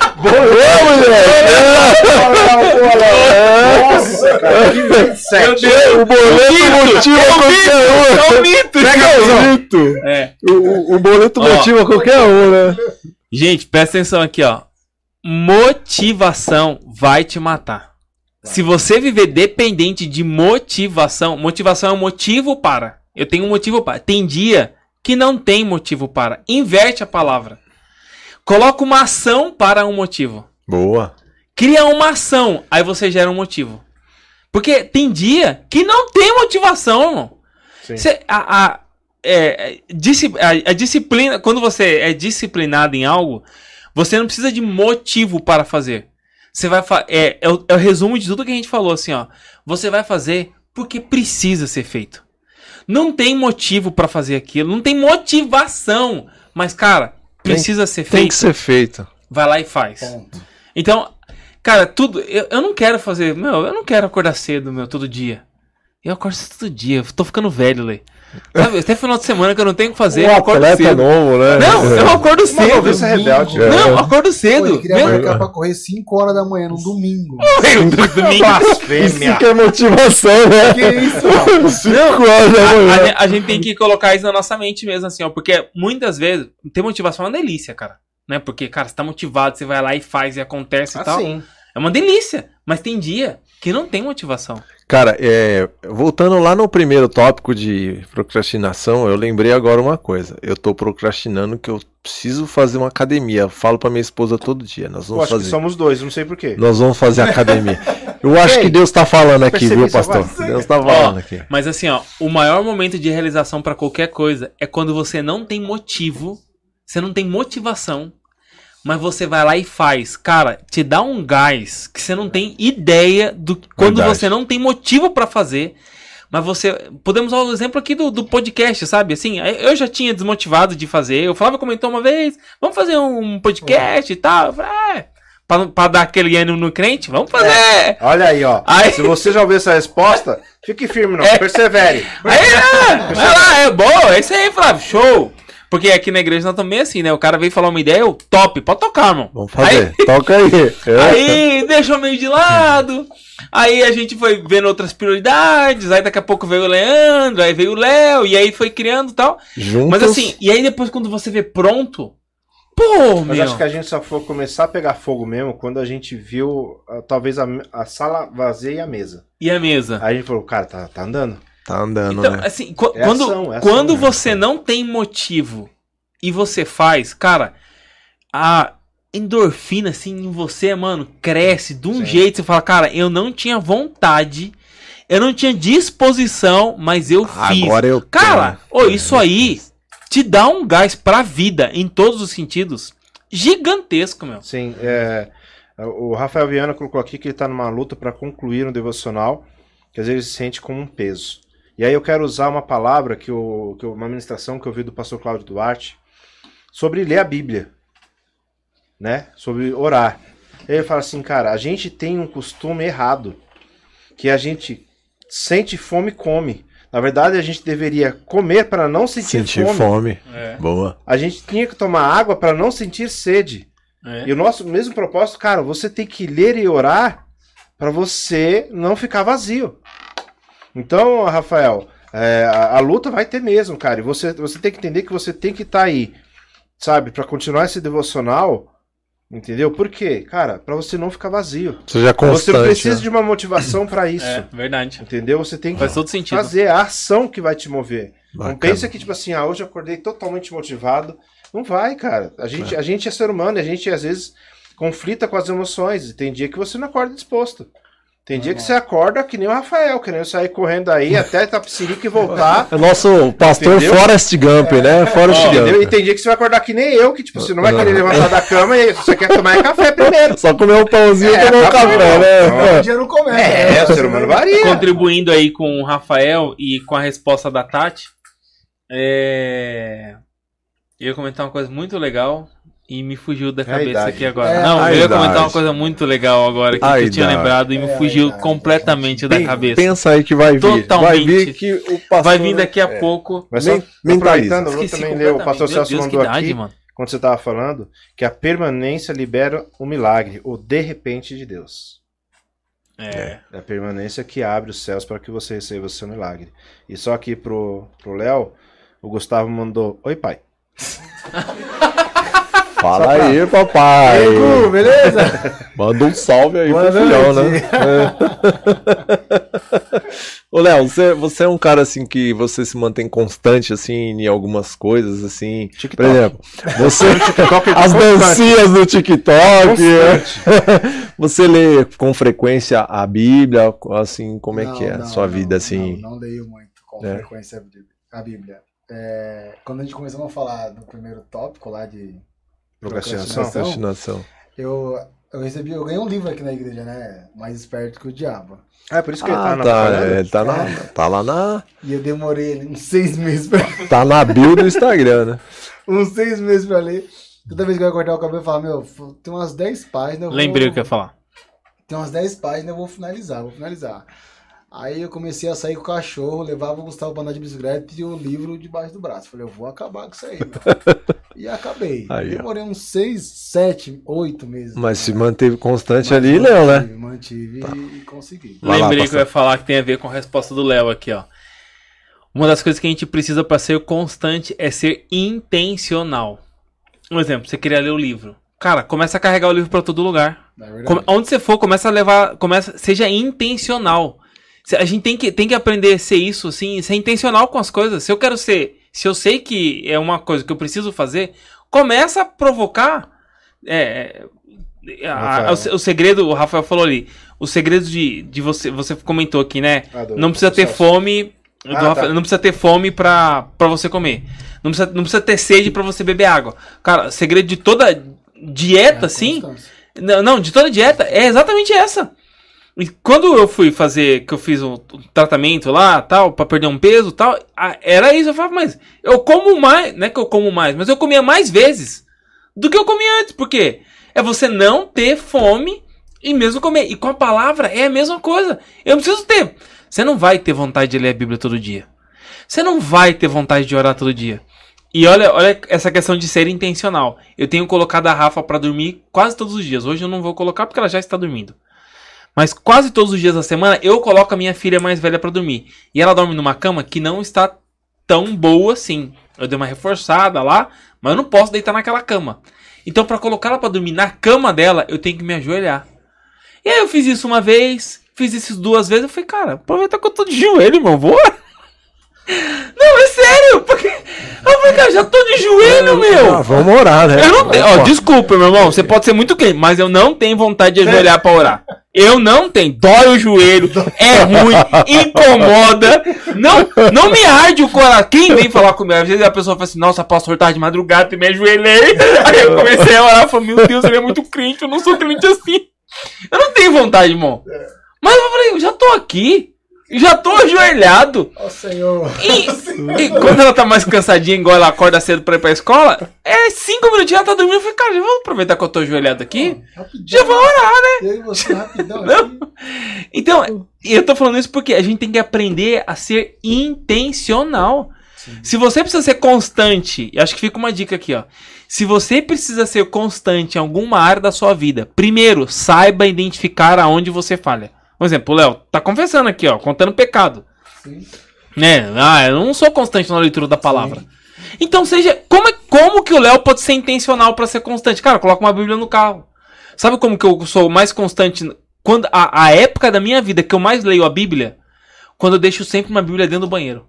Nossa, cara, que 27. O boleto motiva qualquer um. É um mito, O mito. É. O, o- o boleto motiva qualquer um, né? Gente, presta atenção aqui, ó. Motivação vai te matar. Se você viver dependente de motivação, motivação é um motivo para. Eu tenho um motivo para. Tem dia que não tem motivo para. Inverte a palavra. Coloca uma ação para um motivo. Boa. Cria uma ação, aí você gera um motivo. Porque tem dia que não tem motivação, irmão. Sim. Cê- a, a- é, é, disci- a- a disciplina, quando você é disciplinado em algo, você não precisa de motivo para fazer. Você vai fa- é, é, o, é o resumo de tudo que a gente falou, assim, ó. Você vai fazer porque precisa ser feito. Não tem motivo para fazer aquilo, não tem motivação. Mas, cara, Tem- precisa ser Tem feito. que ser feito. Vai lá e faz. Ponto. Então, cara, tudo. Eu, eu não quero fazer. Meu, eu não quero acordar cedo, meu, todo dia. Eu acordo cedo todo dia. Eu tô ficando velho, Lê. Sabe, até final de semana que eu não tenho o que fazer. Um eu acordo cedo. novo, né? Não, eu acordo cedo. rebelde. É. Não, eu acordo Pô, cedo. ele queria Meu, marcar pra correr 5 horas da manhã, no domingo. domingo. Blasfêmia. Isso que é motivação, né? Que isso, mano? Cinco horas da A, manhã. a gente- a gente tem que colocar isso na nossa mente mesmo, assim, ó. Porque muitas vezes ter motivação é uma delícia, cara. Né? Porque, cara, você tá motivado, você vai lá e faz e acontece e tal. Assim. É uma delícia. Mas tem dia que não tem motivação. Cara, é, voltando lá no primeiro tópico de procrastinação, eu lembrei agora uma coisa. Eu tô procrastinando que eu preciso fazer uma academia. Eu falo pra minha esposa todo dia. Nós Eu vamos acho que fazer. somos dois, não sei porquê. Nós vamos fazer academia. *laughs* Eu acho Ei, que Deus tá falando aqui, viu, pastor? Deus tá falando aqui. Mas assim, ó, o maior momento de realização pra qualquer coisa é quando você não tem motivo, você não tem motivação, mas você vai lá e faz. Cara, te dá um gás que você não tem ideia do quando Verdade. você não tem motivo pra fazer. Mas você. Podemos usar o exemplo aqui do, do podcast, sabe? Assim, eu já tinha desmotivado de fazer. O Flávio comentou uma vez: vamos fazer um podcast e tal. Eu falei, é. Pra, pra dar aquele ânimo no crente, vamos fazer! Olha aí, ó. Aí- Se você já ouviu essa resposta, fique firme, não. É. Persevere. Aí, é, vai lá, é bom, é isso aí, Flávio, show! Porque aqui na igreja nós também assim, né? O cara veio falar uma ideia, eu, top, pode tocar, irmão. Vamos fazer. Toca aí. *laughs* Aí deixou meio de lado. Aí a gente foi vendo outras prioridades. Aí daqui a pouco veio o Leandro, aí veio o Léo, e aí foi criando e tal. Juntos. Mas assim, e aí depois quando você vê pronto, pô, Mas meu. acho que a gente só foi começar a pegar fogo mesmo quando a gente viu, ah, talvez, a, a sala vazia e a mesa. E a mesa? Aí a gente falou, cara, tá, tá andando. Tá andando, Então, né? assim, qu- É quando, ação, é ação, quando né? você não tem motivo e você faz, cara, a endorfina, assim, em você, mano, cresce de um Sim. jeito. Você fala, cara, eu não tinha vontade, eu não tinha disposição, mas eu fiz. Agora eu Cara, ô, isso aí te dá um gás pra vida, em todos os sentidos, gigantesco, meu. Sim, é, o Rafael Viana colocou aqui que ele tá numa luta para concluir um devocional, que às vezes ele se sente como um peso. E aí eu quero usar uma palavra, que, eu, que eu- uma ministração que eu vi do pastor Cláudio Duarte, sobre ler a Bíblia, né? Sobre orar. Ele fala assim, cara, a gente tem um costume errado, que a gente sente fome e come. Na verdade, a gente deveria comer para não sentir, Sentir fome. fome. É, Boa. A gente tinha que tomar água para não sentir sede. é. E o nosso mesmo propósito, cara, você tem que ler e orar para você não ficar vazio. Então, Rafael, é, a, a luta vai ter mesmo, cara. E você, você tem que entender que você tem que estar aí, sabe, para continuar esse devocional, entendeu? Por quê? Cara, para você não ficar vazio. Seja constante. você precisa né? de uma motivação para isso. É, verdade. Entendeu? Você tem que Faz todo sentido. fazer a ação que vai te mover. Não Bacana. pensa que, tipo assim, ah, hoje eu acordei totalmente motivado. Não vai, cara. A gente, a gente é ser humano e a gente, às vezes, conflita com as emoções. E tem dia que você não acorda disposto. Tem dia que você acorda que nem o Rafael, querendo sair correndo aí *laughs* até Tapsirica e voltar. É o nosso pastor Entendeu? Forrest Gump, né? Forrest Entendeu? E Gump. tem dia que você vai acordar que nem eu, que tipo, você não vai Não. querer levantar da cama e você quer tomar café primeiro. Só comer um pãozinho e É, tomar um café, né? O dia não começa. É, né? o ser humano varia. Contribuindo aí com o Rafael e com a resposta da Tati, é... eu ia comentar uma coisa muito legal e me fugiu da É cabeça aqui agora. É, Não, eu ia idade. comentar uma coisa muito legal agora A que eu tinha lembrado e me É, fugiu idade, completamente da cabeça. Pensa aí que vai vir. Vai Totalmente. vir que o pastor... Vai vir daqui a é. pouco. Mas só Men- mentaliza. aproveitando, eu também ler o pastor Celso Deus, que mandou idade, aqui. mano. quando você estava falando, que a permanência libera o milagre, o de repente de Deus. É. É a permanência que abre os céus para que você receba o seu milagre. E só aqui pro pro Léo, o Gustavo mandou: Oi, pai. *laughs* Fala pra- aí, papai. Beleza? *laughs* Manda um salve aí Boa pro filhão, né? É. *laughs* Ô, Léo, você, você é um cara assim que você se mantém constante assim em algumas coisas assim. Por TikTok. exemplo, você *laughs* é as dancinhas do TikTok, Constante. você lê com frequência a Bíblia, assim, como é Não, que é a não, sua não, vida assim? Não, leio muito com É. frequência a Bíblia. A Bíblia. É, quando a gente começou a falar no primeiro tópico lá de Procrastinação. Procrastinação. eu, eu recebi, eu ganhei um livro aqui na igreja, né? Mais esperto que o diabo. Ah, é por isso que ele tá Ah, na tá, é, tá, na, tá lá na, E eu demorei ali uns seis meses pra, tá na bio do Instagram, né? *laughs* uns seis meses pra ler. Toda vez que eu ia cortar o cabelo, eu falava, meu, tem umas 10 páginas. eu vou- Lembrei o que eu ia falar. Tem umas 10 páginas, eu vou finalizar, vou finalizar. Aí eu comecei a sair com o cachorro, levava o Gustavo pra andar de bicicleta e o livro debaixo do braço. Falei, eu vou acabar com isso aí, *laughs* e acabei. Aí, ó. Demorei uns 6, 7, 8 meses. Mas se né? manteve constante Mas ali, Léo, né? Mantive, mantive e consegui. Vai lá, Lembrei que pastor. eu ia falar que tem a ver com a resposta do Léo aqui, ó. Uma das coisas que a gente precisa para ser constante é ser intencional. Um exemplo, você queria ler o livro. Cara, começa a carregar o livro para todo lugar. Na verdade. Come- onde você for, começa a levar, começa, seja intencional. A gente tem que, tem que aprender a ser isso, assim, ser intencional com as coisas. Se eu quero ser, se eu sei que é uma coisa que eu preciso fazer, começa a provocar. É, é, a- Rafael. o, o segredo, o Rafael falou ali, o segredo de, de você, você comentou aqui, né? Ah, do- Não precisa ter fome. do Ah, Rafael, tá. Não precisa ter fome pra, pra você comer. Não precisa, não precisa ter sede pra você beber água. Cara, o segredo de toda dieta, É, assim. Não, não, de toda dieta é exatamente essa. E quando eu fui fazer, que eu fiz um tratamento lá, tal, pra perder um peso, tal, era isso. Eu falava, mas eu como mais, não é que eu como mais, mas eu comia mais vezes do que eu comia antes. Por quê? É você não ter fome e mesmo comer. E com a palavra é a mesma coisa. Eu não preciso ter. Você não vai ter vontade de ler a Bíblia todo dia. Você não vai ter vontade de orar todo dia. E olha, olha essa questão de ser intencional. Eu tenho colocado a Rafa pra dormir quase todos os dias. Hoje eu não vou colocar porque ela já está dormindo. Mas quase todos os dias da semana eu coloco a minha filha mais velha pra dormir. E ela dorme numa cama que não está tão boa assim. Eu dei uma reforçada lá, mas eu não posso deitar naquela cama. Então pra colocar ela pra dormir na cama dela, eu tenho que me ajoelhar. E aí eu fiz isso uma vez, fiz isso duas vezes, eu falei, cara, aproveita que eu tô de joelho, irmão, vou. *laughs* Não, é sério, porque. Eu falei, cara, já tô de joelho, meu. Ah, vamos orar, né? Eu não tenho. Ó, desculpa, meu irmão. Você pode ser muito quente, mas eu não tenho vontade de ajoelhar pra orar. Eu não tenho. Dói o joelho, é ruim, incomoda. Não, não me arde o coração. Quem vem falar comigo? Às vezes a pessoa fala assim: Nossa, pastor, tá de madrugada e me ajoelhei. Aí eu comecei a orar e falei: Meu Deus, ele é muito crente. Eu não sou crente assim. Eu não tenho vontade, irmão. Mas eu falei: Eu já tô aqui. Já tô ajoelhado. Ó Senhor. E, e *laughs* quando ela tá mais cansadinha, igual ela acorda cedo pra ir pra escola, é cinco minutinhos ela tá dormindo. Eu falei, cara, vou aproveitar que eu tô ajoelhado aqui. Rapidão. Já vou orar, né? Eu e você rapidão. Não. Então, eu tô falando isso porque a gente tem que aprender a ser intencional. Se você precisa ser constante, e acho que fica uma dica aqui, ó. Se você precisa ser constante em alguma área da sua vida, primeiro, saiba identificar aonde você falha. Por exemplo, o Léo tá confessando aqui, ó, contando pecado. Sim. né? Ah, eu não sou constante na leitura da palavra. Então seja, como é, como que o Léo pode ser intencional pra ser constante? Cara, coloca uma Bíblia no carro. Sabe como que eu sou mais constante quando a, a época da minha vida que eu mais leio a Bíblia? Quando eu deixo sempre uma Bíblia dentro do banheiro.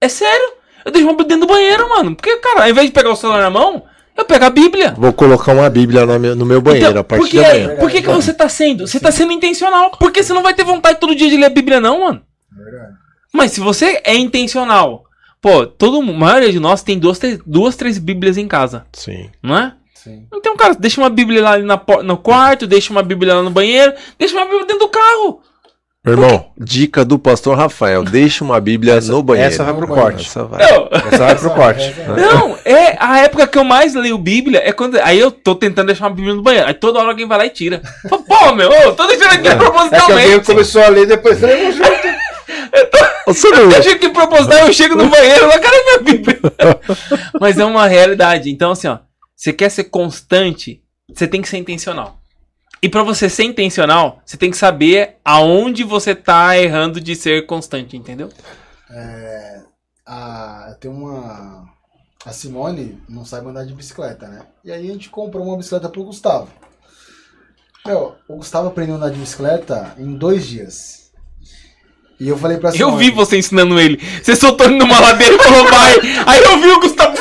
É sério? Eu deixo uma Bíblia dentro do banheiro, mano. Porque, cara, ao invés de pegar o celular na mão, eu pego a Bíblia. Vou colocar uma Bíblia no meu, no meu banheiro Então, a partir por que, de amanhã. por que, que você tá sendo? Você tá sendo intencional. Porque você não vai ter vontade todo dia de ler a Bíblia, não, mano. Verdade. Mas se você é intencional, pô, todo a maioria de nós tem duas, três, duas, três Bíblias em casa, Sim. não é? Sim. Então, cara, deixa uma Bíblia lá na, por- no quarto, deixa uma Bíblia lá no banheiro, deixa uma Bíblia dentro do carro. Meu irmão, dica do pastor Rafael: deixa uma Bíblia no banheiro. Essa vai pro corte. Essa vai. Não, Essa vai pro corte. *laughs* não, é a época que eu mais leio Bíblia é quando. Aí eu tô tentando deixar uma Bíblia no banheiro. Aí toda hora alguém vai lá e tira. Pô, meu, eu tô deixando aqui É que alguém propositalmente. começou a ler depois falei, vamos junto. Você não Eu deixo aqui proposital, eu chego no banheiro, lá, cadê minha Bíblia? *laughs* Mas é uma realidade. Então, assim, ó, você quer ser constante, você tem que ser intencional. E pra você ser intencional, você tem que saber aonde você tá errando de ser constante, entendeu? É, a, tem uma. A Simone não sabe andar de bicicleta, né? E aí a gente comprou uma bicicleta pro Gustavo. Meu, o Gustavo aprendeu a andar de bicicleta em dois dias. E eu falei pra Eu Simone. vi você ensinando ele. Você soltou ele numa ladeira e falou, vai. Aí eu vi o Gustavo.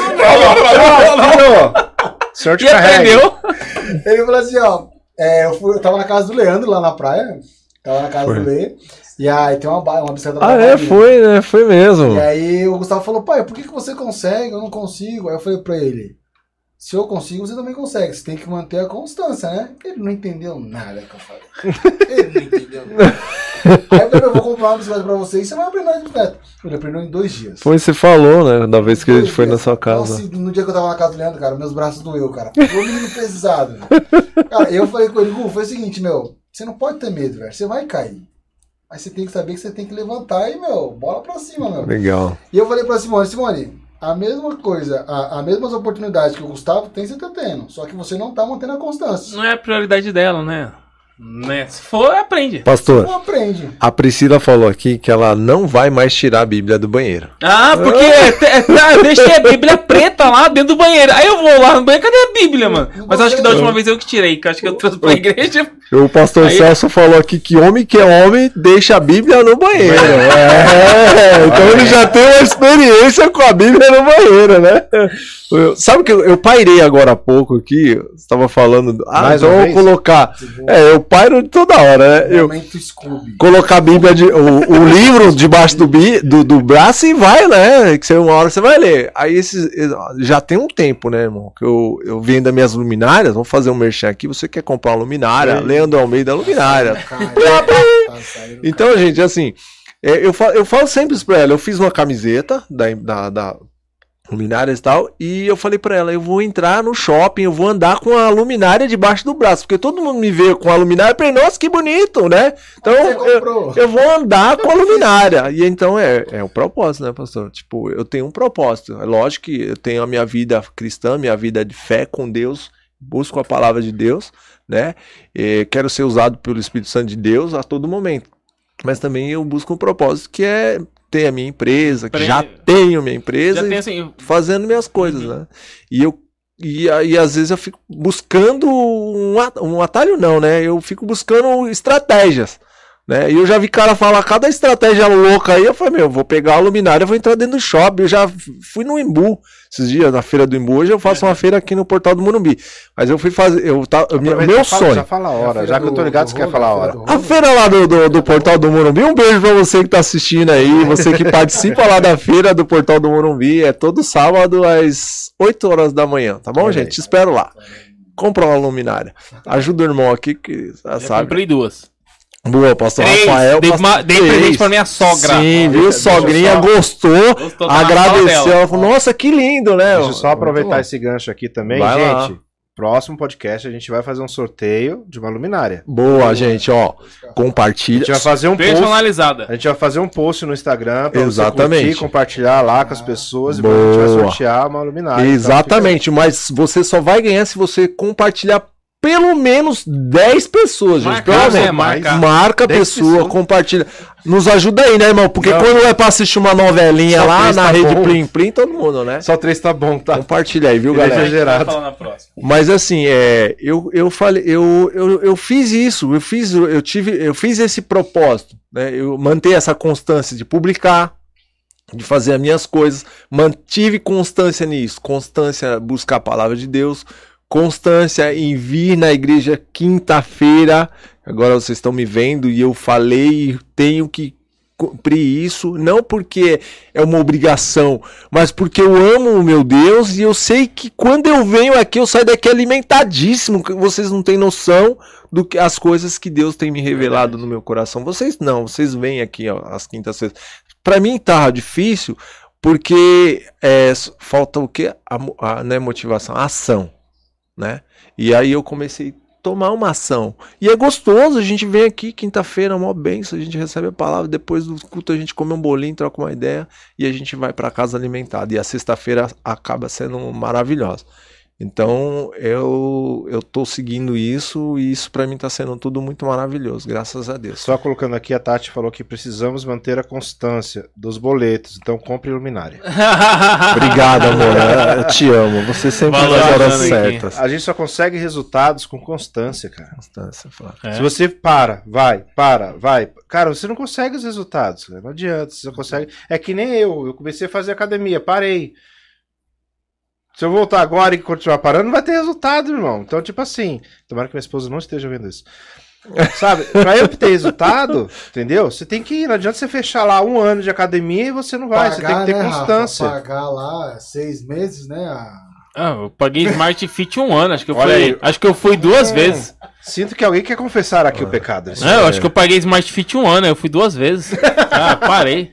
O senhor te E carrega. aprendeu. Ele falou assim, ó. É, eu, fui, eu tava na casa do Leandro lá na praia. Tava na casa Foi. do Lê. E aí tem uma, uma bicicleta Ah, é, foi, né? Foi mesmo. E aí o Gustavo falou, pai, por que, que você consegue? Eu não consigo. Aí eu falei pra ele, se eu consigo, você também consegue. Você tem que manter a constância, né? Ele não entendeu nada que eu falei. *laughs* Ele não entendeu nada. Aí eu falei, eu vou comprar uma bicicleta pra você e você vai aprender a bicicleta. Ele aprendeu em dois dias. Foi, você falou, né? Da vez que a gente foi na sua casa. Nossa, no dia que eu tava na casa do Leandro, cara, meus braços doeu, cara. Um menino pesado. velho. Cara, eu falei com ele, Gu, foi o seguinte, meu, você não pode ter medo, velho. Você vai cair. Mas você tem que saber que você tem que levantar e, meu, bola pra cima, meu. Legal. E eu falei pra Simone, Simone, a mesma coisa, a, a mesmas oportunidades que o Gustavo tem, você tá tendo. Só que você não tá mantendo a constância. Não é a prioridade dela, né? Né? Se for, aprende. Pastor, Não aprende. a Priscila falou aqui que ela não vai mais tirar a Bíblia do banheiro. Ah, porque eu deixei a Bíblia preta lá dentro do banheiro. Aí eu vou lá no banheiro, cadê a Bíblia, mano? Mas acho que da última vez eu que tirei, que eu acho que eu trouxe pra igreja. O pastor Aí- Celso falou aqui que homem que é homem deixa a Bíblia no banheiro. É, então ele já tem uma experiência com a Bíblia no banheiro, né? Eu- sabe que eu, eu pairei agora há pouco aqui, você estava falando, ah, Mais então vou colocar. É, eu pairo toda hora, né? Eu Momento Scooby. colocar a Bíblia, de, o, o livro debaixo do, bi, do, do braço e vai, né? Que você, uma hora você vai ler. Aí esses, já tem um tempo, né, irmão? Que eu, eu vendo as minhas luminárias, vamos fazer um merchan aqui. Você quer comprar uma luminária? Leandro Almeida luminária. Tá saindo, Então, gente, assim, é, eu, falo, eu falo sempre isso pra ela. Eu fiz uma camiseta da, da, da luminárias e tal, e eu falei pra ela, eu vou entrar no shopping, eu vou andar com a luminária debaixo do braço, porque todo mundo me vê com a luminária e falei, nossa, que bonito, né? Então, eu, eu vou andar com a luminária. E então é, é o propósito, né, pastor? Tipo, eu tenho um propósito. É lógico que eu tenho a minha vida cristã, minha vida de fé com Deus, busco a palavra de Deus, né? E quero ser usado pelo Espírito Santo de Deus a todo momento. Mas também eu busco um propósito que é ter a minha empresa, que Pre- já tenho minha empresa Já e assim. fazendo minhas coisas, né? E eu e aí às vezes eu fico buscando um, um atalho não, né? Eu fico buscando estratégias, né? E eu já vi cara falar cada estratégia louca aí, eu falei, meu, eu vou pegar a luminária, vou entrar dentro do shopping. Eu já fui no Embu esses dias, na feira do Embu. Hoje eu faço uma feira aqui no Portal do Morumbi. Mas eu fui fazer, eu tá, meu, Aproveita, meu já fala- sonho. Já fala a É a hora, feira já que eu tô do- ligado, do você quer falar a hora. do A feira lá do, do, do Portal do Morumbi, um beijo pra você que tá assistindo aí, você que participa lá da feira do Portal do Morumbi, é todo sábado às 8 horas da manhã, tá bom, Olha gente? aí. Te espero lá. Compra uma luminária. Ajuda o irmão aqui que já Já sabe. comprei duas. Boa, pastor Três. Rafael. Dei, pastor- uma- dei presente pra minha sogra. Sim, viu? Sogrinha só- gostou, Gostou sala agradeceu. Ela falou, nossa, que lindo, né? Deixa eu só aproveitar esse gancho aqui também, Vai lá. gente. Próximo podcast a gente vai fazer um sorteio de uma luminária. Boa, gente, ó. A Compartilha. gente vai fazer um post. Personalizada. A gente vai fazer um post no Instagram pra Exatamente. você curtir, compartilhar lá com as pessoas e depois a gente vai Boa. sortear uma luminária. Então, Exatamente, mas você só vai ganhar se você compartilhar pelo menos 10 pessoas, gente. Marcar, pelo né? menos. Marcar. Marca a 10 pessoa, pessoas. compartilha. Nos ajuda aí, né, irmão? Porque Não. quando é pra assistir uma novelinha Só lá na tá rede bom. Plim Plim, todo mundo, né? Só três tá bom, tá? Compartilha aí, viu, Ele é galera? exagerado. Mas assim, é, eu, eu falei, eu, eu, eu fiz isso, eu fiz, eu tive, eu fiz esse propósito, né? Eu manter essa constância de publicar, de fazer as minhas coisas, mantive constância nisso, constância buscar a palavra de Deus, constância em vir na igreja quinta-feira. Agora vocês estão me vendo e eu falei, tenho que cumprir isso, não porque é uma obrigação, mas porque eu amo o meu Deus e eu sei que quando eu venho aqui eu saio daqui alimentadíssimo, vocês não têm noção do que as coisas que Deus tem me revelado no meu coração. Vocês não, vocês vêm aqui ó, às quintas-feiras. Para mim tá difícil porque é, falta o que? A, a, não é motivação, a ação, né? E aí eu comecei a tomar uma ação. E é gostoso, a gente vem aqui quinta-feira, mó benção, a gente recebe a palavra, depois do culto a gente come um bolinho, troca uma ideia e a gente vai para casa alimentado. E a sexta-feira acaba sendo maravilhosa. Então eu eu tô seguindo isso e isso para mim tá sendo tudo muito maravilhoso, graças a Deus. Só colocando aqui, a Tati falou que precisamos manter a constância dos boletos, então compre luminária. *laughs* Obrigado, amor. Eu te amo. Você sempre nas Valorizando horas certas. A gente só consegue resultados com constância, cara. Constância. É. Se você para, vai, para, vai. Cara, você não consegue os resultados. cara. Não adianta. Você não consegue. É que nem eu. Eu comecei a fazer academia, parei. Se eu voltar agora e continuar parando, não vai ter resultado, irmão. Então, tipo assim, tomara que minha esposa não esteja vendo isso. Sabe, pra eu ter resultado, entendeu? Você tem que ir. Não adianta você fechar lá um ano de academia e você não vai. você tem que ter né, Rafa? constância. pagar lá seis meses, né? a- Ah, eu paguei Smart Fit um ano, acho que eu Olha fui. aí. Acho que eu fui duas Hum. vezes. Sinto que alguém quer confessar aqui o pecado. Esse Não, eu acho que eu paguei Smart Fit um ano, eu fui duas vezes. *laughs* Ah, parei.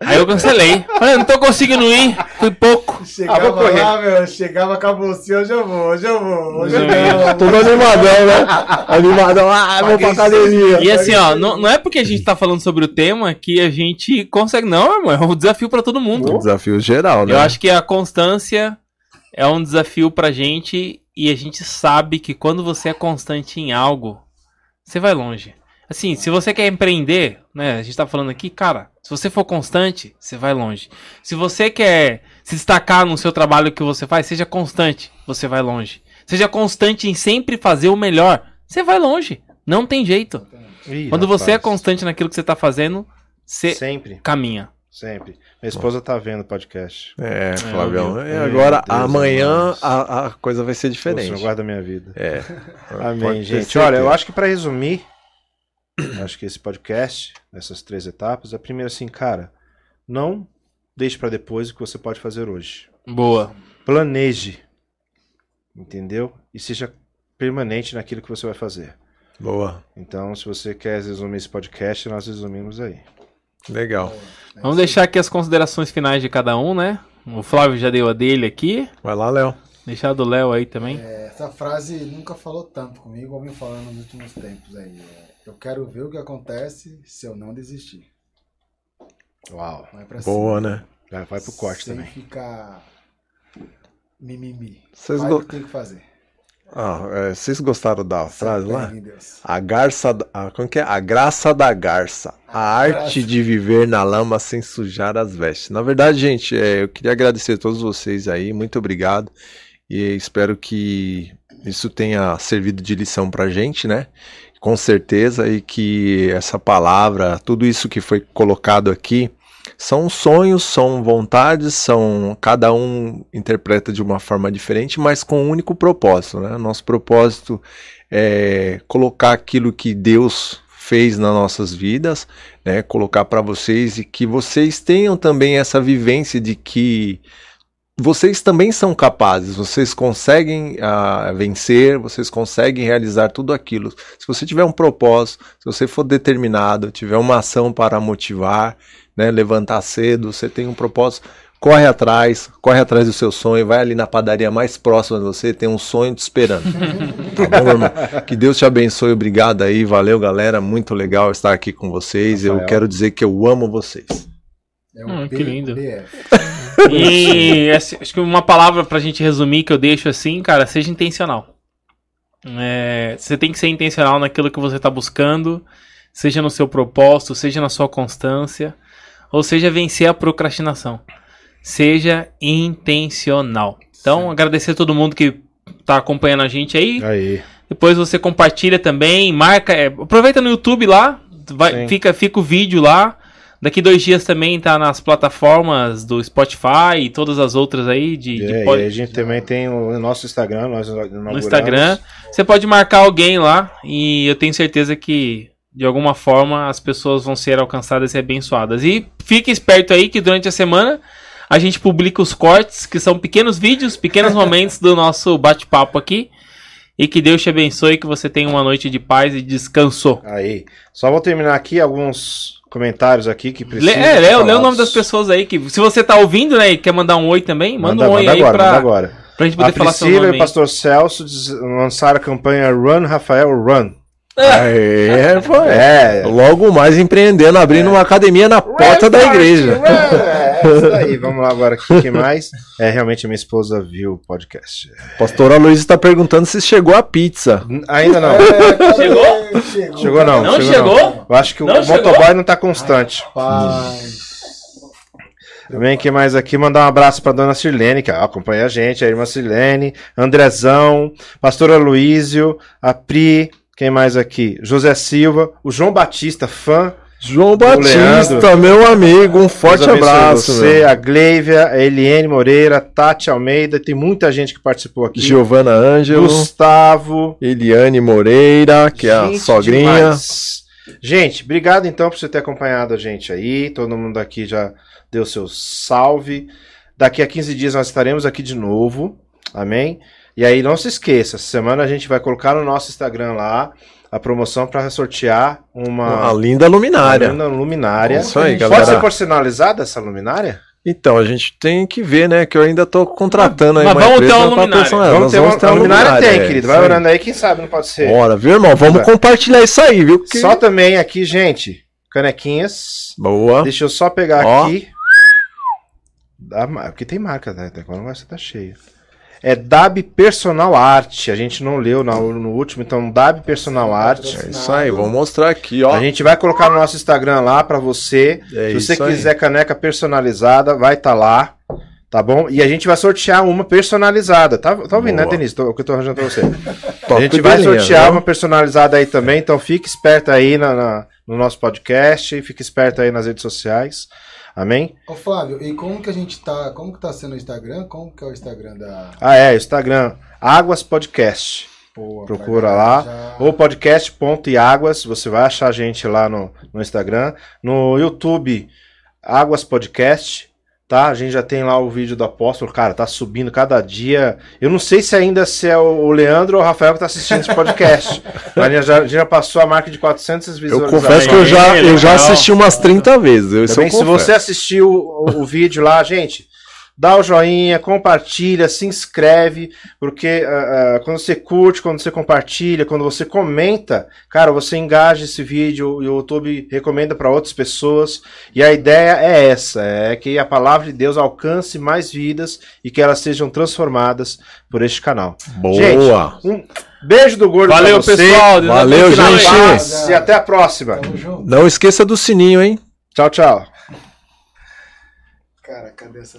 Aí eu cancelei. Falei, não tô conseguindo ir, fui pouco. Chegava vou correr. lá, meu, chegava, acabou assim, hoje eu vou, hoje eu vou, hoje eu não. Todo animadão, né? Animadão, ah, vou pra academia. E assim, ó, não, não é porque a gente tá falando sobre o tema que a gente consegue, não, irmão. É um desafio pra todo mundo. Um desafio geral, né? Eu acho que a constância é um desafio pra gente e a gente sabe que quando você é constante em algo, você vai longe. Assim, se você quer empreender, né? A gente tá falando aqui, cara, se você for constante, você vai longe. Se você quer se destacar no seu trabalho que você faz, seja constante, você vai longe. Seja constante em sempre fazer o melhor, você vai longe. Não tem jeito. Ih, Quando você é rapaz, constante naquilo que você tá fazendo, você Sempre, caminha. sempre. Minha esposa tá vendo o podcast. É, Flavião. meu E Deus, agora, Deus amanhã, a, a coisa vai ser O Senhor diferente. guarda a minha vida. É. Amém, gente. Olha, eu acho que pra resumir, acho que esse podcast, essas três etapas, a primeira assim, cara, não deixe pra depois o que você pode fazer hoje. Boa. Planeje, entendeu? E seja permanente naquilo que você vai fazer. Boa. Então, se você quer resumir esse podcast, nós resumimos aí. Legal. Vamos deixar aqui as considerações finais de cada um, né? O Flávio já deu a dele aqui. Vai lá, Léo. Deixar a do Léo aí também. É, Essa frase nunca falou tanto comigo, ou vim falando nos últimos tempos aí. É, eu quero ver o que acontece se eu não desistir. Uau. Vai pra Boa, cima. né? Vai, vai pro corte Sem também. ficar mimimi. Vocês go- que tem que fazer. Ah, é, vocês gostaram da frase lá? A garça, da- a, como que é? A graça da garça. A A arte graça. de viver na lama sem sujar as vestes. Na verdade, gente, é, eu queria agradecer a todos vocês aí. Muito obrigado. E espero que isso tenha servido de lição pra gente, né? Com certeza. E que essa palavra, tudo isso que foi colocado aqui, são sonhos, são vontades, são cada um interpreta de uma forma diferente, mas com um único propósito, né? Nosso propósito é colocar aquilo que Deus fez nas nossas vidas, né? Colocar para vocês e que vocês tenham também essa vivência de que vocês também são capazes, vocês conseguem ah, vencer, vocês conseguem realizar tudo aquilo. Se você tiver um propósito, se você for determinado, tiver uma ação para motivar, né, levantar cedo, você tem um propósito, corre atrás, corre atrás do seu sonho, vai ali na padaria mais próxima de você, tem um sonho te esperando. Tá bom, irmão? Que Deus te abençoe, obrigado aí, valeu galera, muito legal estar aqui com vocês. Eu Rafael. quero dizer que eu amo vocês. É que lindo. E assim, acho que uma palavra pra gente resumir que eu deixo assim, cara, seja intencional. É, você tem que ser intencional naquilo que você tá buscando, seja no seu propósito, seja na sua constância, ou seja, vencer a procrastinação. Seja intencional. Então, agradecer a todo mundo que tá acompanhando a gente aí. Aí. Depois você compartilha também, marca, é, aproveita no YouTube lá, vai, Sim. fica, fica o vídeo lá. Daqui dois dias também tá nas plataformas do Spotify e todas as outras aí de, de É, pod- e a gente também tem o nosso Instagram, nós no Instagram. Você pode marcar alguém lá e eu tenho certeza que de alguma forma as pessoas vão ser alcançadas e abençoadas. E fique esperto aí que durante a semana a gente publica os cortes, que são pequenos vídeos, pequenos *laughs* momentos do nosso bate-papo aqui. E que Deus te abençoe que você tenha uma noite de paz e descanso. Aí. Só vou terminar aqui alguns comentários aqui que Lê, precisam. é, lê, lê o nome das pessoas aí. que Se você tá ouvindo, né, e quer mandar um oi também, manda, um oi manda aí agora, manda pra, agora. pra gente poder A falar seu Priscila nome. e o pastor Celso lançaram a campanha Run Rafael Run. *laughs* É, É. Logo mais empreendendo, abrindo uma academia na porta da igreja. É, isso aí. Vamos lá agora aqui. Quem mais? É, realmente a minha esposa viu o podcast. Pastora Luiz está perguntando se chegou a pizza. Ainda não. Chegou? Chegou. Chegou não. Não chegou? Eu acho que Não o chegou? motoboy não tá constante. Paz. Também quem mais aqui? Mandar um abraço pra dona Sirlene, que acompanha a gente, a irmã Sirlene, Andrezão, pastora Luísio, a Pri, quem mais aqui? José Silva, o João Batista, fã. João Leandro. Batista, meu amigo, um forte abraço. Você, meu. a Gleivia, a Eliane Moreira, Tati Almeida, tem muita gente que participou aqui. Giovana Ângelo, Gustavo. Eliane Moreira, que é a sogrinha. demais. Gente, obrigado então por você ter acompanhado a gente aí. Todo mundo aqui já deu seu salve. Daqui a 15 dias nós estaremos aqui de novo. Amém? E aí não se esqueça, essa semana a gente vai colocar no nosso Instagram lá a promoção para sortear uma, A linda luminária. uma luminária. Isso aí, Pode galera. ser personalizada essa luminária? Então, a gente tem que ver, né? Que eu ainda tô contratando aí Mas uma vamos ter empresa uma pra luminária. vamos Nós ter uma, ter a luminária tem, é, querido. Vai orando aí, quem sabe não pode ser. Bora, viu, irmão? Vamos Vai. compartilhar isso aí, viu? Que- Só também aqui, gente, canequinhas. Boa. Deixa eu só pegar Ó. aqui. Da Porque tem marca, né? Até agora não vai estar cheio. É Dab Personal Art. A gente não leu no, no último, então Dab Personal Art. É isso aí, vou mostrar aqui, ó. A gente vai colocar no nosso Instagram lá pra você. É Se você isso aí. quiser caneca personalizada, vai estar lá. Tá bom? E a gente vai sortear uma personalizada. Tá, tá ouvindo, né, Boa. Denise? Tô- O que eu tô arranjando pra você. *laughs* A gente vai linha, sortear viu? uma personalizada aí também, então fique esperto aí na, na- no nosso podcast, fique esperto aí nas redes sociais. Amém? Ô Flávio, e como que a gente tá. Como que tá sendo o Instagram? Como que é o Instagram da. Ah, é, Instagram, Águas Podcast. Boa, Procura lá. já- Ou podcast.iáguas, você vai achar a gente lá no, no Instagram. No YouTube, Águas Podcast, tá? A gente já tem lá o vídeo do apóstolo, cara, tá subindo cada dia. Eu não sei se ainda se é o Leandro ou o Rafael que tá assistindo esse podcast. *laughs* A gente já, a gente já passou a marca de 400 Eu visualizações. confesso que eu já, eu já assisti umas 30 vezes. Eu, Também, eu se você assistiu o, o vídeo lá, gente, dá o joinha, compartilha, se inscreve, porque ah, ah, quando você curte, quando você compartilha, quando você comenta, cara, você engaja esse vídeo e o YouTube recomenda para outras pessoas. E a ideia é essa, é que a palavra de Deus alcance mais vidas e que elas sejam transformadas por este canal. Boa. Gente, um beijo do gordo Valeu, pra você. pessoal. Deus Valeu, gente. E até a próxima. Não esqueça do sininho, hein? Tchau, tchau. Cara, cadê essa